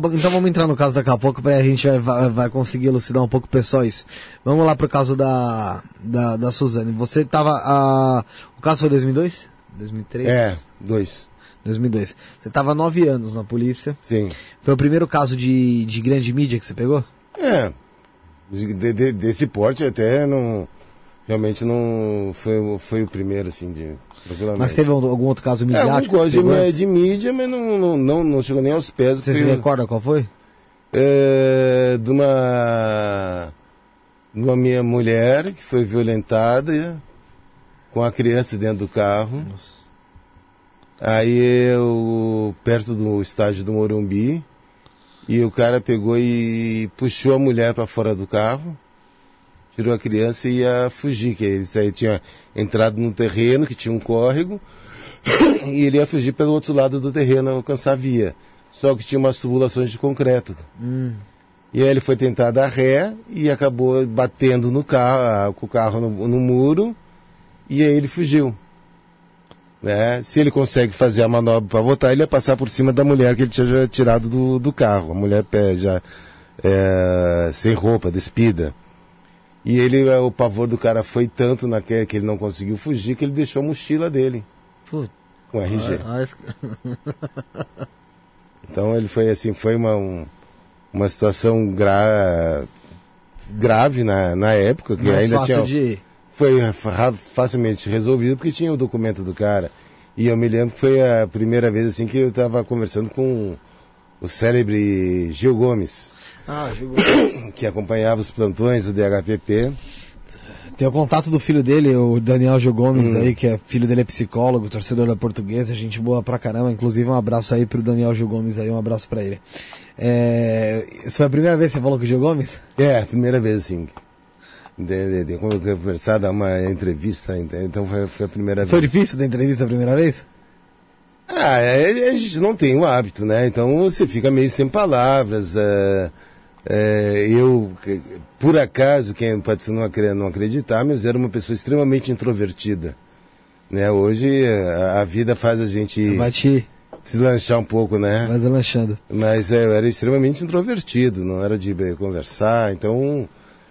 Pouco- então vamos entrar no caso daqui a pouco, para a gente vai, vai, conseguir elucidar um pouco o pessoal isso. Vamos lá pro caso da, da, da Suzane. Você tava. A, o caso foi 2002? 2003? É, dois. 2002. Você tava nove anos na polícia. Sim. Foi o primeiro caso de, de grande mídia que você pegou? É. De- de- desse porte até não. Realmente não foi, foi o primeiro, assim, de. Mas teve algum outro caso É, midiático? você coisa de, de mídia, mas não, não, não, não chegou nem aos pés. Você se recorda qual foi? é, de uma. de uma minha mulher que foi violentada com a criança dentro do carro. Aí eu, perto do estádio do Morumbi, e o cara pegou e puxou a mulher para fora do carro, tirou a criança e ia fugir, que ele aí tinha entrado no terreno, que tinha um córrego, e ele ia fugir pelo outro lado do terreno, alcançar a via. Só que tinha umas tubulações de concreto. Hum. E aí ele foi tentar dar ré e acabou batendo no carro, com o carro no, no muro, e aí ele fugiu. Né? Se ele consegue fazer a manobra para voltar, ele ia passar por cima da mulher que ele tinha já tirado do, do carro. A mulher pé, já é, sem roupa, despida. E ele, é, o pavor do cara foi tanto naquele que ele não conseguiu fugir que ele deixou a mochila dele Putz, com RG. ah, ah, Então ele foi assim, foi uma, um- uma situação gra- grave na, na época, que mais ainda fácil tinha. de. Foi fa- facilmente resolvido porque tinha o documento do cara. E eu me lembro que foi a primeira vez assim que eu estava conversando com o célebre Gil Gomes, Ah, jogou. que acompanhava os plantões do DHPP. Tem o contato do filho dele, o Daniel Gil Gomes Hum. aí, que é filho dele é psicólogo, torcedor da portuguesa, gente boa pra caramba. Inclusive um abraço aí pro Daniel Gil Gomes aí, um abraço pra ele. É, Isso foi a primeira vez que você falou com o Gil Gomes? É, a primeira vez assim. De, de, de, de conversar, dar uma entrevista, então foi, foi a primeira Foi vez. difícil da entrevista a primeira vez? Ah, é, a gente não tem o hábito, né? Então você fica meio sem palavras. é, é, eu, por acaso, quem pode não acre- não acreditar, mas era uma pessoa extremamente introvertida. Né? Hoje a, a vida faz a gente te. deslanchar um pouco, né? Vai lanchando. Mas é, eu era extremamente introvertido, não era de eh, conversar, então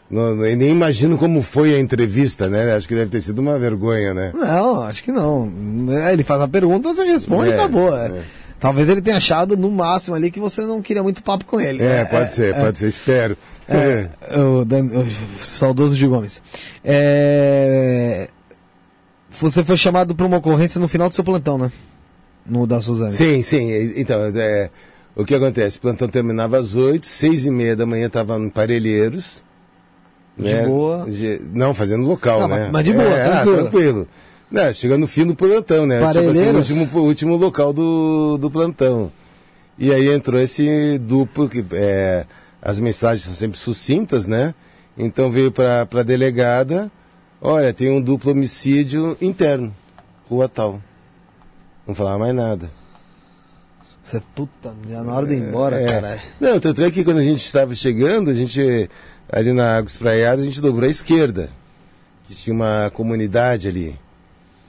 não, nem imagino como foi a entrevista, né? Acho que deve ter sido uma vergonha, né? Não, acho que não. É, Ele faz a pergunta, você responde e É, acabou. é. É. Talvez ele tenha achado no máximo ali que você não queria muito papo com ele. É, pode ser, pode ser, espero. É. O, Dan- o saudoso Gil Gomes. É, Você foi chamado para uma ocorrência no final do seu plantão, né? No da Suzane. Sim, sim. Então, é, o que acontece? O plantão terminava às oito, seis e meia da manhã estava em Parelheiros. De né? boa. De- não, fazendo local, Não, né? mas- mas de boa, é, ah, tranquilo. Né, chegando no fim do plantão, né? Tipo assim, o último, último local do, do plantão. E aí entrou esse duplo, que é, as mensagens são sempre sucintas, né? Então veio para a delegada, olha, tem um duplo homicídio interno, rua tal. Não falava mais nada. Você, puta, já na hora de ir embora, É. caralho. Não, tanto é que quando a gente estava chegando, a gente, ali na Água Espraiada, a gente dobrou à esquerda. Que tinha uma comunidade ali.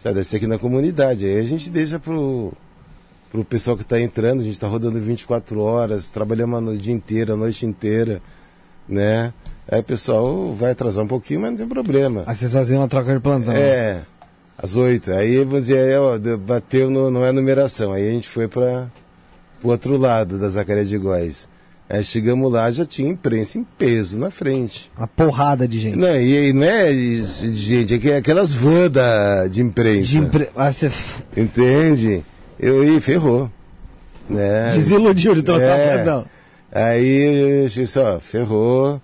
Sabe, deve ser aqui na comunidade. Aí a gente deixa pro, pro pessoal que está entrando, a gente está rodando 24 horas, trabalhamos a no- o dia inteiro, a noite inteira, né? Aí o pessoal vai atrasar um pouquinho, mas não tem problema. Aí vocês faziam uma troca de plantão. É, às oito. Aí, vamos dizer, aí, ó, bateu, no, não é numeração. Aí a gente foi para o outro lado da Zacarias de Góis. Aí chegamos lá, já tinha imprensa em peso na frente. Uma porrada de gente. Não, e, e não é isso, de gente, é que- aquelas vans de imprensa. De empre... ah, você Entende? Eu e ferrou. Né? desiludiu de trocar É. Aí eu disse, ó, ferrou.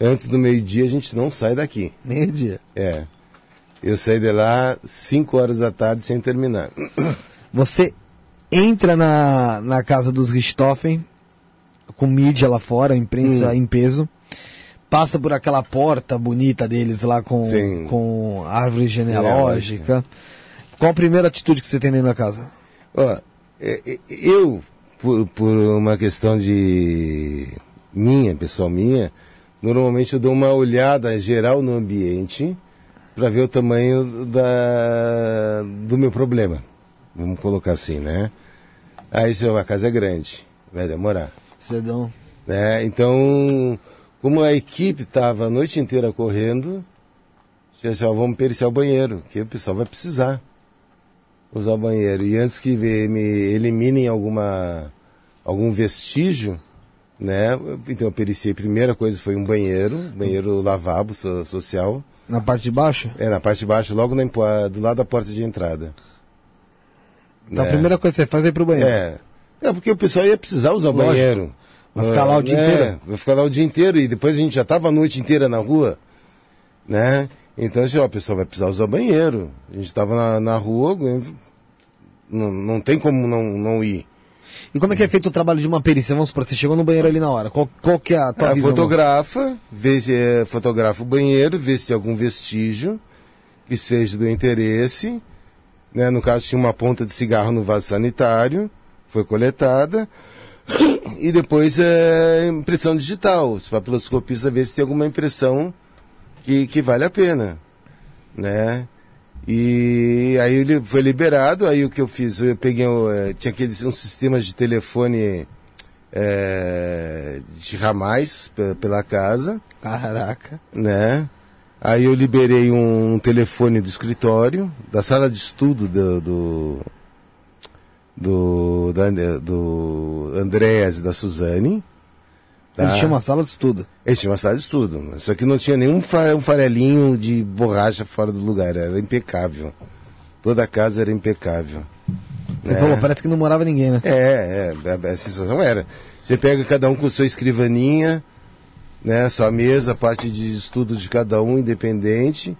Antes do meio-dia a gente não sai daqui. Meio dia. É. Eu saí de lá 5 horas da tarde sem terminar. Você entra na, na casa dos Richthofen, com mídia lá fora, imprensa Hum. em peso, passa por aquela porta bonita deles lá com, Sim. com árvore genealógica. Qual a primeira atitude que você tem dentro da casa? Ó, é, é, eu, por, por uma questão de minha, pessoal minha, normalmente eu dou uma olhada geral no ambiente para ver o tamanho da, do meu problema. Vamos colocar assim, né? Aí se a casa é grande, vai demorar. Um- né? Então, como a equipe estava a noite inteira correndo, tinha assim, ó, vamos periciar o banheiro, que o pessoal vai precisar usar o banheiro. E antes que me eliminem alguma algum vestígio, né? Então eu periciei, a primeira coisa foi um banheiro, banheiro lavabo so- social, Na parte de baixo? é na parte de baixo, logo na, do lado da porta de entrada. Então a né? primeira coisa que você faz é ir pro banheiro. É. É, porque o pessoal ia precisar usar o Lógico. banheiro. Vai ficar lá o dia É, inteiro. Vai ficar lá o dia inteiro e depois a gente já estava a noite inteira na rua, né? Então, assim, ó, o pessoal vai precisar usar banheiro. A gente estava na, na rua, não, não tem como não, não ir. E como é que é feito o trabalho de uma perícia? Vamos supor, você chegou no banheiro ali na hora. Qual, qual que é a tua A visão? fotografa, vê se é, fotografa o banheiro, vê se tem algum vestígio que seja do interesse. Né? No caso, tinha uma ponta de cigarro no vaso sanitário, foi coletada. E depois é impressão digital. Os papiloscopistas vê se tem alguma impressão que, que vale a pena. Né? E aí ele foi liberado, aí o que eu fiz, eu peguei, o, eh, tinha aqueles uns sistemas de telefone eh, de ramais pe- pela casa, Caraca. né? Aí eu liberei um telefone do escritório, da sala de estudo do do do, da, do Andréas e da Suzane. tá? Ele tinha uma sala de estudo. Eles tinham uma sala de estudo, só que não tinha nenhum fa- um farelinho de borracha fora do lugar, era impecável. Toda a casa era impecável. Você É. falou, parece que não morava ninguém, né? É, é, a, a sensação era. Você pega cada um com sua escrivaninha, né, sua mesa, a parte de estudo de cada um, independente,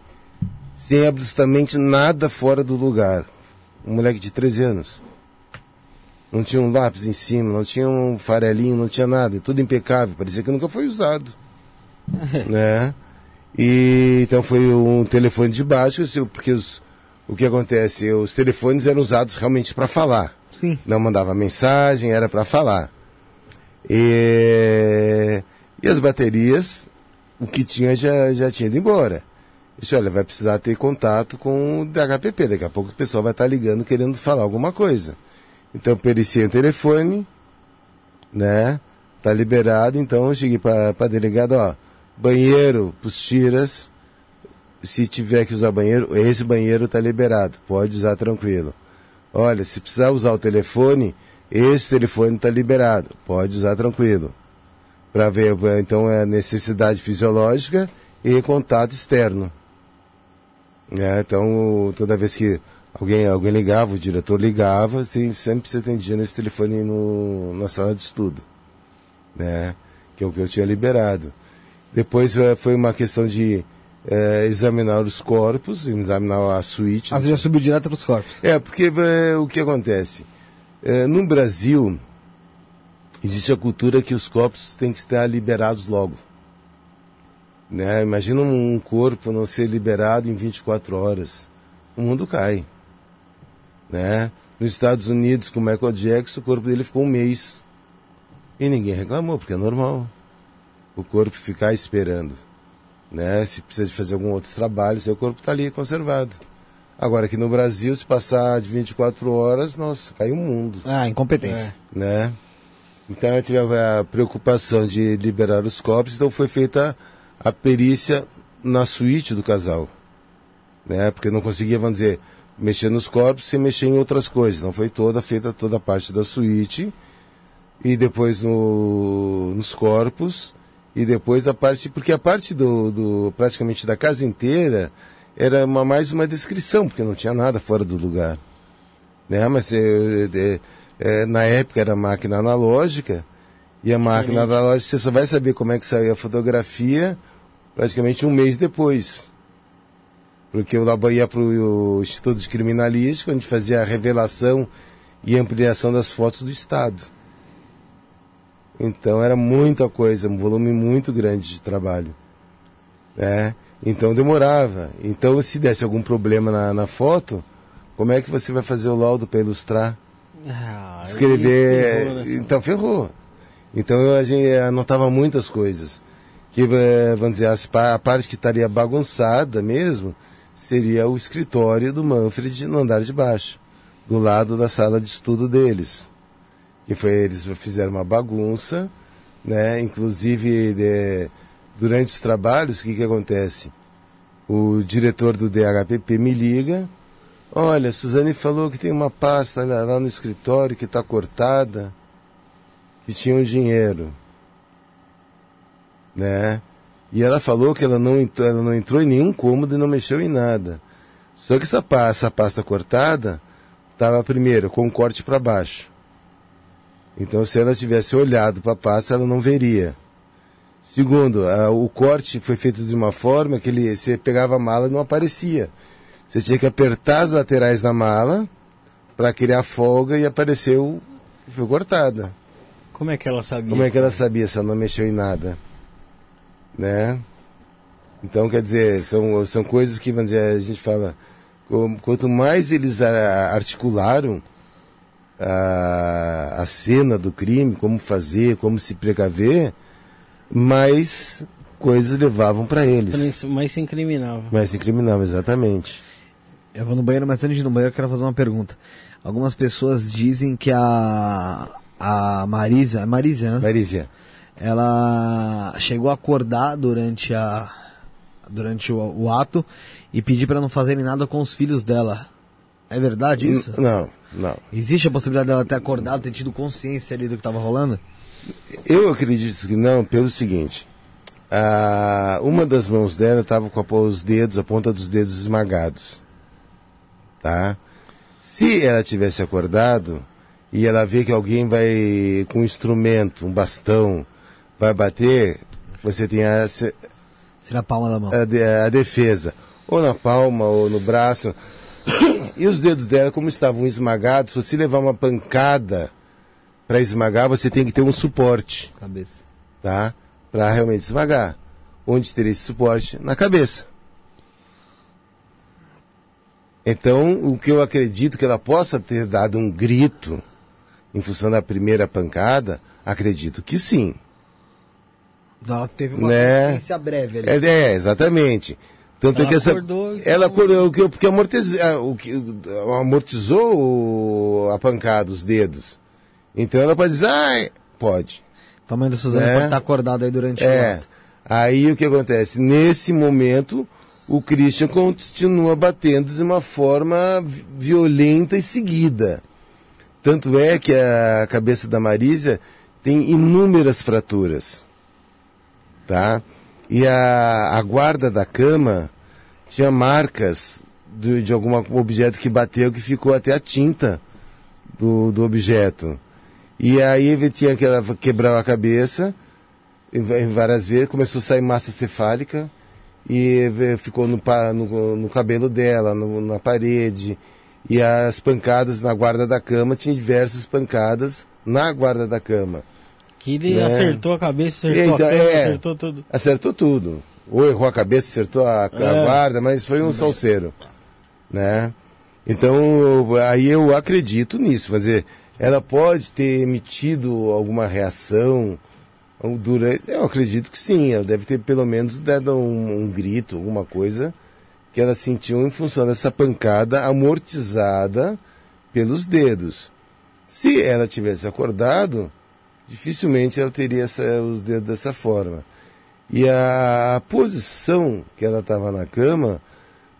sem absolutamente nada fora do lugar. Um moleque de 13 anos. Não tinha um lápis em cima, não tinha um farelinho, não tinha nada, tudo impecável, parecia que nunca foi usado. né? E então foi um telefone de baixo, porque os, o que acontece, os telefones eram usados realmente para falar, Sim. Não mandava mensagem, era para falar. E, e as baterias, o que tinha já, já tinha ido embora. Disse, olha, vai precisar ter contato com o DHPP. Daqui a pouco o pessoal vai estar ligando querendo falar alguma coisa. Então, periciei o telefone, né? Tá liberado, então eu cheguei para a delegada, ó, banheiro pros tiras, se tiver que usar banheiro, esse banheiro tá liberado, pode usar tranquilo. Olha, se precisar usar o telefone, esse telefone tá liberado, pode usar tranquilo. Para ver, então é necessidade fisiológica e contato externo. É, então, toda vez que alguém, alguém ligava, o diretor ligava, assim, sempre se atendia nesse telefone no, na sala de estudo. Né? Que é o que eu tinha liberado. Depois é, foi uma questão de é, examinar os corpos, examinar a suíte. Às vezes já subiu direto para os corpos. É, porque é, o que acontece? É, no Brasil, existe a cultura que os corpos têm que estar liberados logo. Né? Imagina um corpo não ser liberado em 24 horas. O mundo cai. Né? Nos Estados Unidos, com o Michael Jackson, o corpo dele ficou um mês. E ninguém reclamou, porque é normal. O corpo ficar esperando. Né? Se precisa de fazer algum outro trabalho, seu corpo está ali conservado. Agora aqui no Brasil, se passar de 24 horas, nossa, cai o mundo. Ah, incompetência. É. Né? Então eu tive a preocupação de liberar os corpos, então foi feita a perícia na suíte do casal. Né? Porque não conseguia, vamos dizer, mexer nos corpos sem mexer em outras coisas. Não foi toda feita toda a parte da suíte e depois no, nos corpos e depois a parte porque a parte do, do praticamente da casa inteira era uma, mais uma descrição porque não tinha nada fora do lugar, né? Mas é, é, é, na época era máquina analógica e a máquina analógica você só vai saber como é que saiu a fotografia praticamente um mês depois. Porque eu ia para o Instituto de Criminalística, onde fazia a revelação e ampliação das fotos do Estado. Então era muita coisa, um volume muito grande de trabalho. Né? Então demorava. Então se desse algum problema na, na foto, como é que você vai fazer o laudo para ilustrar? Ah, Escrever. Ferrou, né? Então ferrou. Então a gente anotava muitas coisas que, eh, vamos dizer, a parte que estaria bagunçada mesmo seria o escritório do Manfred no andar de baixo, do lado da sala de estudo deles. Que foi, eles fizeram uma bagunça, né? Inclusive, de, durante os trabalhos, o que, que acontece? O diretor do DHPP me liga, olha, Suzane falou que tem uma pasta lá, no escritório que está cortada, que tinha um dinheiro né? E ela falou que ela não, ela não entrou em nenhum cômodo e não mexeu em nada. Só que essa pasta, essa pasta cortada estava primeiro com um corte para baixo. Então, se ela tivesse olhado para a pasta, ela não veria. Segundo, a, o corte foi feito de uma forma que ele, você pegava a mala e não aparecia. Você tinha que apertar as laterais da mala para criar folga e apareceu foi cortada. Como é que ela sabia? Como é que ela sabia se ela não mexeu em nada? Né? Então, quer dizer, são, são coisas que, vamos dizer, a gente fala, quanto mais eles articularam a, a cena do crime, como fazer, como se precaver, mais coisas levavam para eles. Mais se incriminavam. Mais se incriminavam, exatamente. Eu vou no banheiro, mas antes de ir no banheiro, eu quero fazer uma pergunta. Algumas pessoas dizem que a, a Marisa, Marisa, né? Marisa ela chegou a acordar durante a durante o, o ato e pedir para não fazerem nada com os filhos dela. É verdade isso? Não, não. Existe a possibilidade dela ter acordado, ter tido consciência ali do que estava rolando? Eu acredito que não, pelo seguinte. A, uma das mãos dela estava com os dedos, a ponta dos dedos esmagados. Tá? Se ela tivesse acordado e ela vê que alguém vai com um instrumento, um bastão, vai bater, você tem a. Se, na palma da mão. A, a, defesa. Ou na palma, ou no braço. E os dedos dela, como estavam esmagados, se você levar uma pancada para esmagar, você tem que ter um suporte. Cabeça. Tá? Para realmente esmagar. Onde teria esse suporte? Na cabeça. Então, o que eu acredito que ela possa ter dado um grito em função da primeira pancada, acredito que sim. Ela teve uma Né? consciência breve ali. É, é, exatamente. Tanto Ela é que essa, acordou ela acordou, o que- porque amortizou, o que, amortizou o- a pancada, os dedos. Então ela pode dizer, ah, pode. O tamanho da Suzana É. pode estar acordado aí durante o É. ato. Aí o que acontece? Nesse momento, o Christian continua batendo de uma forma vi- violenta e seguida. Tanto é que a cabeça da Marisa tem inúmeras fraturas. Tá? E a, a guarda da cama tinha marcas de, de algum objeto que bateu que ficou até a tinta do, do objeto. E aí ele tinha que quebrar a cabeça em várias vezes, começou a sair massa cefálica e ve- ficou no, no, no cabelo dela, no- na parede. E as pancadas na guarda da cama, tinha diversas pancadas na guarda da cama. Que ele Né? acertou a cabeça, acertou Então, a cama, é. acertou tudo. Acertou tudo. Ou errou a cabeça, acertou a, a É. guarda, mas foi um salseiro. Né? Então, aí eu acredito nisso. Dizer, ela pode ter emitido alguma reação durante. Eu acredito que sim. Ela deve ter pelo menos dado um, um grito, alguma coisa que ela sentiu em função dessa pancada amortizada pelos dedos. Se ela tivesse acordado, dificilmente ela teria essa- os dedos dessa forma. E a, posição que ela estava na cama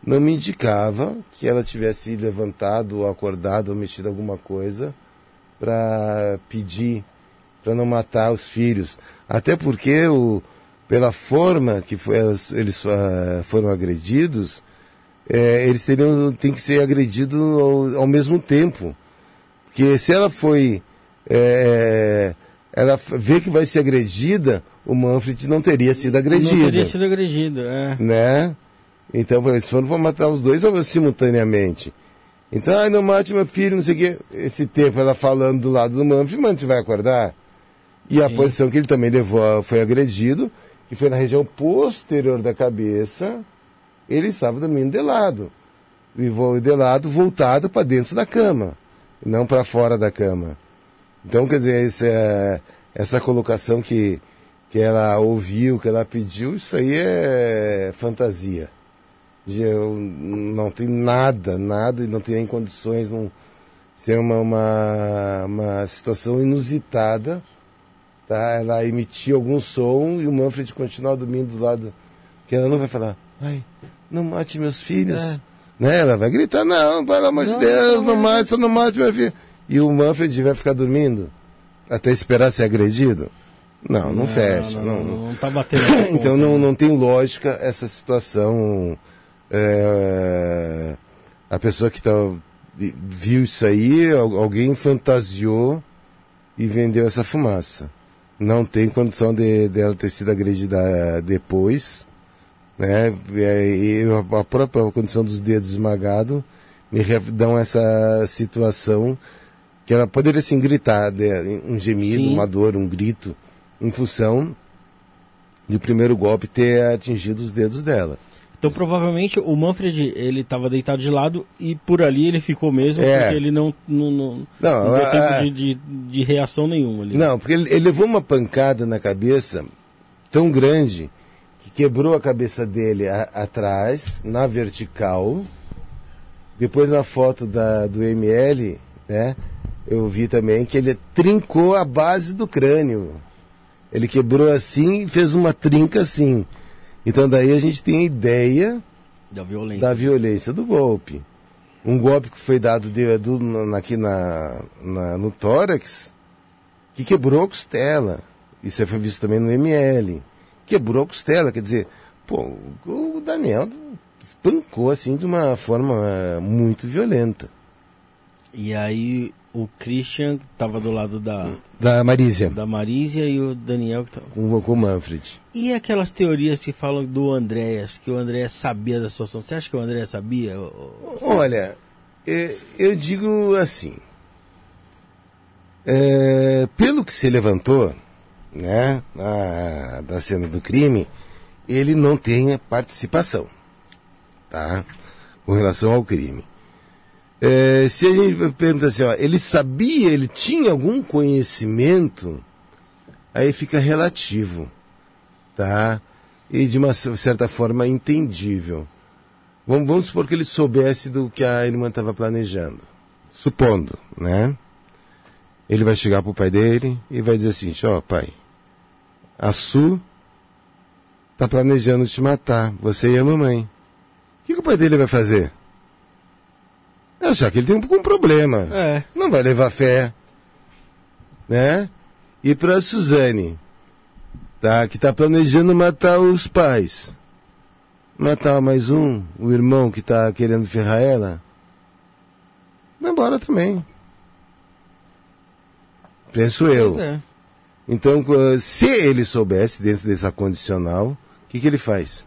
não me indicava que ela tivesse levantado, ou acordado, ou mexido alguma coisa para pedir para não matar os filhos. Até porque, o, pela forma que foi, elas- eles ah, foram agredidos, eh, eles teriam tem que ser agredidos ao, ao mesmo tempo. Porque se ela foi. eh, ela vê que vai ser agredida, o Manfred não teria sido agredido. Não teria sido agredido, é. Né? Então, eles foram para matar os dois simultaneamente. Então, ai, não mate meu filho, não sei o quê. Esse tempo ela falando do lado do Manfred, Manfred vai acordar. E a Sim. posição que ele também levou, foi agredido, que foi na região posterior da cabeça, ele estava dormindo de lado. E de lado, voltado para dentro da cama, não para fora da cama. Então, quer dizer, esse, é- essa colocação que, que ela ouviu, que ela pediu, isso aí é fantasia. Eu- não tem nada, nada, e não tem nem condições, não ser uma, uma, uma situação inusitada. Tá? Ela emitiu algum som e o Manfred continua dormindo do lado. Que ela não vai falar, ai, não mate meus filhos. É. Né? Ela vai gritar, não, pelo amor de Deus, não, não é. mate, só não mate meu filho. E o Manfred vai ficar dormindo até esperar ser agredido? Não, não, fecha. Não, não- não, não tá batendo. então não, né? não tem lógica essa situação. é, a pessoa que tá, viu isso aí, al- alguém fantasiou e vendeu essa fumaça. Não tem condição de dela ter sido agredida eh, depois. Né? E, a própria condição dos dedos esmagados me dão essa situação que ela poderia assim gritar, de- um gemido, Sim. uma dor, um grito, em função de o primeiro golpe ter atingido os dedos dela. Então provavelmente o Manfred ele tava deitado de lado e por ali ele ficou mesmo É. porque ele não não, não, Não, não deu a- tempo a- de, de, de reação nenhuma ali. Não, porque ele, ele levou uma pancada na cabeça tão grande que quebrou a cabeça dele a- atrás, na vertical. Depois na foto da, do ML, né, eu vi também que ele trincou a base do crânio. Ele quebrou assim e fez uma trinca assim. Então daí a gente tem a ideia Da violência. da violência do golpe. Um golpe que foi dado de, do, na- aqui na, na- no tórax, que quebrou a costela. Isso foi visto também no ML. Quebrou a costela, quer dizer, pô, o Daniel espancou assim de uma forma muito violenta. E aí o Christian que tava do lado da, Da Marísia, da Marísia e o Daniel que tava... com, com o Manfred. E aquelas teorias que falam do Andréas, que o Andréas sabia da situação. Você acha que o Andréas sabia? Olha, eh, eu digo assim. eh, pelo que se levantou, né, na- da cena do crime, ele não tem participação, tá? Com relação ao crime. É, se a gente pergunta assim, ó, ele sabia, ele tinha algum conhecimento, aí fica relativo, tá? E de uma certa forma entendível. Vamos, vamos supor que ele soubesse do que a irmã estava planejando. Supondo, né? Ele vai chegar pro pai dele e vai dizer assim, ó, pai, a Su tá planejando te matar, você e a mamãe. O que, que o pai dele vai fazer? É achar que ele tem um problema. É. Não vai levar fé. Né? E pra Suzane, tá? Que tá planejando matar os pais. Matar mais um, o irmão que tá querendo ferrar ela. Vai embora também. Penso eu. É. Então, se ele soubesse dentro dessa condicional, o que, que ele faz?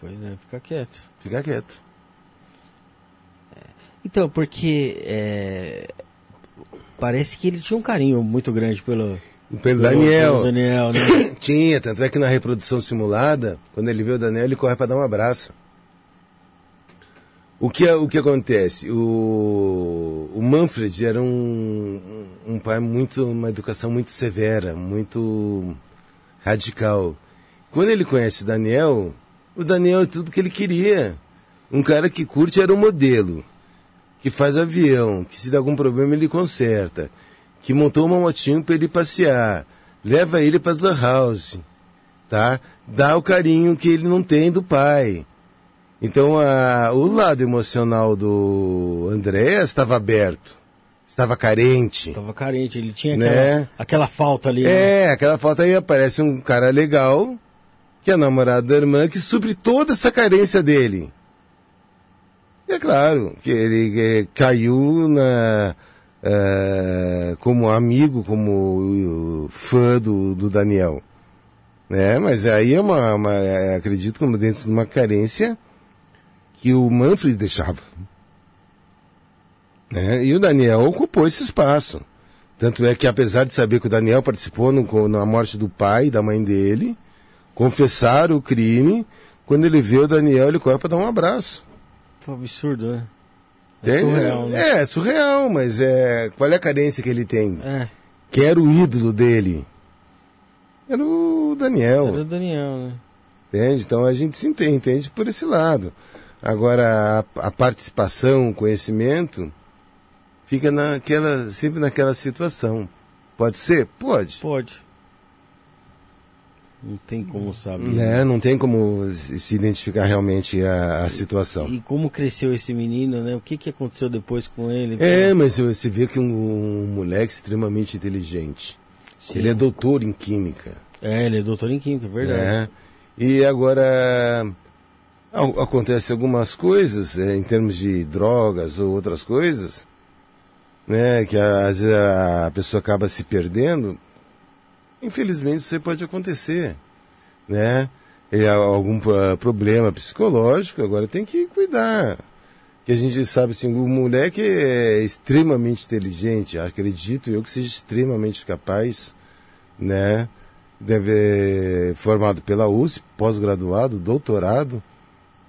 Pois é, fica quieto. Fica quieto. Então, porque é, parece que ele tinha um carinho muito grande pelo, Pelo Daniel. pelo Daniel, né? Tinha, tanto é que na reprodução simulada, quando ele vê o Daniel, ele corre para dar um abraço. O que, o que acontece? O, o Manfred era um, um pai muito, uma educação muito severa, muito radical. Quando ele conhece o Daniel, o Daniel é tudo que ele queria. Um cara que curte era um modelo, que faz avião, que se dá algum problema ele conserta, que montou uma motinho para ele passear, leva ele para as lan house, tá? Dá o carinho que ele não tem do pai. Então a, o lado emocional do André estava aberto, estava carente. Tava carente, ele tinha Né? aquela, aquela falta ali. né? É, aquela foto aí aparece um cara legal, que é namorado da irmã, que supre toda essa carência dele. É claro que ele caiu na, eh, como amigo, como uh, fã do, do Daniel. Né? Mas aí é uma, uma é, acredito como dentro de uma carência que o Manfred deixava. Né? E o Daniel ocupou esse espaço. Tanto é que, apesar de saber que o Daniel participou no- na morte do pai e da mãe dele, confessaram o crime, quando ele vê o Daniel, ele corre para dar um abraço. Um absurdo, né? É Tem- surreal, né? é, é surreal, mas é, qual é a carência que ele tem? É, Quem era o ídolo dele? Era o Daniel. era o Daniel, né? Entende? Então a gente se entende, entende por esse lado. Agora, a, a participação, o conhecimento, fica naquela, sempre naquela situação. Pode ser? Pode. Pode. Não tem como saber. Né? Não tem como se identificar realmente a, a situação. E como cresceu esse menino, né? O que, que aconteceu depois com ele? É, mas você vê que um, um moleque extremamente inteligente. Sim. Ele é doutor em química. É, ele é doutor em química, é verdade. né? E agora acontece algumas coisas é, em termos de drogas ou outras coisas, né? Que às vezes a pessoa acaba se perdendo. Infelizmente isso pode acontecer, né? E há algum pro- problema psicológico, agora tem que cuidar. Que a gente sabe assim, o moleque é extremamente inteligente, acredito eu que seja extremamente capaz, né? Deve formado pela USP, pós-graduado, doutorado.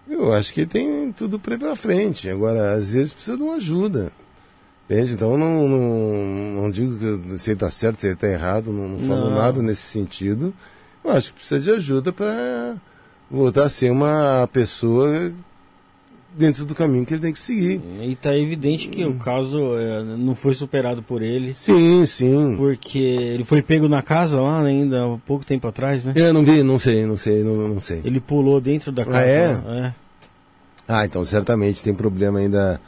Eu acho que tem tudo para ir para frente. Agora, às vezes precisa de uma ajuda. Entende? Então não, não, não digo que se ele está certo, se ele está errado, não, não falo Não. nada nesse sentido. Eu acho que precisa de ajuda para voltar a ser uma pessoa dentro do caminho que ele tem que seguir. E tá evidente que o caso é, não foi superado por ele, Sim, sim. porque ele foi pego na casa lá ainda há pouco tempo atrás, né? Eu não vi, não sei, não sei, não, não sei. Ele pulou dentro da casa. é? lá, é Ah, então certamente tem problema ainda.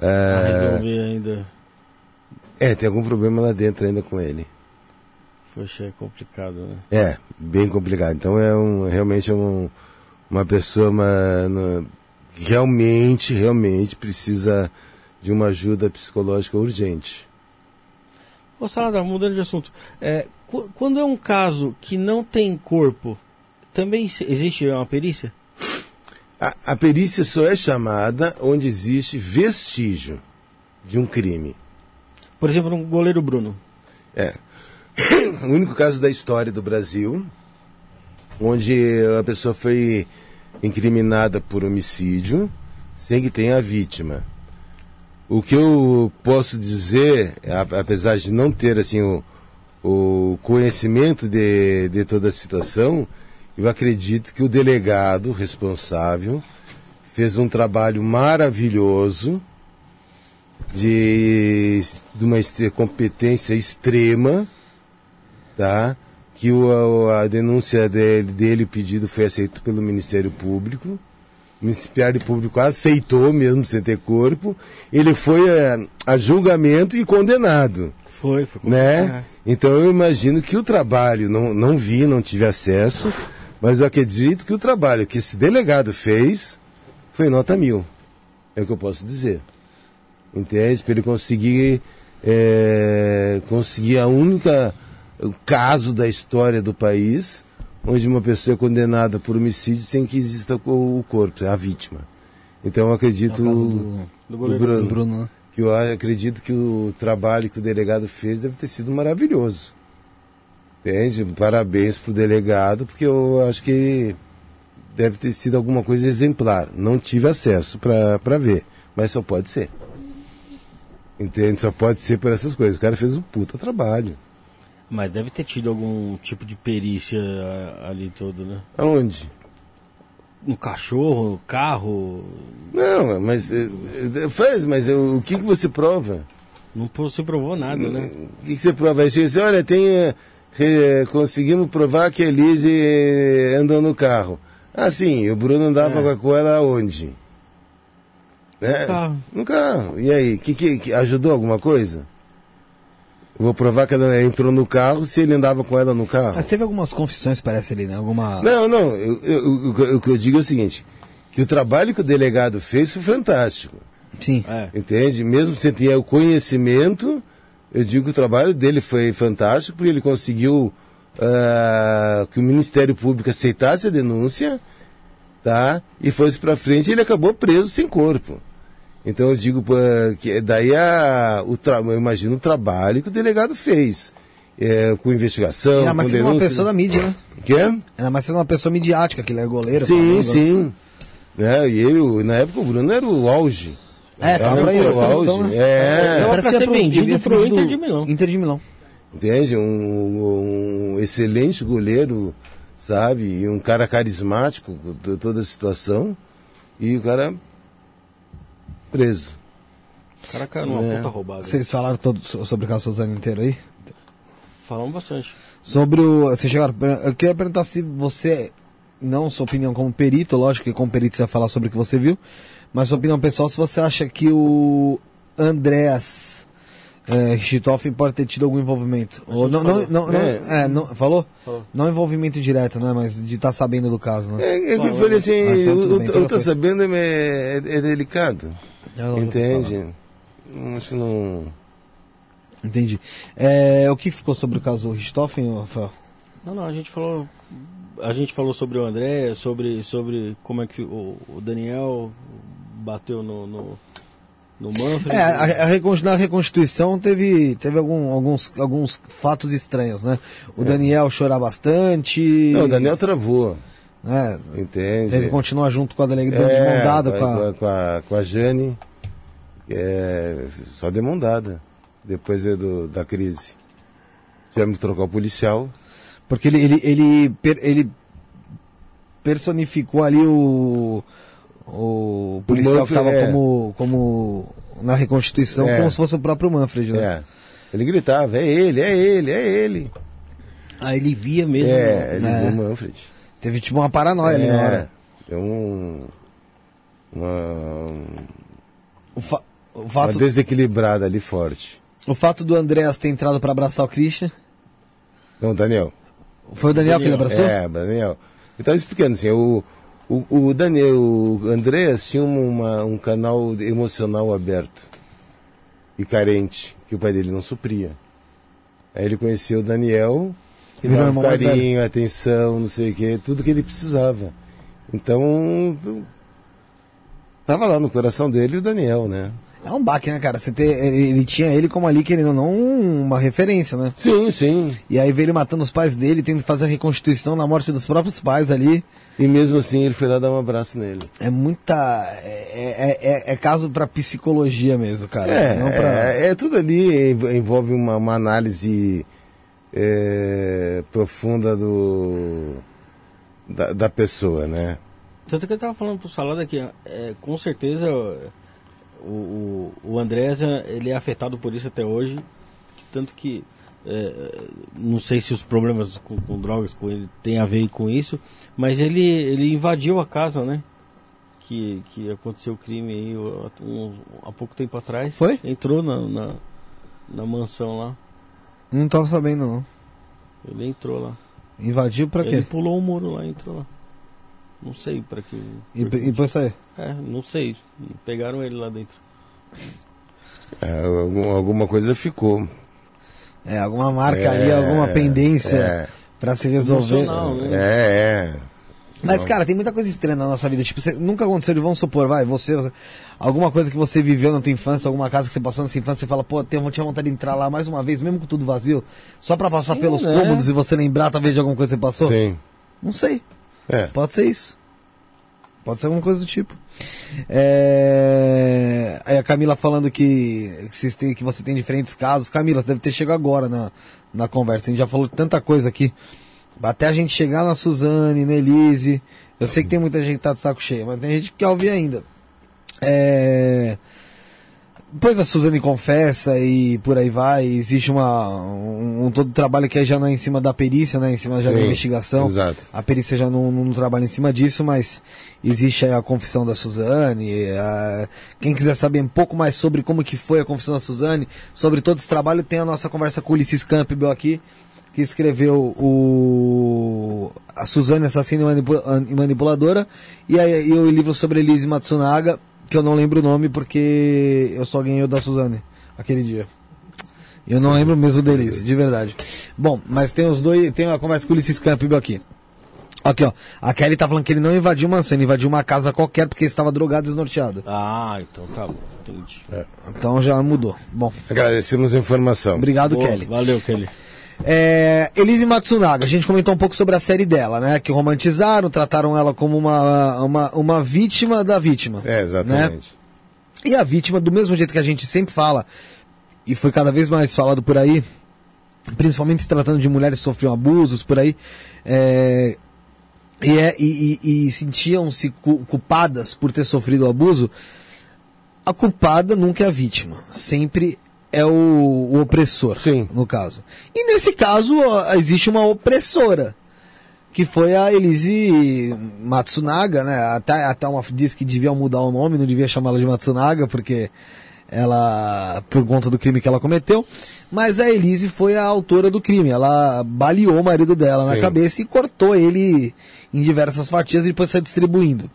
Pra É, resolver ainda. é, tem algum problema lá dentro ainda com ele. Poxa, é complicado, né? É, bem complicado. Então é um, realmente é um, uma pessoa uma, que realmente, realmente precisa de uma ajuda psicológica urgente. Ô Salada, mudando de assunto, é, qu- quando é um caso que não tem corpo, também existe uma perícia? A, a perícia só é chamada onde existe vestígio de um crime. Por exemplo, um goleiro Bruno. É. O único caso da história do Brasil onde a pessoa foi incriminada por homicídio, sem que tenha a vítima. O que eu posso dizer, apesar de não ter assim o, o conhecimento de, de toda a situação, eu acredito que o delegado responsável fez um trabalho maravilhoso de, de uma competência extrema, tá? Que o, a, a denúncia dele, dele, o pedido foi aceito pelo Ministério Público. O Ministério Público aceitou mesmo sem ter corpo. Ele foi a, a julgamento e condenado. Foi, foi né? Então eu imagino que o trabalho, não, não vi, não tive acesso, mas eu acredito que o trabalho que esse delegado fez foi nota mil. É o que eu posso dizer. Entende? Para ele conseguir, é, conseguir a única caso da história do país onde uma pessoa é condenada por homicídio sem que exista o corpo, a vítima. Então eu acredito do, do, do, Bruno, do Bruno né? que eu acredito que o trabalho que o delegado fez deve ter sido maravilhoso. Entende? Parabéns para o delegado, porque eu acho que deve ter sido alguma coisa exemplar. Não tive acesso para ver, mas só pode ser. Entende? Só pode ser por essas coisas. O cara fez um puta trabalho. Mas deve ter tido algum tipo de perícia ali todo, né? Aonde? No cachorro, no carro. Não, mas eh, eh, faz, mas o que, que você prova? Não se provou nada, né? O que, que você prova? Você diz, olha, tem, eh, conseguimos provar que a Elise andou no carro. Ah, sim, o Bruno andava é. com ela onde? Né? No carro. No carro. E aí, que, que, que ajudou alguma coisa? vou provar que ela entrou no carro se ele andava com ela no carro. Mas teve algumas confissões, parece ali, né? Alguma... Não, não. Eu, eu, eu, o que eu digo é o seguinte: que o trabalho que o delegado fez foi fantástico. Sim. É. Entende? Mesmo sem ter o conhecimento, eu digo que o trabalho dele foi fantástico, porque ele conseguiu uh, que o Ministério Público aceitasse a denúncia, tá? E fosse para frente e ele acabou preso sem corpo. Então eu digo que daí a, o eu imagino o trabalho que o delegado fez. É, com investigação, Ainda mais com sendo uma pessoa da mídia, né? Quê? Ainda mais sendo uma pessoa midiática, que ele era goleiro. Sim, sim. É, e eu, na época o Bruno era o auge. É, tava aí, o auge. Né? É. Era pra ser vendido pro Inter de Milão. Inter de Milão. Entende? Um, um excelente goleiro, sabe? E um cara carismático de toda a situação. E o cara preso. O cara caiu numa é. puta roubada. Vocês falaram todo sobre o caso Suzano inteiro aí? Falamos bastante. Sobre o. Você chegaram. Eu queria perguntar se você. Não sua opinião como perito, lógico que como perito você vai falar sobre o que você viu, mas opinião pessoal, se você acha que o Andréas é, Richthofen pode ter tido algum envolvimento. Ou não, não, não, não, é. é, não, falou? falou? Não envolvimento direto, né? Mas de estar tá sabendo do caso, né? É, é que eu falei assim, ah, então eu, bem, eu tô sabendo é, é delicado. Entende? Acho não. Entendi. É, o que ficou sobre o caso Richthofen, Rafael? Não, não, a gente falou. A gente falou sobre o André, sobre, sobre como é que o, o Daniel bateu no, no, no Manfred. É, a, a, na reconstituição teve, teve algum, alguns, alguns fatos estranhos, né? O é. Daniel chorar bastante. Não, o Daniel travou. É, Entende? Teve que continuar junto com a delegada, é, de mão dada com a... Com a, com a Jane é, só de mão dada, depois do, da crise. Tivemos que trocar o policial. Porque ele, ele, ele, ele personificou ali o, o policial o que estava é. como, como na reconstituição, é. como se fosse o próprio Manfred, né? É. Ele gritava, é ele, é ele, é ele. Ah, ele via mesmo. É, ele né? viu o Manfred. Teve tipo uma paranoia ali na é. hora. Deu um. Uma. O fa o fato... Uma desequilibrada ali forte. O fato do Andréas ter entrado para abraçar o Christian? Não, Daniel. Foi o Daniel, Daniel. que ele abraçou? É, Daniel. Então explicando assim, o, o, o Daniel, o Andréas tinha uma, um canal emocional aberto e carente, que o pai dele não supria. Aí ele conheceu o Daniel e dava carinho, atenção, não sei o que, tudo que ele precisava. Então, tava lá no coração dele o Daniel, né? É um baque, né, cara? Você ter, ele, ele tinha ele como ali, querendo ou não, uma referência, né? Sim, sim. E aí veio ele matando os pais dele, tendo que fazer a reconstituição na morte dos próprios pais ali. E mesmo assim ele foi lá dar um abraço nele. É muita. É, é, é, é caso pra psicologia mesmo, cara. É, Não pra... é, é tudo ali env- envolve uma, uma análise é, profunda do da, da pessoa, né? Tanto que eu tava falando pro Salada que é, com certeza o, o, o Andrés ele é afetado por isso até hoje. que Tanto que é, não sei se os problemas com, com drogas com ele tem a ver com isso, mas ele, ele invadiu a casa, né? Que, que aconteceu o crime aí um- há pouco tempo atrás. Foi? Entrou na, na, na mansão lá. Não tava sabendo, não. Ele entrou lá. Invadiu pra Ele quê? pulou o muro lá e entrou lá. Não sei pra que. E, e depois sair. É, não sei. Pegaram ele lá dentro. É, algum- alguma coisa ficou. É, alguma marca É, ali, alguma pendência é. pra se resolver. Né? É, é. Mas, cara, tem muita coisa estranha na nossa vida. Tipo, você, nunca aconteceu de, vamos supor, vai, você, alguma coisa que você viveu na tua infância, alguma casa que você passou na sua infância, você fala, pô, tenho, tinha vontade de entrar lá mais uma vez, mesmo com tudo vazio, só pra passar Sim, pelos né? cômodos e você lembrar, talvez, de alguma coisa que você passou? Sim. Não sei. É. Pode ser isso. Pode ser alguma coisa do tipo. É... Aí a Camila falando que, que, têm- que você tem diferentes casos. Camila, você deve ter chegado agora na, na conversa. A gente já falou tanta coisa aqui. Até a gente chegar na Suzane, na Elise. Eu sei que tem muita gente que tá de saco cheio, mas tem gente que quer ouvir ainda. É... Depois a Suzane confessa e por aí vai, existe uma, um, um todo trabalho que aí já não é em cima da perícia, né? Em cima já da Sim, investigação. exato. A perícia já não, não trabalha em cima disso, mas existe aí a confissão da Suzane. a- quem quiser saber um pouco mais sobre como que foi a confissão da Suzane, sobre todo esse trabalho, tem a nossa conversa com o Ulisses Campbell aqui, que escreveu o a Suzane Assassina e e Manipuladora, e, aí, e o livro sobre Elise Matsunaga, que eu não lembro o nome porque eu só ganhei o da Suzane aquele dia. Eu não lembro mesmo da Elise, de verdade. Bom, mas tem os dois, tem a conversa com o Ulisses Campbell aqui. Aqui, ó. A Kelly tá falando que ele não invadiu mansão, ele invadiu uma casa qualquer porque ele estava drogado e desnorteado. Ah, então tá bom. Entendi. Então já mudou. Bom, Agradecemos a informação. obrigado, Boa, Kelly. Valeu, Kelly. É, Elise Matsunaga, a gente comentou um pouco sobre a série dela, né? Que romantizaram, trataram ela como uma, uma, uma vítima da vítima. É, exatamente. E a vítima, do mesmo jeito que a gente sempre fala, e foi cada vez mais falado por aí, principalmente se tratando de mulheres que sofriam abusos por aí, é, e, é, e, e- e sentiam-se cu- culpadas por ter sofrido o abuso, a culpada nunca é a vítima, sempre é o, o opressor, Sim. no caso. E nesse caso existe uma opressora, que foi a Elise Matsunaga, né? Até, até uma disse que devia mudar o nome, não devia chamá-la de Matsunaga, porque ela, por conta do crime que ela cometeu. Mas a Elise foi a autora do crime. Ela baleou o marido dela na Sim. cabeça e cortou ele em diversas fatias e depois saiu distribuindo.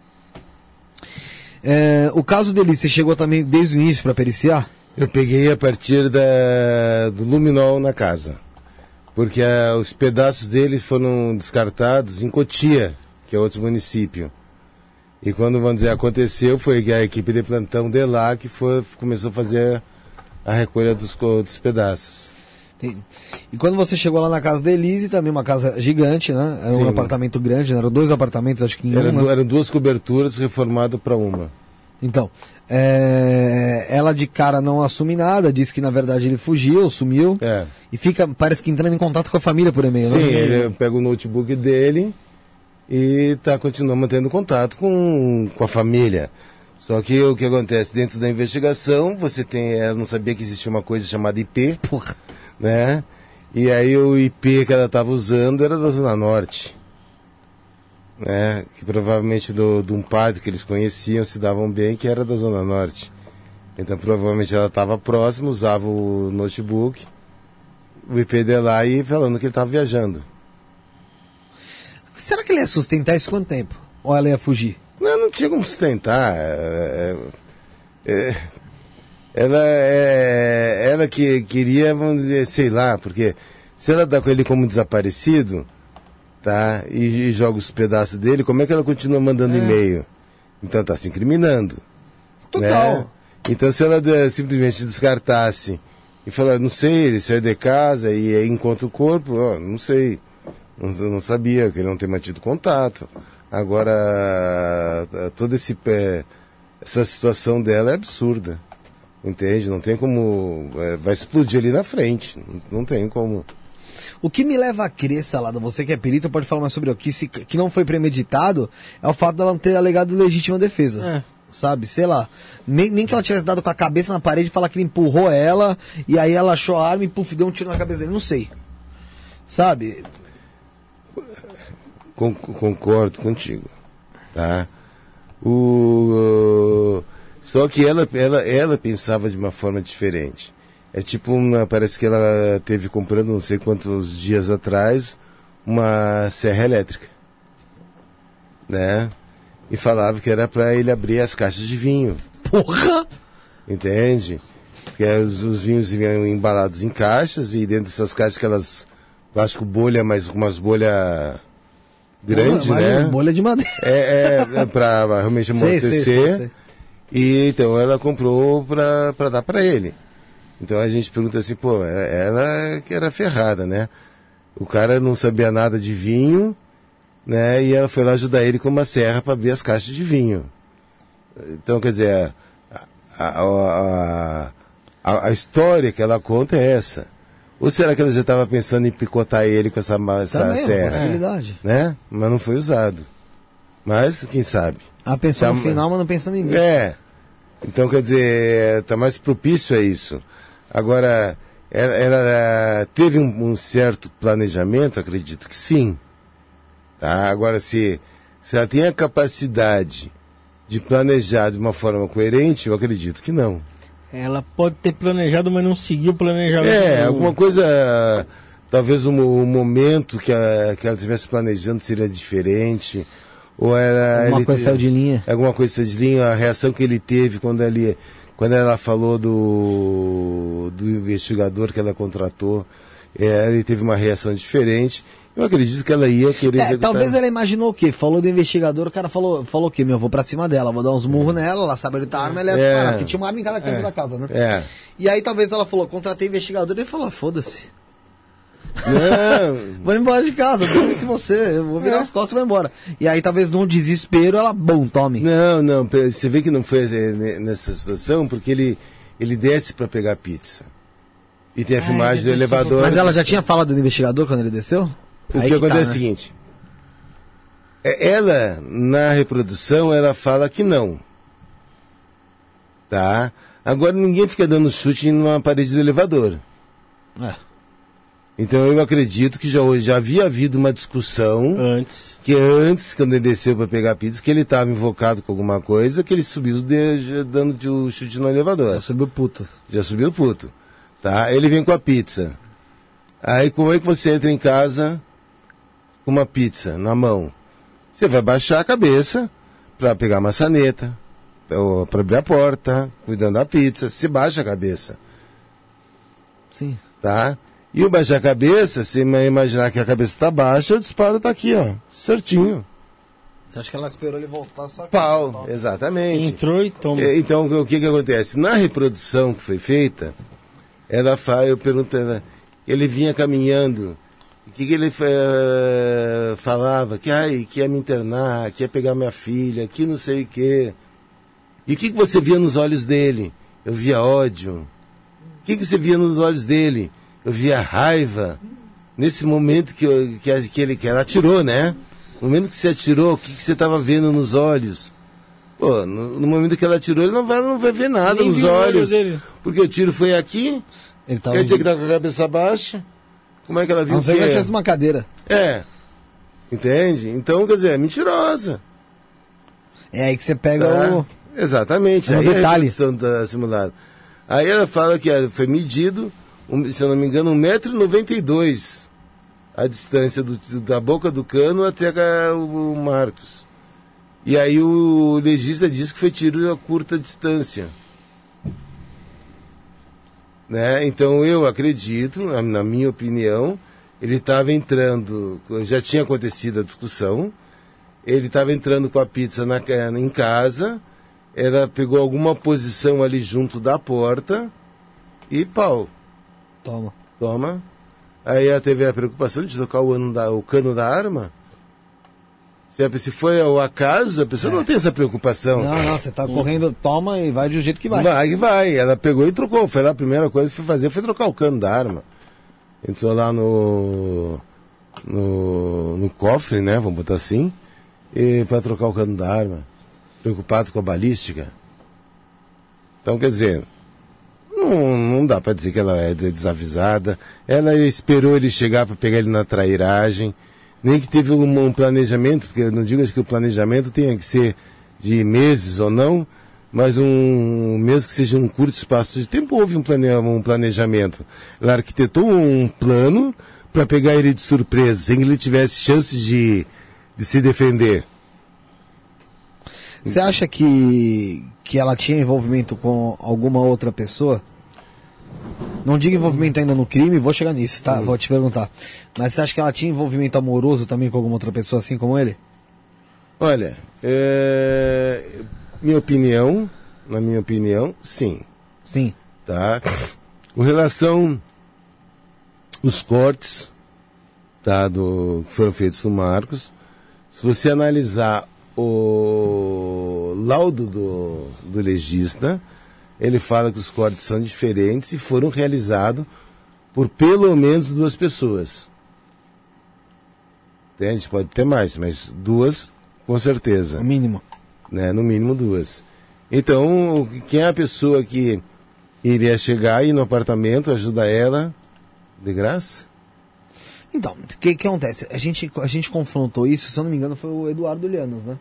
É, o caso da Elise, chegou também desde o início para periciar? Eu peguei a partir da, do luminol na casa. Porque ah, os pedaços dele foram descartados em Cotia, que é outro município. E quando, vamos dizer, aconteceu, foi a equipe de plantão de lá que foi, começou a fazer a recolha dos, dos pedaços. E e quando você chegou lá na casa da Elise, também uma casa gigante, né? Era um Sim. apartamento grande, né? eram dois apartamentos, acho que em um, Eram, né? eram duas coberturas reformadas para uma. Então, é, ela de cara não assume nada, diz que na verdade ele fugiu, sumiu, É. e fica, parece que entrando em contato com a família por e-mail, Sim, né? ele pega o notebook dele e tá continuando mantendo contato com, com a família. Só que o que acontece dentro da investigação, você tem, ela não sabia que existia uma coisa chamada IP, Porra. né? E aí o IP que ela estava usando era da Zona Norte. Né? Que provavelmente do, de um padre que eles conheciam, se davam bem, que era da Zona Norte. Então provavelmente ela estava próxima, usava o notebook, o IP de lá e falando que ele estava viajando. Será que ele ia sustentar isso quanto tempo? Ou ela ia fugir? Não, não tinha como sustentar. é, é, é, ela, é, ela que queria, vamos dizer, sei lá, porque se ela dá com ele como desaparecido, tá? E, e joga os pedaços dele, como é que ela continua mandando É. e-mail? Então tá se incriminando. Total. né? Então, se ela de- simplesmente descartasse e falar, não sei, ele saiu de casa e aí encontra o corpo, ó, não sei, não, não sabia que ele não tem mantido contato. Agora, eh, toda esse, pé- essa situação dela é absurda. Entende? Não tem como. eh, vai explodir ali na frente. Não, não tem como. O que me leva a crer, Salada, você que é perito, pode falar mais sobre o que, se, que não foi premeditado, é o fato dela não ter alegado legítima defesa. É. Sabe, sei lá. Nem, nem que ela tivesse dado com a cabeça na parede e falar que ele empurrou ela, e aí ela achou a arma e puf, deu um tiro na cabeça dele. Não sei. Sabe? Con- concordo contigo, tá? O só que ela, ela, ela pensava de uma forma diferente. É tipo uma, parece que ela teve comprando não sei quantos dias atrás uma serra elétrica, né? E falava que era para ele abrir as caixas de vinho, Porra! entende? Porque os, os vinhos vinham embalados em caixas e dentro dessas caixas aquelas plástico bolha, mas com umas bolha grande, Porra, né? mas Bolha de madeira. É, é, é para realmente Sei, sei, amortecer. sei, sei. E então ela comprou pra dar pra ele. Então a gente pergunta assim, pô, é- ela que era ferrada, né? O cara não sabia nada de vinho, né? E ela foi lá ajudar ele com uma serra para abrir as caixas de vinho. Então, quer dizer, a, a, a, história que ela conta é essa. Ou será que ela já estava pensando em picotar ele com essa, ma- essa é serra? possibilidade. Né? Mas não foi usado. Mas, quem sabe? Ela pensou no Tá, final, mas não pensando nisso. É. Então, quer dizer, tá mais propício a isso. Agora, ela, ela teve um, um certo planejamento, acredito que sim. Tá? Agora, se, se ela tem a capacidade de planejar de uma forma coerente, eu acredito que não. Ela pode ter planejado, mas não seguiu o planejamento. É, do- alguma coisa, talvez o, o momento que, a, que ela estivesse planejando seria diferente. Ou era. Alguma ele coisa saiu de linha. alguma coisa saiu de linha, a reação que ele teve quando, ele, quando ela falou do, do investigador que ela contratou, é, ele teve uma reação diferente. Eu acredito que ela ia querer É, talvez ela imaginou o quê? Falou do investigador, o cara falou, falou o quê? Meu, vou pra cima dela, vou dar uns murros nela, ela sabe onde tá a arma, ela ia É. disparar, porque tinha uma arma em cada canto da casa, né? É. E aí talvez ela falou, contratei investigador, ele falou, ah, foda-se. Não, Vou embora de casa, dane-se você, eu vou virar É. as costas e vou embora. E aí talvez num desespero ela, bom, tome. não, não. Você vê que não foi eh, ne- nessa situação porque ele, ele desce para pegar pizza. E tem a filmagem do elevador. Mas ela já tinha falado do investigador quando ele desceu? O Aí que tá, acontece é o né? seguinte. é, Ela, na reprodução, ela fala que não. Tá? Agora ninguém fica dando chute numa parede do elevador. É. Então eu acredito que já, já havia havido uma discussão Antes. que antes, quando ele desceu para pegar pizza, que ele estava invocado com alguma coisa, que ele subiu de- dando de um chute no elevador. Ela subiu puto. Já subiu puto. Tá? Ele vem com a pizza. Aí como é que você entra em casa com uma pizza na mão? Você vai baixar a cabeça para pegar a maçaneta, para abrir a porta, cuidando da pizza. Você baixa a cabeça, Sim. tá? E o baixar a cabeça, você ima- imaginar que a cabeça está baixa, o disparo tá aqui, ó, certinho. Você acha que ela esperou ele voltar só que- Pau, exatamente. Entrou e toma. É, Então, o que que acontece? Na reprodução que foi feita, ela fala, eu pergunto, ela, ele vinha caminhando, o que, que ele eh, falava? Que, ai, que ia me internar, que ia pegar minha filha, que não sei o quê. E o que, que você via nos olhos dele? Eu via ódio. O que, que você via nos olhos dele? Eu via raiva. Nesse momento que, eu- que, a- que ele, que ela atirou, né? No momento que você atirou, o que, que você estava vendo nos olhos? Pô, no, no momento que ela atirou, ele não vai, não vai ver nada Nem nos olho olhos. dele. Porque o tiro foi aqui, Ele tava... ele tinha que estar com a cabeça baixa. Como é que ela A viu não que que ela é? tivesse uma cadeira. É. Entende? Então, quer dizer, é mentirosa. É aí que você pega Tá? o... Exatamente. É um aí detalhe. a tá simulada. Aí ela fala que ah, foi medido, um, se eu não me engano, 1,92m a distância do- da boca do cano até a- o, Marcos. E aí o legista diz que foi tiro a curta distância. Né? Então eu acredito, na, minha opinião, ele estava entrando, já tinha acontecido a discussão, ele estava entrando com a pizza na, em casa, ela pegou alguma posição ali junto da porta e pau. Toma. Toma. Aí ela teve a preocupação de tocar o, da- o cano da arma. Se, se foi ao acaso, a pessoa não tem essa preocupação. Não, não, você tá correndo, toma e vai do jeito que vai. Vai que vai. Ela pegou e trocou. Foi lá a primeira coisa que foi fazer foi trocar o cano da arma. Entrou lá no. no, no cofre, né? Vamos botar assim. E para trocar o cano da arma. Preocupado com a balística. Então, quer dizer. Não, não dá para dizer que ela é de- desavisada. Ela esperou ele chegar para pegar ele na trairagem. Nem que teve um, um planejamento, porque eu não digo que o planejamento tenha que ser de meses ou não, mas um mesmo que seja um curto espaço de tempo, houve um, plane, um planejamento. Ela arquitetou um plano para pegar ele de surpresa, sem que ele tivesse chance de, de se defender. Você acha que, que ela tinha envolvimento com alguma outra pessoa? Não digo envolvimento ainda no crime, vou chegar nisso, tá? Vou te perguntar. Mas você acha que ela tinha envolvimento amoroso também com alguma outra pessoa, assim como ele? Olha, é, minha opinião, na minha opinião, sim. Sim. tá? Com relação os cortes, tá, do que foram feitos no Marcos, se você analisar o laudo do, do legista, ele fala que os cortes são diferentes e foram realizados por pelo menos duas pessoas. Entende? Pode ter mais, mas duas com certeza O mínimo. né? No mínimo duas. Então, quem é a pessoa que iria chegar aí no apartamento, ajuda ela de graça? Então, o que, que acontece? A gente, a gente confrontou isso, se eu não me engano, foi o Eduardo Lianos, né?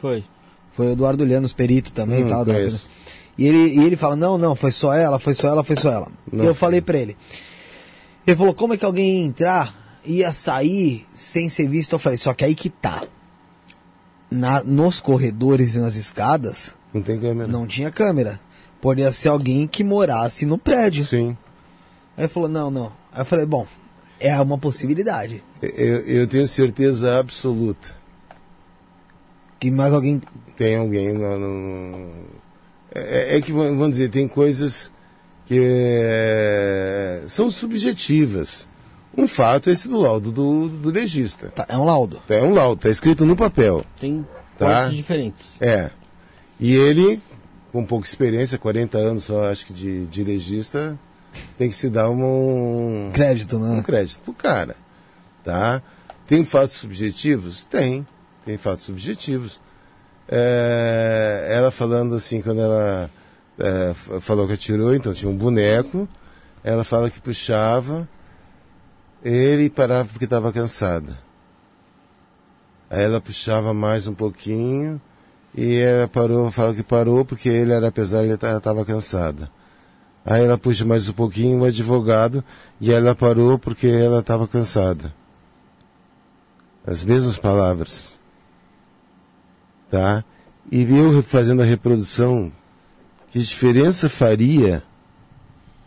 Foi. Foi o Eduardo Lianos, perito também e Hum, tal. da- conheço. E ele, e ele fala, não, não, foi só ela, foi só ela, foi só ela. Não. E eu falei pra ele. Ele falou, como é que alguém ia entrar, ia sair sem ser visto? Eu falei, só que aí que tá. Na, nos corredores e nas escadas, Não tem câmera. não tinha câmera. Poderia ser alguém que morasse no prédio. Sim. Aí ele falou, não, não. Aí eu falei, bom, é uma possibilidade. Eu, eu tenho certeza absoluta. Que mais alguém. Tem alguém no. no- É, é que, vamos dizer, tem coisas que é, são subjetivas. Um fato é esse do laudo do, do legista. Tá, é um laudo. É um laudo, está escrito no papel. Tem Tá. diferentes. É. E ele, com pouca experiência, 40 anos só, acho que de, de legista, tem que se dar um, Crédito, um né? crédito pro cara. Tá? Tem fatos subjetivos? Tem. Tem fatos subjetivos. É, ela falando assim, quando ela é, falou que atirou, então tinha um boneco. Ela fala que puxava, ele parava porque estava cansada. Aí ela puxava mais um pouquinho e ela parou, fala que parou porque ele era pesado e ela estava cansada. Aí ela puxa mais um pouquinho o advogado e ela parou porque ela estava cansada. As mesmas palavras. Tá? E eu fazendo a reprodução, que diferença faria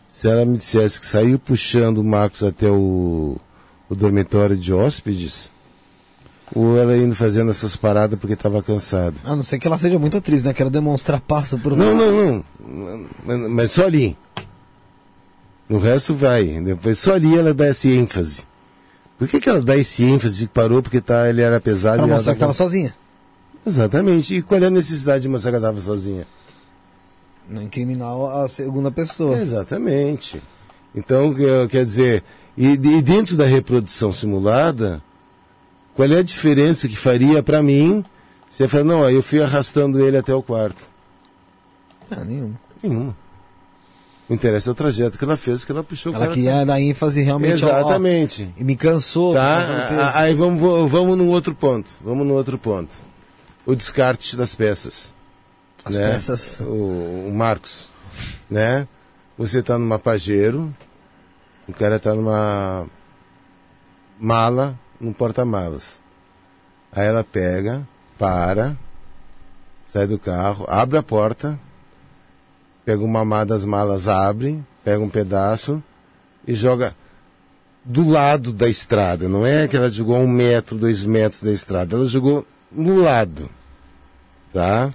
se ela me dissesse que saiu puxando o Marcos até o, o dormitório de hóspedes? Ou ela indo fazendo essas paradas porque estava cansada? A não ser que ela seja muito atriz, né? Quero demonstrar passo por Não, não, não. Mas só ali. No resto vai. Depois só ali ela dá esse ênfase. Por que, que ela dá esse ênfase de que parou porque tá, ele era pesado Pra e ela mostrar que tava cansada? sozinha. Exatamente. E qual é a necessidade de mostrar que ela estava sozinha? Não incriminar a segunda pessoa. Exatamente. Então, que- quer dizer, e, e dentro da reprodução simulada, qual é a diferença que faria para mim se eu falar, não, ó, eu fui arrastando ele até o quarto? Ah, nenhum. Nenhuma. O interesse é o trajeto que ela fez, que ela puxou Ela queria dar ênfase realmente Exatamente. E me cansou. Tá? Aí vamos, vamos no outro ponto. Vamos no outro ponto. O descarte das peças. As né? peças. O, o Marcos. Né? Você tá numa Pajero, o cara tá numa mala, num porta-malas. Aí ela pega, para, sai do carro, abre a porta, pega uma má das malas, abre, pega um pedaço e joga do lado da estrada. Não é que ela jogou a um metro, dois metros da estrada. Ela jogou no lado. Tá?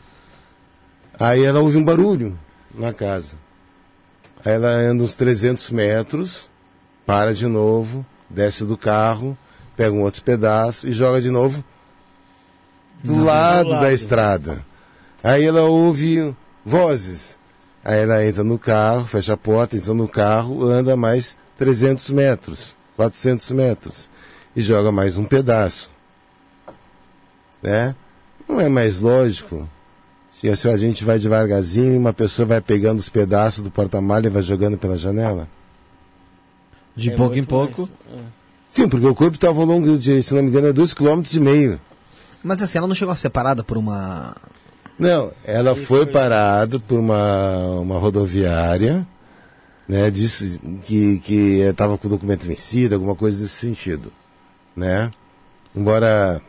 Aí ela ouve um barulho na casa. Aí ela anda uns 300 metros, para de novo, desce do carro, pega um outro pedaço e joga de novo do, lado, lado da estrada. Aí ela ouve vozes. Aí ela entra no carro, fecha a porta, entra no carro, anda mais 300 metros, 400 metros e joga mais um pedaço. Né? Não é mais lógico se a gente vai devagarzinho e uma pessoa vai pegando os pedaços do porta-malha e vai jogando pela janela? De é pouco em pouco. É. Sim, porque o corpo estava ao longo de, se não me engano, é dois quilômetros e meio. Mas assim, ela não chegou a ser parada por uma. Não, ela foi parada por uma, uma rodoviária, né? Disse que que estava com o documento vencido, alguma coisa desse sentido, né? Embora,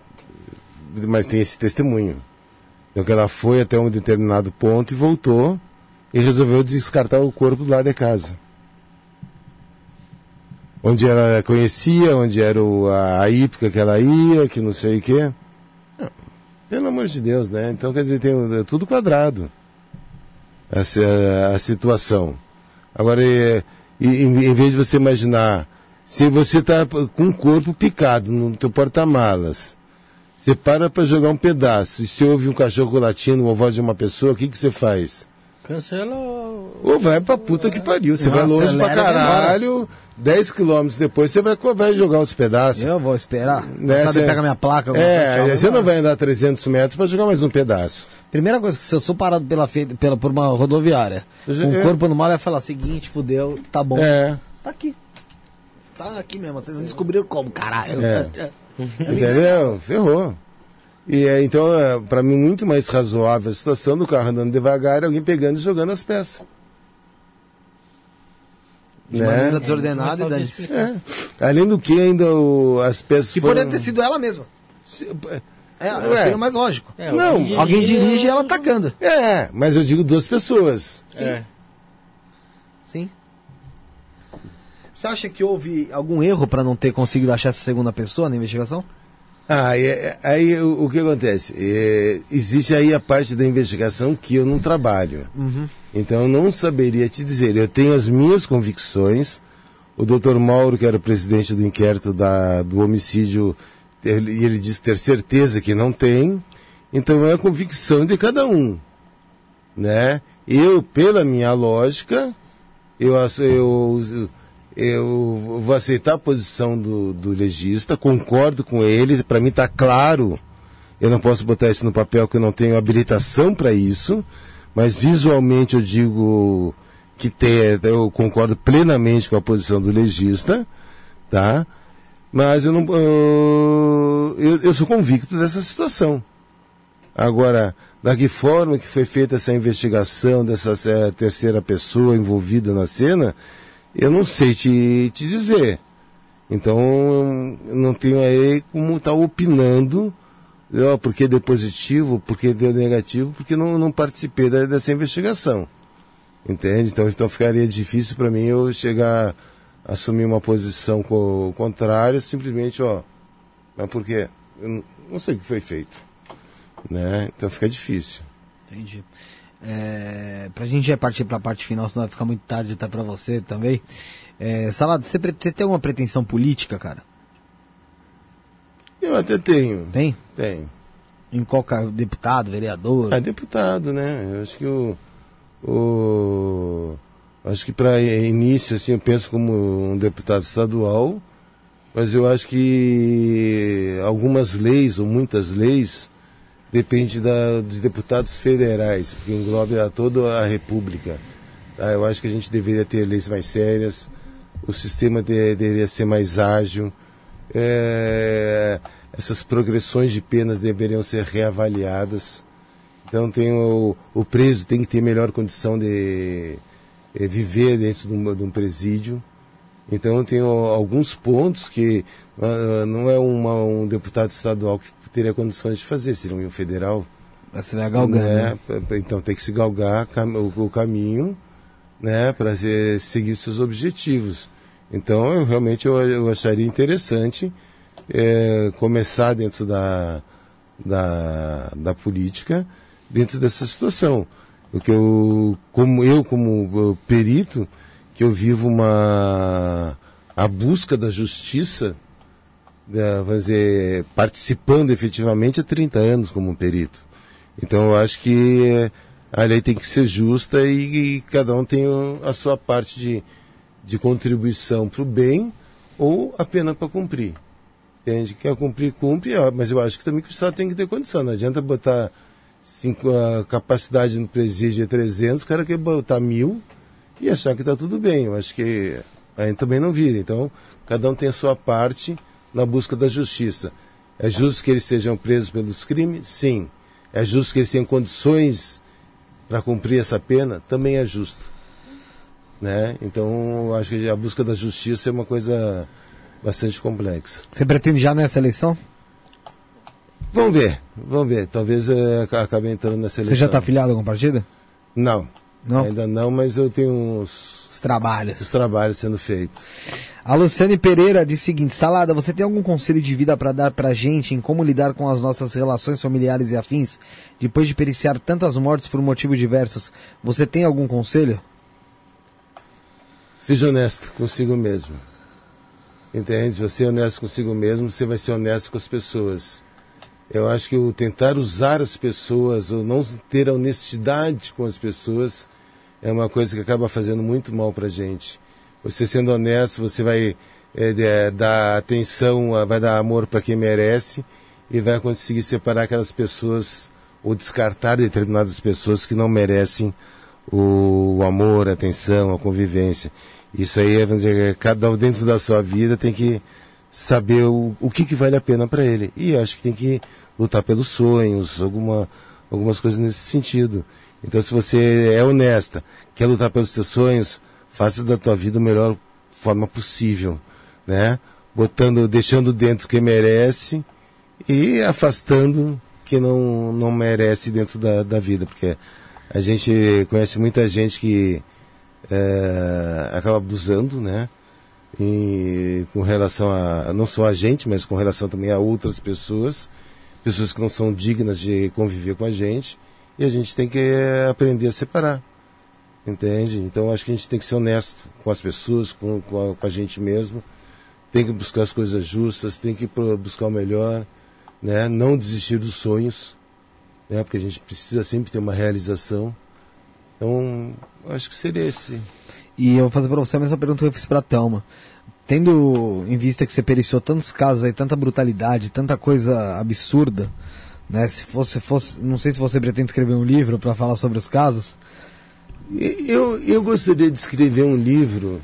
mas tem esse testemunho. Então que ela foi até um determinado ponto e voltou e resolveu descartar o corpo do lado de casa. Onde ela conhecia, onde era a hípica que ela ia, que não sei o quê. Pelo amor de Deus, né? Então quer dizer, tem é tudo quadrado. Essa, a, a situação. Agora, é, em, em vez de você imaginar, se você está com o corpo picado no teu porta-malas, você para para jogar um pedaço e se ouve um cachorro latindo ou voz de uma pessoa, o que, que você faz? Cancela Ou vai pra puta que pariu. Você vai longe pra caralho. 10 quilômetros depois você vai, vai jogar os pedaços. Eu vou esperar. Né? Sabe, cê... pega minha placa. É, você não vai andar 300 metros para jogar mais um pedaço. Primeira coisa, se eu sou parado pela, pela, por uma rodoviária, o corpo no mal, vai falar, seguinte, fudeu, tá bom. É. Tá aqui. Tá aqui mesmo, vocês não descobriram como, caralho. É. Entendeu? Ferrou. E é, então, é, para mim, muito mais razoável a situação do carro andando devagar e alguém pegando e jogando as peças. De né? maneira desordenada é, e é. Além do que, ainda o, as peças. Que foram... poderia ter sido ela mesma. Se, é, é, seria mais lógico. É, não, alguém, alguém dirige e ela atacando. É, mas eu digo duas pessoas. Sim. É. Sim. Você acha que houve algum erro para não ter conseguido achar essa segunda pessoa na investigação? Ah, aí, aí o, o, que acontece? É, existe aí a parte da investigação que eu não trabalho. Uhum. Então eu não saberia te dizer. Eu tenho as minhas convicções. O doutor Mauro, que era o presidente do inquérito da, do homicídio, ele, ele diz ter certeza que não tem. Então é a convicção de cada um. Né? Eu, pela minha lógica, eu, eu, eu vou aceitar a posição do, do legista, concordo com ele, para mim está claro, eu não posso botar isso no papel que eu não tenho habilitação para isso, mas visualmente eu digo que tem, eu concordo plenamente com a posição do legista, tá? Mas eu não, eu, eu sou convicto dessa situação. Agora, da que forma que foi feita essa investigação dessa é, terceira pessoa envolvida na cena, eu não sei te, te dizer. Então, não tenho aí como estar tá opinando, ó, porque deu positivo, porque deu negativo, porque não, não participei da, dessa investigação. Entende? Então, então ficaria difícil para mim eu chegar a assumir uma posição co contrária, simplesmente, ó, mas porque eu não sei o que foi feito. Né? Então fica difícil. Entendi. É, pra gente já partir pra parte final, senão vai ficar muito tarde até pra você também. É, Salado, você, você tem alguma pretensão política, cara? Eu até tenho. Tem? Tenho. Em qual cargo? Deputado, vereador? É deputado, né? Eu acho que o. o acho que para início, assim, eu penso como um deputado estadual, mas eu acho que algumas leis, ou muitas leis, depende da, dos deputados federais, porque engloba toda a República. Tá? Eu acho que a gente deveria ter leis mais sérias, o sistema de, deveria ser mais ágil, é, essas progressões de penas deveriam ser reavaliadas. Então tem o, o preso tem que ter melhor condição de é, viver dentro de um, de um presídio. Então eu tenho alguns pontos que uh, não é uma, um deputado estadual que teria condições de fazer, seria um federal. Você vai galgar, né? né? Então tem que se galgar o, o caminho né, para seguir seus objetivos. Então eu realmente eu, eu acharia interessante é, começar dentro da, da, da política, dentro dessa situação. O que eu, como eu como perito, que eu vivo uma a busca da justiça, né, vamos dizer, participando efetivamente há 30 anos como perito. Então eu acho que a lei tem que ser justa e, e cada um tem a sua parte de, de contribuição para o bem ou a pena para cumprir. Entende? Quer cumprir, cumpre, mas eu acho que também que o Estado tem que ter condição. Não adianta botar cinco, a capacidade no presídio de 300, o cara quer botar mil e achar que está tudo bem. Eu acho que aí também não vira. Então, cada um tem a sua parte na busca da justiça. É justo que eles sejam presos pelos crimes? Sim. É justo que eles tenham condições para cumprir essa pena? Também é justo. Né? Então, acho que a busca da justiça é uma coisa bastante complexa. Você pretende já nessa eleição? Vamos ver, vamos ver. Talvez eu acabe entrando nessa eleição. Você já está afiliado a algum partido? Não. Não? Ainda não, mas eu tenho uns... Os trabalhos. Os trabalhos sendo feitos. A Luciane Pereira diz o seguinte: Salada, você tem algum conselho de vida para dar pra gente em como lidar com as nossas relações familiares e afins? Depois de periciar tantas mortes por motivos diversos, você tem algum conselho? Seja honesto consigo mesmo. Entende? Se você é honesto consigo mesmo, você vai ser honesto com as pessoas. Eu acho que o tentar usar as pessoas, ou não ter a honestidade com as pessoas, é uma coisa que acaba fazendo muito mal pra gente. Você sendo honesto, você vai é, dar atenção, vai dar amor para quem merece e vai conseguir separar aquelas pessoas ou descartar determinadas pessoas que não merecem o, amor, a atenção, a convivência. Isso aí, vamos dizer, cada um dentro da sua vida tem que saber o, o que, que vale a pena para ele. E acho que tem que lutar pelos sonhos, alguma, algumas coisas nesse sentido. Então, se você é honesta, quer lutar pelos seus sonhos, faça da tua vida a melhor forma possível, né? Botando, deixando dentro quem merece e afastando quem não, não merece dentro da, da vida, porque a gente conhece muita gente que é, acaba abusando, né? E com relação a não só a gente, mas com relação também a outras pessoas, pessoas que não são dignas de conviver com a gente, e a gente tem que aprender a separar. Entende? Então acho que a gente tem que ser honesto com as pessoas, com, com, a, com a gente mesmo, tem que buscar as coisas justas, tem que buscar o melhor, né? Não desistir dos sonhos, né? Porque a gente precisa sempre ter uma realização. Então, acho que seria esse. E eu vou fazer para você a mesma pergunta que eu fiz para a Thelma. Tendo em vista que você periciou tantos casos aí, tanta brutalidade, tanta coisa absurda, né? Se fosse, fosse, não sei se você pretende escrever um livro para falar sobre os casos. Eu, eu gostaria de escrever um livro,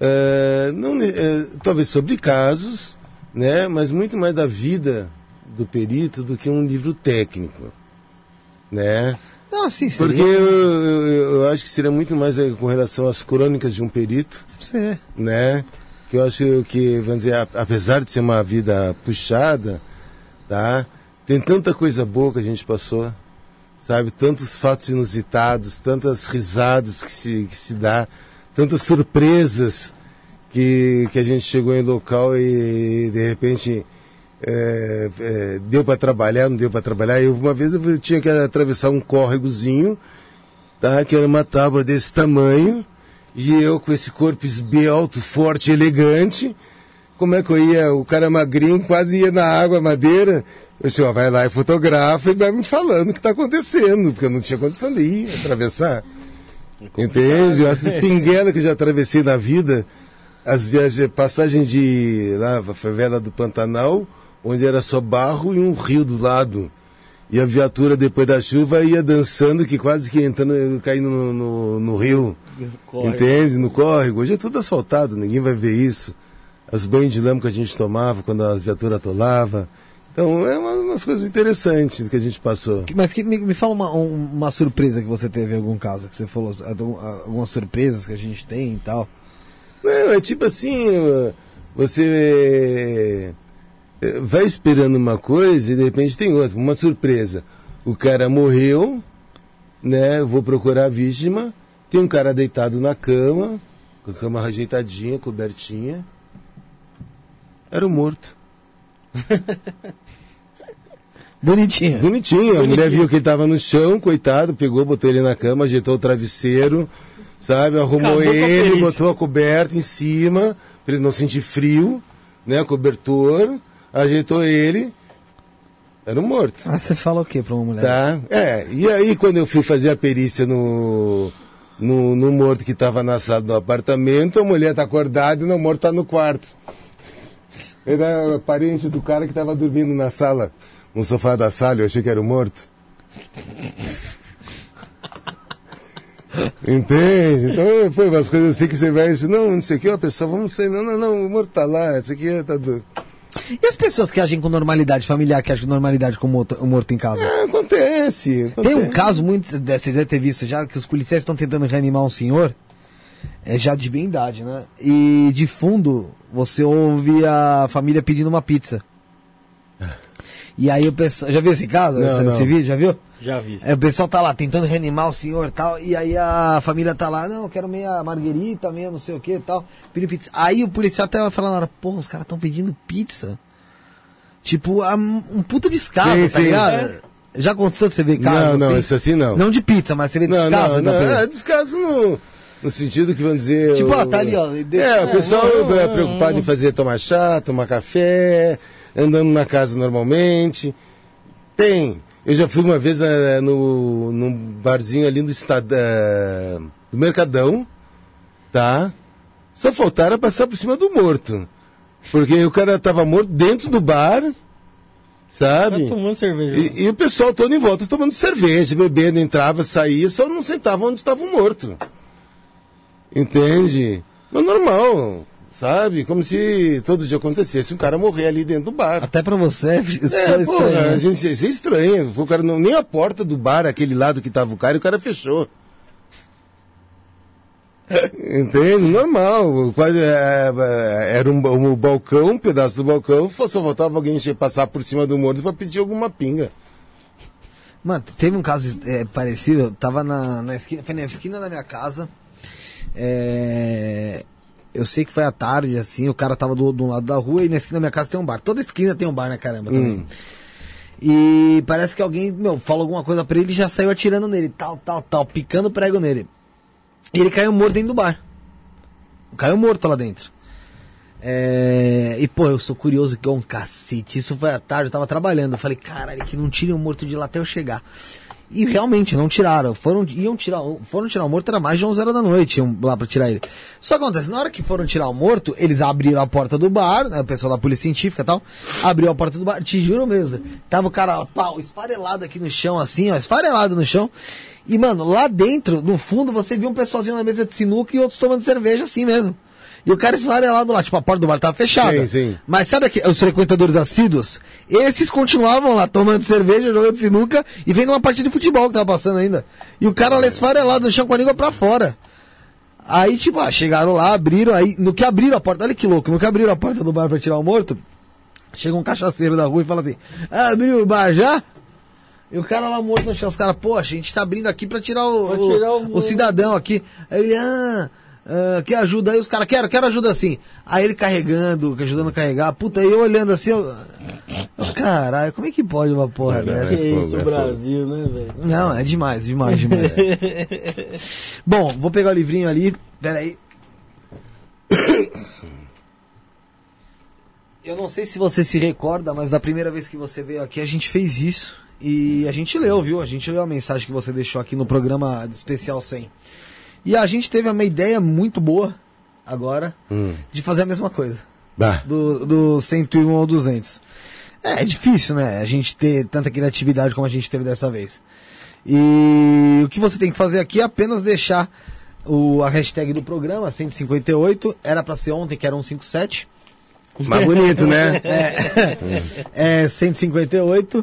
uh, não, uh, talvez sobre casos, né? Mas muito mais da vida do perito do que um livro técnico, né? Não, sim, seria... Porque eu, eu, eu, acho que seria muito mais com relação às crônicas de um perito. Sim. Né? Que eu acho que, vamos dizer, apesar de ser uma vida puxada, tá? Tem tanta coisa boa que a gente passou, sabe? Tantos fatos inusitados, tantas risadas que se, que se dá, tantas surpresas que, que a gente chegou em local e de repente é, é, deu para trabalhar, não deu para trabalhar. Eu, uma vez eu tinha que atravessar um córregozinho, tá? que era uma tábua desse tamanho, e eu com esse corpo esbelto, forte, elegante, como é que eu ia? O cara magrinho quase ia na água, madeira. Disse, ó, vai lá e fotografa e vai me falando o que está acontecendo, porque eu não tinha condição de ir atravessar. É Entende? Essa pinguela que eu já atravessei na vida, as viagens, passagem de lá, a favela do Pantanal, onde era só barro e um rio do lado. E a viatura, depois da chuva, ia dançando, que quase que entrando, caindo no, no, no rio. Córrego. Entende? No córrego. Hoje é tudo asfaltado, ninguém vai ver isso. As banhos de lama que a gente tomava quando a viatura atolava. Então, é uma, umas coisas interessantes que a gente passou. Mas que, me, me fala uma, uma surpresa que você teve em algum caso, que você falou, algumas surpresas que a gente tem e tal. Não, é tipo assim, você é, vai esperando uma coisa e de repente tem outra, uma surpresa. O cara morreu, né? Vou procurar a vítima. Tem um cara deitado na cama, com a cama ajeitadinha, cobertinha. Era o morto. Bonitinho. Bonitinho. A mulher viu que ele tava no chão, coitado, pegou, botou ele na cama, ajeitou o travesseiro, sabe? Arrumou Acabou ele, botou a coberta em cima, pra ele não sentir frio, né? Cobertor, ajeitou ele. Era um morto. Ah, você fala o que pra uma mulher? Tá? É, e aí quando eu fui fazer a perícia no, no, no morto que estava na sala do apartamento, a mulher tá acordada e o morto tá no quarto. Era parente do cara que estava dormindo na sala, no sofá da sala, eu achei que era o morto. Entende? Então foi umas coisas assim que você vai assim, não, não sei o que, a pessoa, vamos ser, não, não, não, o morto tá lá, isso aqui tá do... E as pessoas que agem com normalidade, familiar que agem com normalidade com o morto, em casa? Ah, acontece, acontece. Tem um caso muito. Você deve ter visto já que os policiais estão tentando reanimar um senhor. É já de bem idade, né? E de fundo você ouve a família pedindo uma pizza. E aí o pessoal. Já viu esse caso? Não, esse, não. esse vídeo? Já viu? Já vi. É, o pessoal tá lá tentando reanimar o senhor e tal, e aí a família tá lá, não, eu quero meia marguerita, meia não sei o que e tal, pedindo pizza. Aí o policial até vai falar na hora, porra, os caras tão pedindo pizza? Tipo, um puta descaso, Sim, tá sim. ligado? Já aconteceu você ver casos Não, não, assim? isso assim não. Não de pizza, mas você vê Não, descaso não, da não, é descaso no, no sentido que vão dizer. Tipo, ah, tá ali, ó, É, o pessoal é preocupado em fazer tomar chá, tomar café, andando na casa normalmente. Tem. Eu já fui uma vez na- no, num barzinho ali do estado eh, do Mercadão, tá? Só faltaram passar por cima do morto. Porque o cara tava morto dentro do bar, sabe? Tá tomando cerveja. E, e o pessoal todo em volta tomando cerveja, bebendo, entrava, saía, só não sentava onde estava o morto. Entende? Mas normal, sabe? Como se todo dia acontecesse um cara morrer ali dentro do bar. Até pra você, é só É, pô, estranho. a gente isso é estranho. O cara não, nem a porta do bar, aquele lado que tava o cara, o cara fechou. Entende? Normal. Quase, é, é, era um, ba- um balcão, um pedaço do balcão, só faltava alguém passar por cima do morto pra pedir alguma pinga. Mano, teve um caso é, parecido, eu tava na, na esquina, foi na esquina da minha casa. É, eu sei que foi à tarde, assim, o cara tava do, do lado da rua e na esquina da minha casa tem um bar. Toda esquina tem um bar, né, caramba, também. Hum. E parece que alguém, meu, falou alguma coisa pra ele e já saiu atirando nele, tal, tal, tal, picando prego nele. E ele caiu morto dentro do bar. Caiu morto lá dentro. É, E, pô, eu sou curioso que é um cacete. Isso foi à tarde, eu tava trabalhando. Eu falei, caralho, que não tirem o morto de lá até eu chegar. E realmente, não tiraram. Foram, iam tirar, foram tirar o morto, era mais de 11 horas da noite, iam lá pra tirar ele. Só acontece, na hora que foram tirar o morto, eles abriram a porta do bar, né, o pessoal da polícia científica e tal, abriu a porta do bar, te juro mesmo. Tava o cara, pau, esfarelado aqui no chão, assim, ó, esfarelado no chão. E, mano, lá dentro, no fundo, você viu um pessoalzinho na mesa de sinuca e outros tomando cerveja assim mesmo. E o cara esfarelado lá, tipo, a porta do bar tava fechada. Sim, sim. Mas sabe aqui, os frequentadores assíduos? Esses continuavam lá tomando cerveja, jogando sinuca e vendo uma partida de futebol que tava passando ainda. E o cara lá esfarelado no chão com a língua pra fora. Aí, tipo, ah, chegaram lá, abriram, aí, no que abriram a porta, olha que louco, no que abriram a porta do bar pra tirar o morto, chega um cachaceiro da rua e fala assim, abriu o bar já? E o cara lá morto no chão, os caras, poxa, a gente tá abrindo aqui pra tirar o, Pra o- tirar o- o cidadão aqui. Aí ele, ah, ah, quer ajuda aí? Os caras, quero, quero ajuda assim. Aí ele carregando, ajudando a carregar. Puta, aí eu olhando assim, eu... eu, Caralho, como é que pode uma porra Caralho. dessa? Que isso, é o fogo. Brasil, né, velho? Não, é demais, demais, demais. Bom, vou pegar o livrinho ali. Pera aí. Eu não sei se você se recorda, mas da primeira vez que você veio aqui a gente fez isso. E a gente leu, viu? A gente leu a mensagem que você deixou aqui no programa especial 100. E a gente teve uma ideia muito boa agora Hum. de fazer a mesma coisa Bah. do, do 101 ao 200. É, é difícil, né? A gente ter tanta criatividade como a gente teve dessa vez. E o que você tem que fazer aqui é apenas deixar o, a hashtag do programa, 158, era pra ser ontem, que era 157. Mais bonito, né? É 158.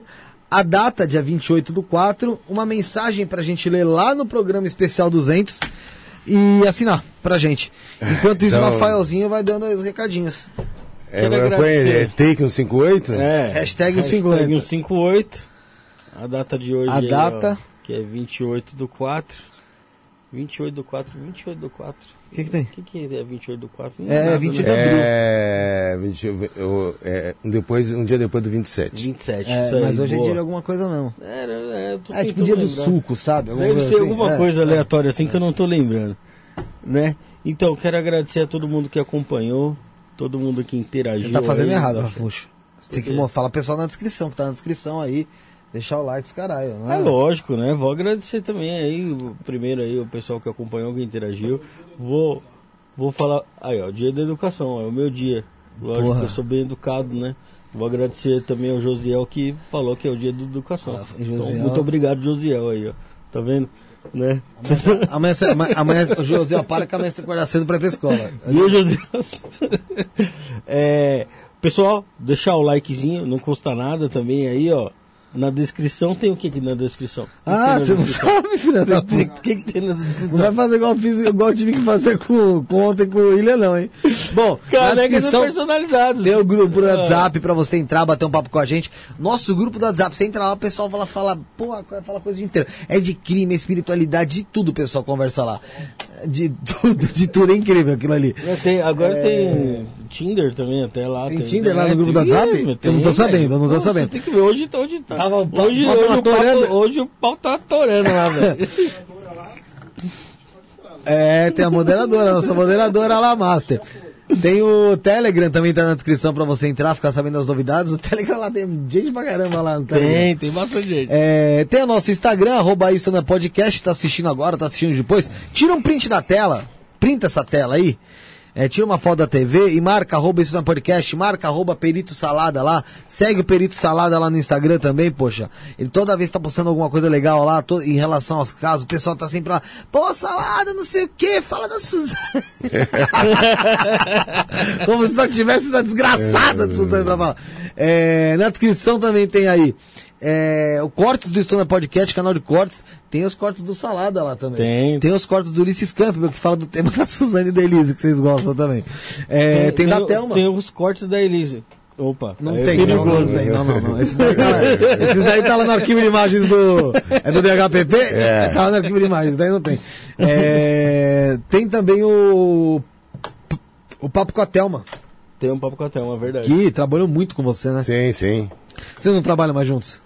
A data, dia 28 do 4, uma mensagem pra gente ler lá no programa especial 200 e assinar pra gente. Enquanto isso, então- o Rafaelzinho vai dando os recadinhos. É, é take 158? É. Hashtag Hashtag 50. 158. A data de hoje A aí, data. ó, que é 28 do 4. 28 do 4, 28 do 4. O que, que tem? O que, que é 28 do 4? Não É, nada, 28 né? É, 20 eu- é, depois, um dia depois do 27. 27, É, isso aí, mas hoje é boa. dia de alguma coisa mesmo. Era, é, tô É tipo dia do lembrar. suco, sabe? Alguma Deve coisa ser assim. alguma É. coisa aleatória assim que eu não tô lembrando, né? Então, quero agradecer a todo mundo que acompanhou, todo mundo que interagiu. Você tá fazendo aí. errado, Rafuxo. Você tem que falar pessoal na descrição, que tá na descrição aí. Deixar o like, caralho. Não É lógico, né? Vou agradecer também aí, o- primeiro aí, o pessoal que acompanhou, que interagiu. Vou, vou falar. Aí, ó, dia da educação, é o meu dia. Lógico Porra. que eu sou bem educado, né? Vou agradecer também ao Josiel que falou que é o dia da educação. Ah, Então, Josiel- muito obrigado, Josiel, aí, ó. Tá vendo? Né? Amanhã, amanhã, amanhã o José para que amanhã você acordar cedo pra ir pra escola. Viu, Josiel? é, pessoal, deixar o likezinho, não custa nada também aí, ó. Na descrição tem o que, que na descrição? O que Ah, tem você não sabe, filha da O que, puta. que, que tem na Não descrição? vai fazer igual eu fiz, igual eu tive que fazer com, com ontem com o Ilha, não, hein? Bom, na descrição personalizados. tem o grupo do Ah. WhatsApp pra você entrar, bater um papo com a gente. Nosso grupo do WhatsApp, você entra lá, o pessoal fala, fala, porra, fala coisa o dia inteiro. É de crime, espiritualidade, de tudo o pessoal conversa lá. De tudo, de tudo, é incrível aquilo ali. É, tem- agora tem Tinder também, até lá. Tem Tinder lá no grupo tem- do WhatsApp? é, Eu tem, não tô sabendo, eu não tô sabendo. Tem que ver, hoje, tá- hoje tá. Tava hoje, hoje, o pau, hoje o pau tá atorando lá, velho. É, tem a moderadora, nossa moderadora lá, Master. Tem o Telegram também tá na descrição pra você entrar, ficar sabendo das novidades. O Telegram lá tem gente pra caramba lá no Telegram. tem, tem bastante gente. É, tem o nosso Instagram, arroba isso na podcast, tá assistindo agora, tá assistindo depois. Tira um print da tela, printa essa tela aí. É, tira uma foto da TV e marca arroba isso na podcast, marca arroba Perito Salada lá, segue o Perito Salada lá no Instagram também, poxa. Ele toda vez tá postando alguma coisa legal lá, to- em relação aos casos, o pessoal tá sempre lá, pô, Salada, não sei o que, fala da Suzane. Como se só tivesse essa desgraçada de Suzane pra falar. É, na descrição também tem aí é, o Cortes do Estona Podcast, canal de cortes. Tem os cortes do Salada lá também. Tem. Tem os cortes do Ulisses Campbell, que fala do tema da Suzane e da Elise, que vocês gostam também. É, tem, da o- Thelma. Tem os cortes da Elise. Opa, Não é tem, não, perigoso. não tem, não, não, não. Esse daí tá esses daí tá lá no arquivo de imagens do. É do DHPP? É. Tá lá no arquivo de imagens, daí não tem. É, tem também o. O Papo com a Thelma, Tem um papo com a Thelma, é verdade. que trabalhou muito com você, né? Sim, sim. Vocês não trabalham mais juntos?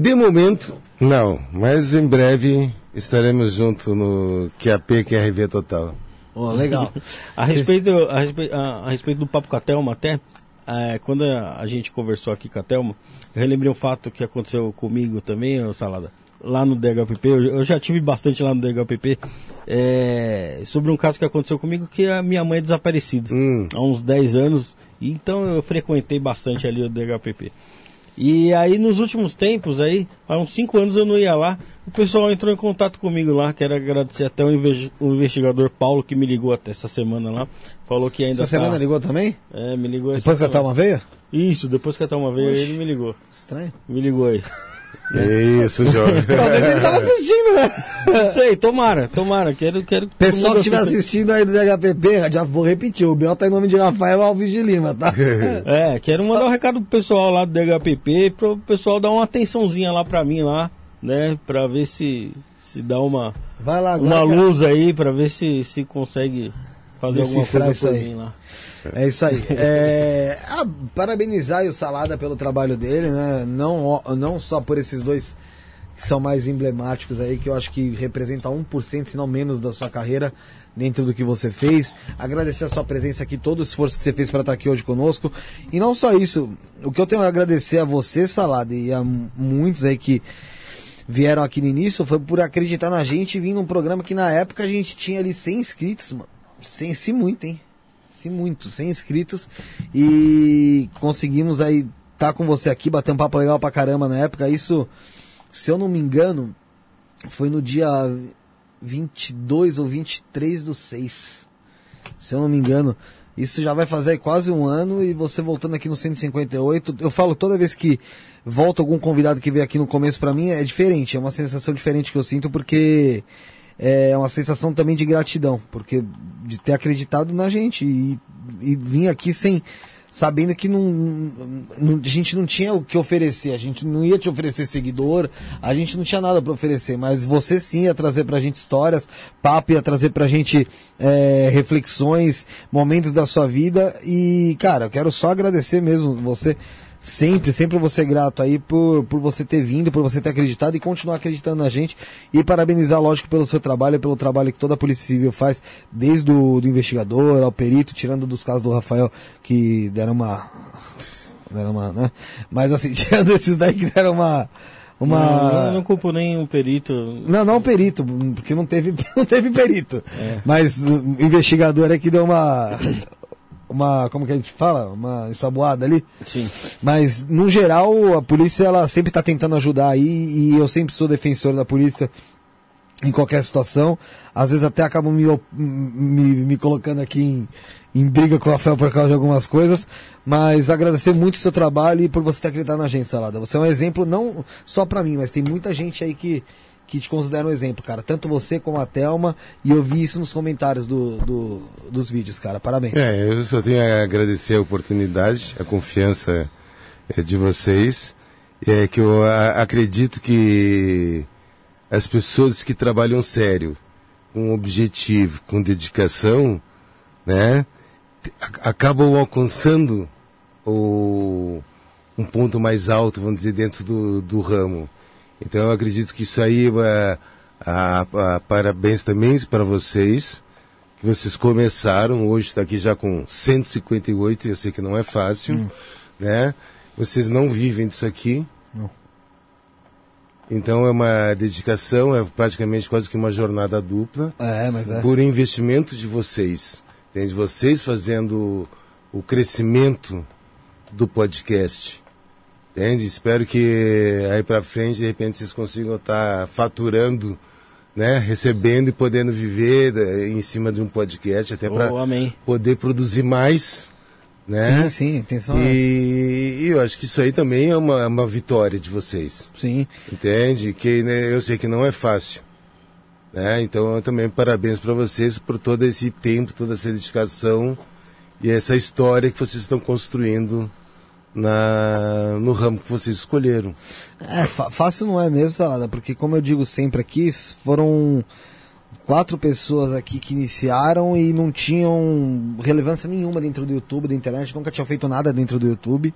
De momento, não. Mas em breve estaremos juntos no QAP, QRV Total. Ó, legal. A respeito, a, respeito, a, a respeito do papo com a Thelma, até, é, quando a, gente conversou aqui com a Thelma, eu relembrei um fato que aconteceu comigo também, Salada, lá no DHPP, eu, eu já tive bastante lá no DHPP, é, sobre um caso que aconteceu comigo que a minha mãe é desaparecida, Hum. há uns 10 anos, então eu frequentei bastante ali o DHPP. E aí nos últimos tempos aí, há uns 5 anos eu não ia lá, o pessoal entrou em contato comigo lá, quero agradecer até o, inve- o investigador Paulo que me ligou até essa semana lá, falou que ainda Essa semana tá... ligou também? É, me ligou Depois que a semana. Thelma veio? Isso, depois que a Thelma veio, ele me ligou. Estranho. Me ligou aí. Isso, jovem. Talvez ele tava assistindo, né? Não sei, tomara, tomara, quero, quero Pessoal que estiver assistindo aí do DHPP, já vou repetir, o Biel tá em nome de Rafael Alves de Lima, tá? É, quero mandar um recado pro pessoal lá do DHPP, pro pessoal dar uma atençãozinha lá pra mim lá, né, pra ver se, se dá uma, Vai lá agora. uma luz aí, pra ver se, se consegue fazer alguma coisa por aí. mim lá. É isso aí. É, ah, parabenizar o Salada pelo trabalho dele, né? Não, não só por esses dois que são mais emblemáticos aí, que eu acho que representa 1%, se não menos, da sua carreira dentro do que você fez. Agradecer a sua presença aqui, todo o esforço que você fez para estar aqui hoje conosco. E não só isso, o que eu tenho a agradecer a você, Salada, e a muitos aí que vieram aqui no início foi por acreditar na gente e vir num programa que na época a gente tinha ali 100 inscritos, mano. 100, se muito, hein? Se muito, 100 inscritos. E conseguimos aí estar com você aqui, bater um papo legal pra caramba na época. Isso, se eu não me engano, foi no dia 22 ou 23 do 6. Se eu não me engano. Isso já vai fazer quase um ano e você voltando aqui no 158. Eu falo toda vez que volta algum convidado que veio aqui no começo pra mim, é diferente. É uma sensação diferente que eu sinto porque é uma sensação também de gratidão. Porque de ter acreditado na gente e, e vir aqui sem sabendo que não, não, a gente não tinha o que oferecer, a gente não ia te oferecer seguidor, a gente não tinha nada para oferecer, mas você sim ia trazer pra gente histórias, papo ia trazer pra gente é, reflexões, momentos da sua vida e, cara, eu quero só agradecer mesmo você sempre, sempre vou ser grato aí por, por você ter vindo, por você ter acreditado e continuar acreditando na gente. E parabenizar, lógico, pelo seu trabalho, pelo trabalho que toda a Polícia Civil faz, desde o do investigador ao perito, tirando dos casos do Rafael, que deram uma. Deram uma, né? Mas assim, tirando esses daí que deram uma. Uma... Não, eu não culpo nem um perito. Não, não um perito, porque não teve, não teve perito. É. Mas o investigador é que deu uma uma, como que a gente fala? Uma ensaboada ali. Sim. Mas, no geral, a polícia, ela sempre está tentando ajudar aí, e eu sempre sou defensor da polícia em qualquer situação. Às vezes até acabo me, me, me colocando aqui em, em briga com o Rafael por causa de algumas coisas, mas agradecer muito o seu trabalho e por você ter acreditado na gente, Salada. Você é um exemplo não só para mim, mas tem muita gente aí que que te considera um exemplo, cara. Tanto você como a Thelma, e eu vi isso nos comentários do, do, dos vídeos, cara. Parabéns. É, eu só tenho a agradecer a oportunidade, a confiança é, de vocês. É que eu acredito que as pessoas que trabalham sério, com objetivo, com dedicação, né, acabam alcançando o, um ponto mais alto, vamos dizer, dentro do, do ramo. Então eu acredito que isso aí, é, a, a, parabéns também para vocês, que vocês começaram, hoje está aqui já com 158, eu sei que não é fácil, hum. né? Vocês não vivem disso aqui. Não. Então é uma dedicação, é praticamente quase que uma jornada dupla. É, mas é. Por investimento de vocês. Entende? Vocês fazendo o crescimento do podcast. Entende? Espero que aí para frente, de repente, vocês consigam estar tá faturando, né? Recebendo e podendo viver eh, em cima de um podcast, até para oh, poder produzir mais. Né? Sim, sim, atenção. E, e, eu acho que isso aí também é uma, uma vitória de vocês. Sim. Entende? Que né, eu sei que não é fácil. Né? Então, também parabéns para vocês por todo esse tempo, toda essa dedicação e essa história que vocês estão construindo na, no ramo que vocês escolheram. É, fácil não é mesmo, Salada, porque como eu digo sempre aqui, foram quatro pessoas aqui que iniciaram e não tinham relevância nenhuma dentro do YouTube, da internet, nunca tinham feito nada dentro do YouTube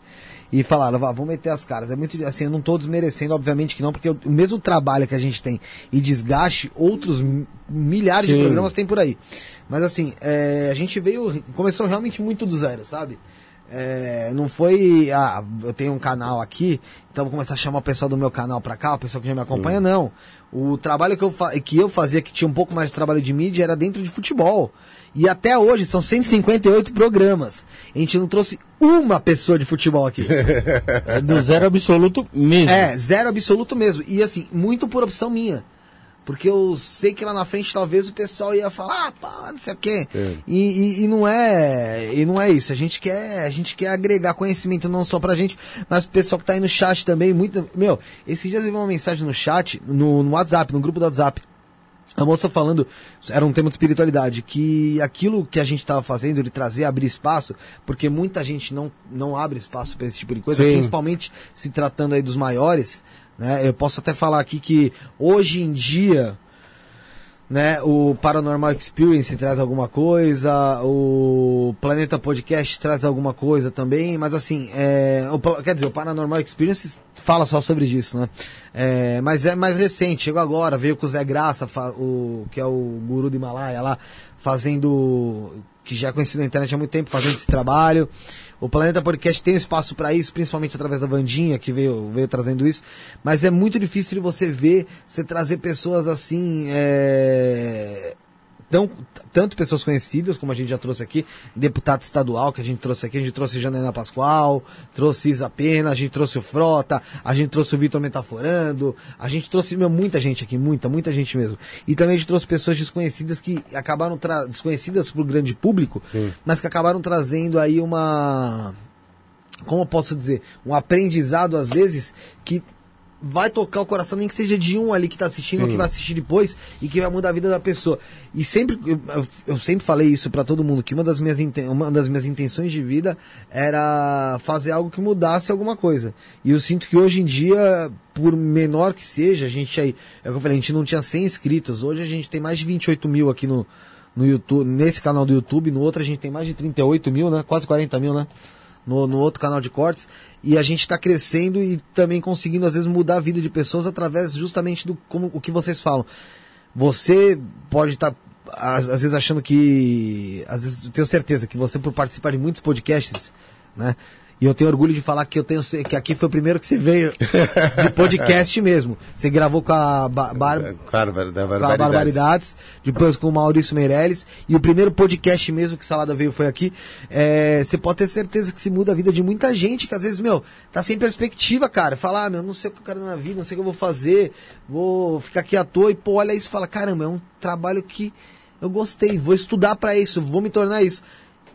e falaram, vá, vamos meter as caras. É muito assim, eu não estou desmerecendo, obviamente que não, porque o mesmo trabalho que a gente tem e desgaste, outros milhares Sim. de programas tem por aí. Mas assim, é, a gente veio, começou realmente muito do zero, sabe? É, não foi, ah, eu tenho um canal aqui, então vou começar a chamar o pessoal do meu canal pra cá, o pessoal que já me acompanha, Sim. não. O trabalho que eu, que eu fazia, que tinha um pouco mais de trabalho de mídia, era dentro de futebol. E até hoje são 158 programas. A gente não trouxe uma pessoa de futebol aqui. É do zero absoluto mesmo. É, zero absoluto mesmo. E assim, muito por opção minha. Porque eu sei que lá na frente talvez o pessoal ia falar, ah, pá, não sei o quê. É. E, e, e, não é, e não é isso. A gente quer, a gente quer agregar conhecimento não só pra gente, mas pro pessoal que tá aí no chat também. Muito, meu, esses dias eu vi uma mensagem no chat, no, no WhatsApp, no grupo do WhatsApp. A moça falando, era um tema de espiritualidade, que aquilo que a gente estava fazendo, de trazer, abrir espaço, porque muita gente não, não abre espaço para esse tipo de coisa, Sim. principalmente se tratando aí dos maiores, né? Eu posso até falar aqui que hoje em dia, né, o Paranormal Experience traz alguma coisa, o Planeta Podcast traz alguma coisa também, mas assim, é, o, quer dizer, o Paranormal Experience fala só sobre isso, né? É, mas é mais recente, chegou agora, veio com o Zé Graça, o, que é o guru do Himalaia lá, fazendo que já é conhecido na internet há muito tempo, fazendo esse trabalho. O Planeta Podcast tem espaço para isso, principalmente através da Vandinha, que veio, veio trazendo isso. Mas é muito difícil você ver, você trazer pessoas assim, é, tão, tanto pessoas conhecidas, como a gente já trouxe aqui, deputado estadual que a gente trouxe aqui, a gente trouxe Janaína Pascoal, trouxe Isa Pena, a gente trouxe o Frota, a gente trouxe o Vitor Metaforando, a gente trouxe meu, muita gente aqui, muita, muita gente mesmo. E também a gente trouxe pessoas desconhecidas que acabaram, desconhecidas para o grande público, Sim. mas que acabaram trazendo aí uma, como eu posso dizer, um aprendizado às vezes que vai tocar o coração, nem que seja de um ali que tá assistindo Sim. ou que vai assistir depois e que vai mudar a vida da pessoa. E sempre, eu, eu- sempre falei isso pra todo mundo, que uma das, minhas, uma das minhas intenções de vida era fazer algo que mudasse alguma coisa. E eu sinto que hoje em dia, por menor que seja, a gente aí, é o que eu falei, a gente não tinha 100 inscritos, hoje a gente tem mais de 28 mil aqui no, no YouTube, nesse canal do YouTube, no outro a gente tem mais de 38 mil, né? Quase 40 mil, né? No, no outro canal de cortes. E a gente está crescendo e também conseguindo, às vezes, mudar a vida de pessoas através justamente do como, o que vocês falam. Você pode estar, às, às vezes, achando que. Às vezes, eu tenho certeza que você, por participar de muitos podcasts, né? E eu tenho orgulho de falar que eu tenho que aqui foi o primeiro que você veio de podcast mesmo. Você gravou com a ba Bar- Claro, da com a barbaridade. Barbaridades, depois com o Maurício Meirelles, e o primeiro podcast mesmo que Salada veio foi aqui. É, Você pode ter certeza que se muda a vida de muita gente, que às vezes, meu, tá sem perspectiva, cara. Falar, ah, meu, não sei o que eu quero na vida, não sei o que eu vou fazer, vou ficar aqui à toa, e pô, olha isso fala, caramba, é um trabalho que eu gostei, vou estudar pra isso, vou me tornar isso.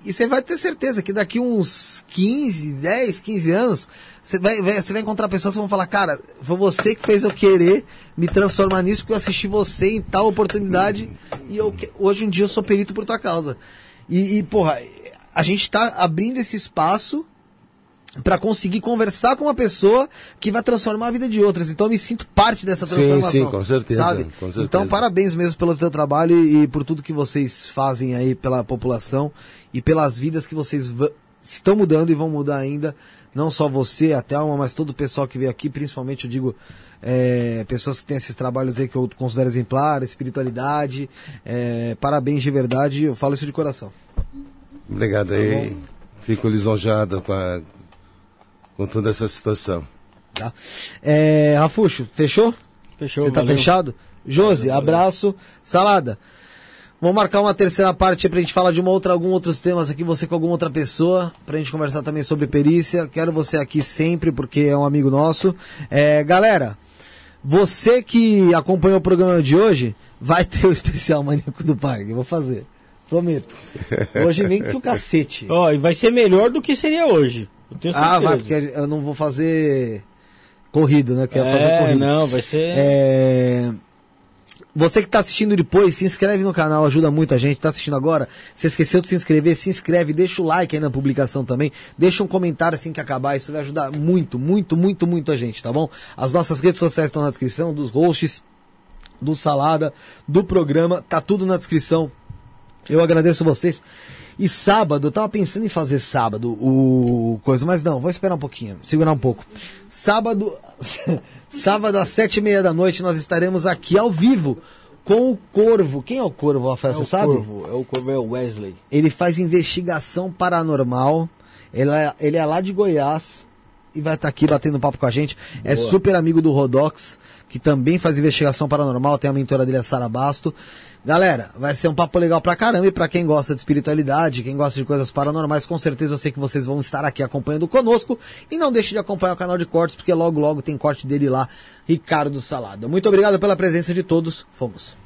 E você vai ter certeza que daqui uns 15, 10, 15 anos, você vai, vai- você vai encontrar pessoas que vão falar, cara, foi você que fez eu querer me transformar nisso, porque eu assisti você em tal oportunidade e eu, hoje em dia eu sou perito por tua causa. E, e, porra, a gente tá abrindo esse espaço para conseguir conversar com uma pessoa que vai transformar a vida de outras. Então eu me sinto parte dessa Sim, transformação. sim, com certeza, Sabe? com certeza. Então parabéns mesmo pelo teu trabalho e, por tudo que vocês fazem aí pela população e pelas vidas que vocês estão mudando e vão mudar ainda. Não só você, a Thelma, mas todo o pessoal que veio aqui, principalmente eu digo é, pessoas que têm esses trabalhos aí que eu considero exemplares, espiritualidade. é, parabéns de verdade, eu falo isso de coração. Obrigado aí. Fico lisonjado com, a- com toda essa situação. Tá? É, Rafuxo, fechou? Fechou, Você tá valeu. fechado? Josi, Valeu, valeu. abraço. Salada. Vamos marcar uma terceira parte aí pra gente falar de uma outra, algum outros temas aqui, você com alguma outra pessoa, pra gente conversar também sobre perícia. Quero você aqui sempre, porque é um amigo nosso. É, galera, você que acompanhou o programa de hoje, vai ter o especial Maníaco do Parque. Eu vou fazer. Prometo. Hoje nem que o cacete. Ó, e vai ser melhor do que seria hoje. Ah, vai, porque eu não vou fazer corrido, né? Ia fazer É, corrido. não, vai ser... É, Você que está assistindo depois, se inscreve no canal, ajuda muito a gente. Está assistindo agora? Se esqueceu de se inscrever, se inscreve, deixa o like aí na publicação também. Deixa um comentário assim que acabar, isso vai ajudar muito, muito, muito, muito a gente, tá bom? As nossas redes sociais estão na descrição, dos hosts, do Salada, do programa, tá tudo na descrição. Eu agradeço vocês. E sábado, eu tava pensando em fazer sábado o coisa, mas não, vou esperar um pouquinho, segurar um pouco. Sábado, sábado às sete e meia da noite nós estaremos aqui ao vivo com o Corvo. Quem é o Corvo, Rafael, é você o sabe? Corvo, é o Corvo, é o Wesley. Ele faz investigação paranormal. Ele é, ele é lá de Goiás e vai estar aqui batendo papo com a gente. É Boa. super amigo do Rodox, que também faz investigação paranormal. Tem a mentora dele, a Sara Basto. Galera, vai ser um papo legal pra caramba. E pra quem gosta de espiritualidade, quem gosta de coisas paranormais, com certeza eu sei que vocês vão estar aqui acompanhando conosco. E não deixe de acompanhar o canal de cortes, porque logo, logo tem corte dele lá, Ricardo Salada. Muito obrigado pela presença de todos. Fomos.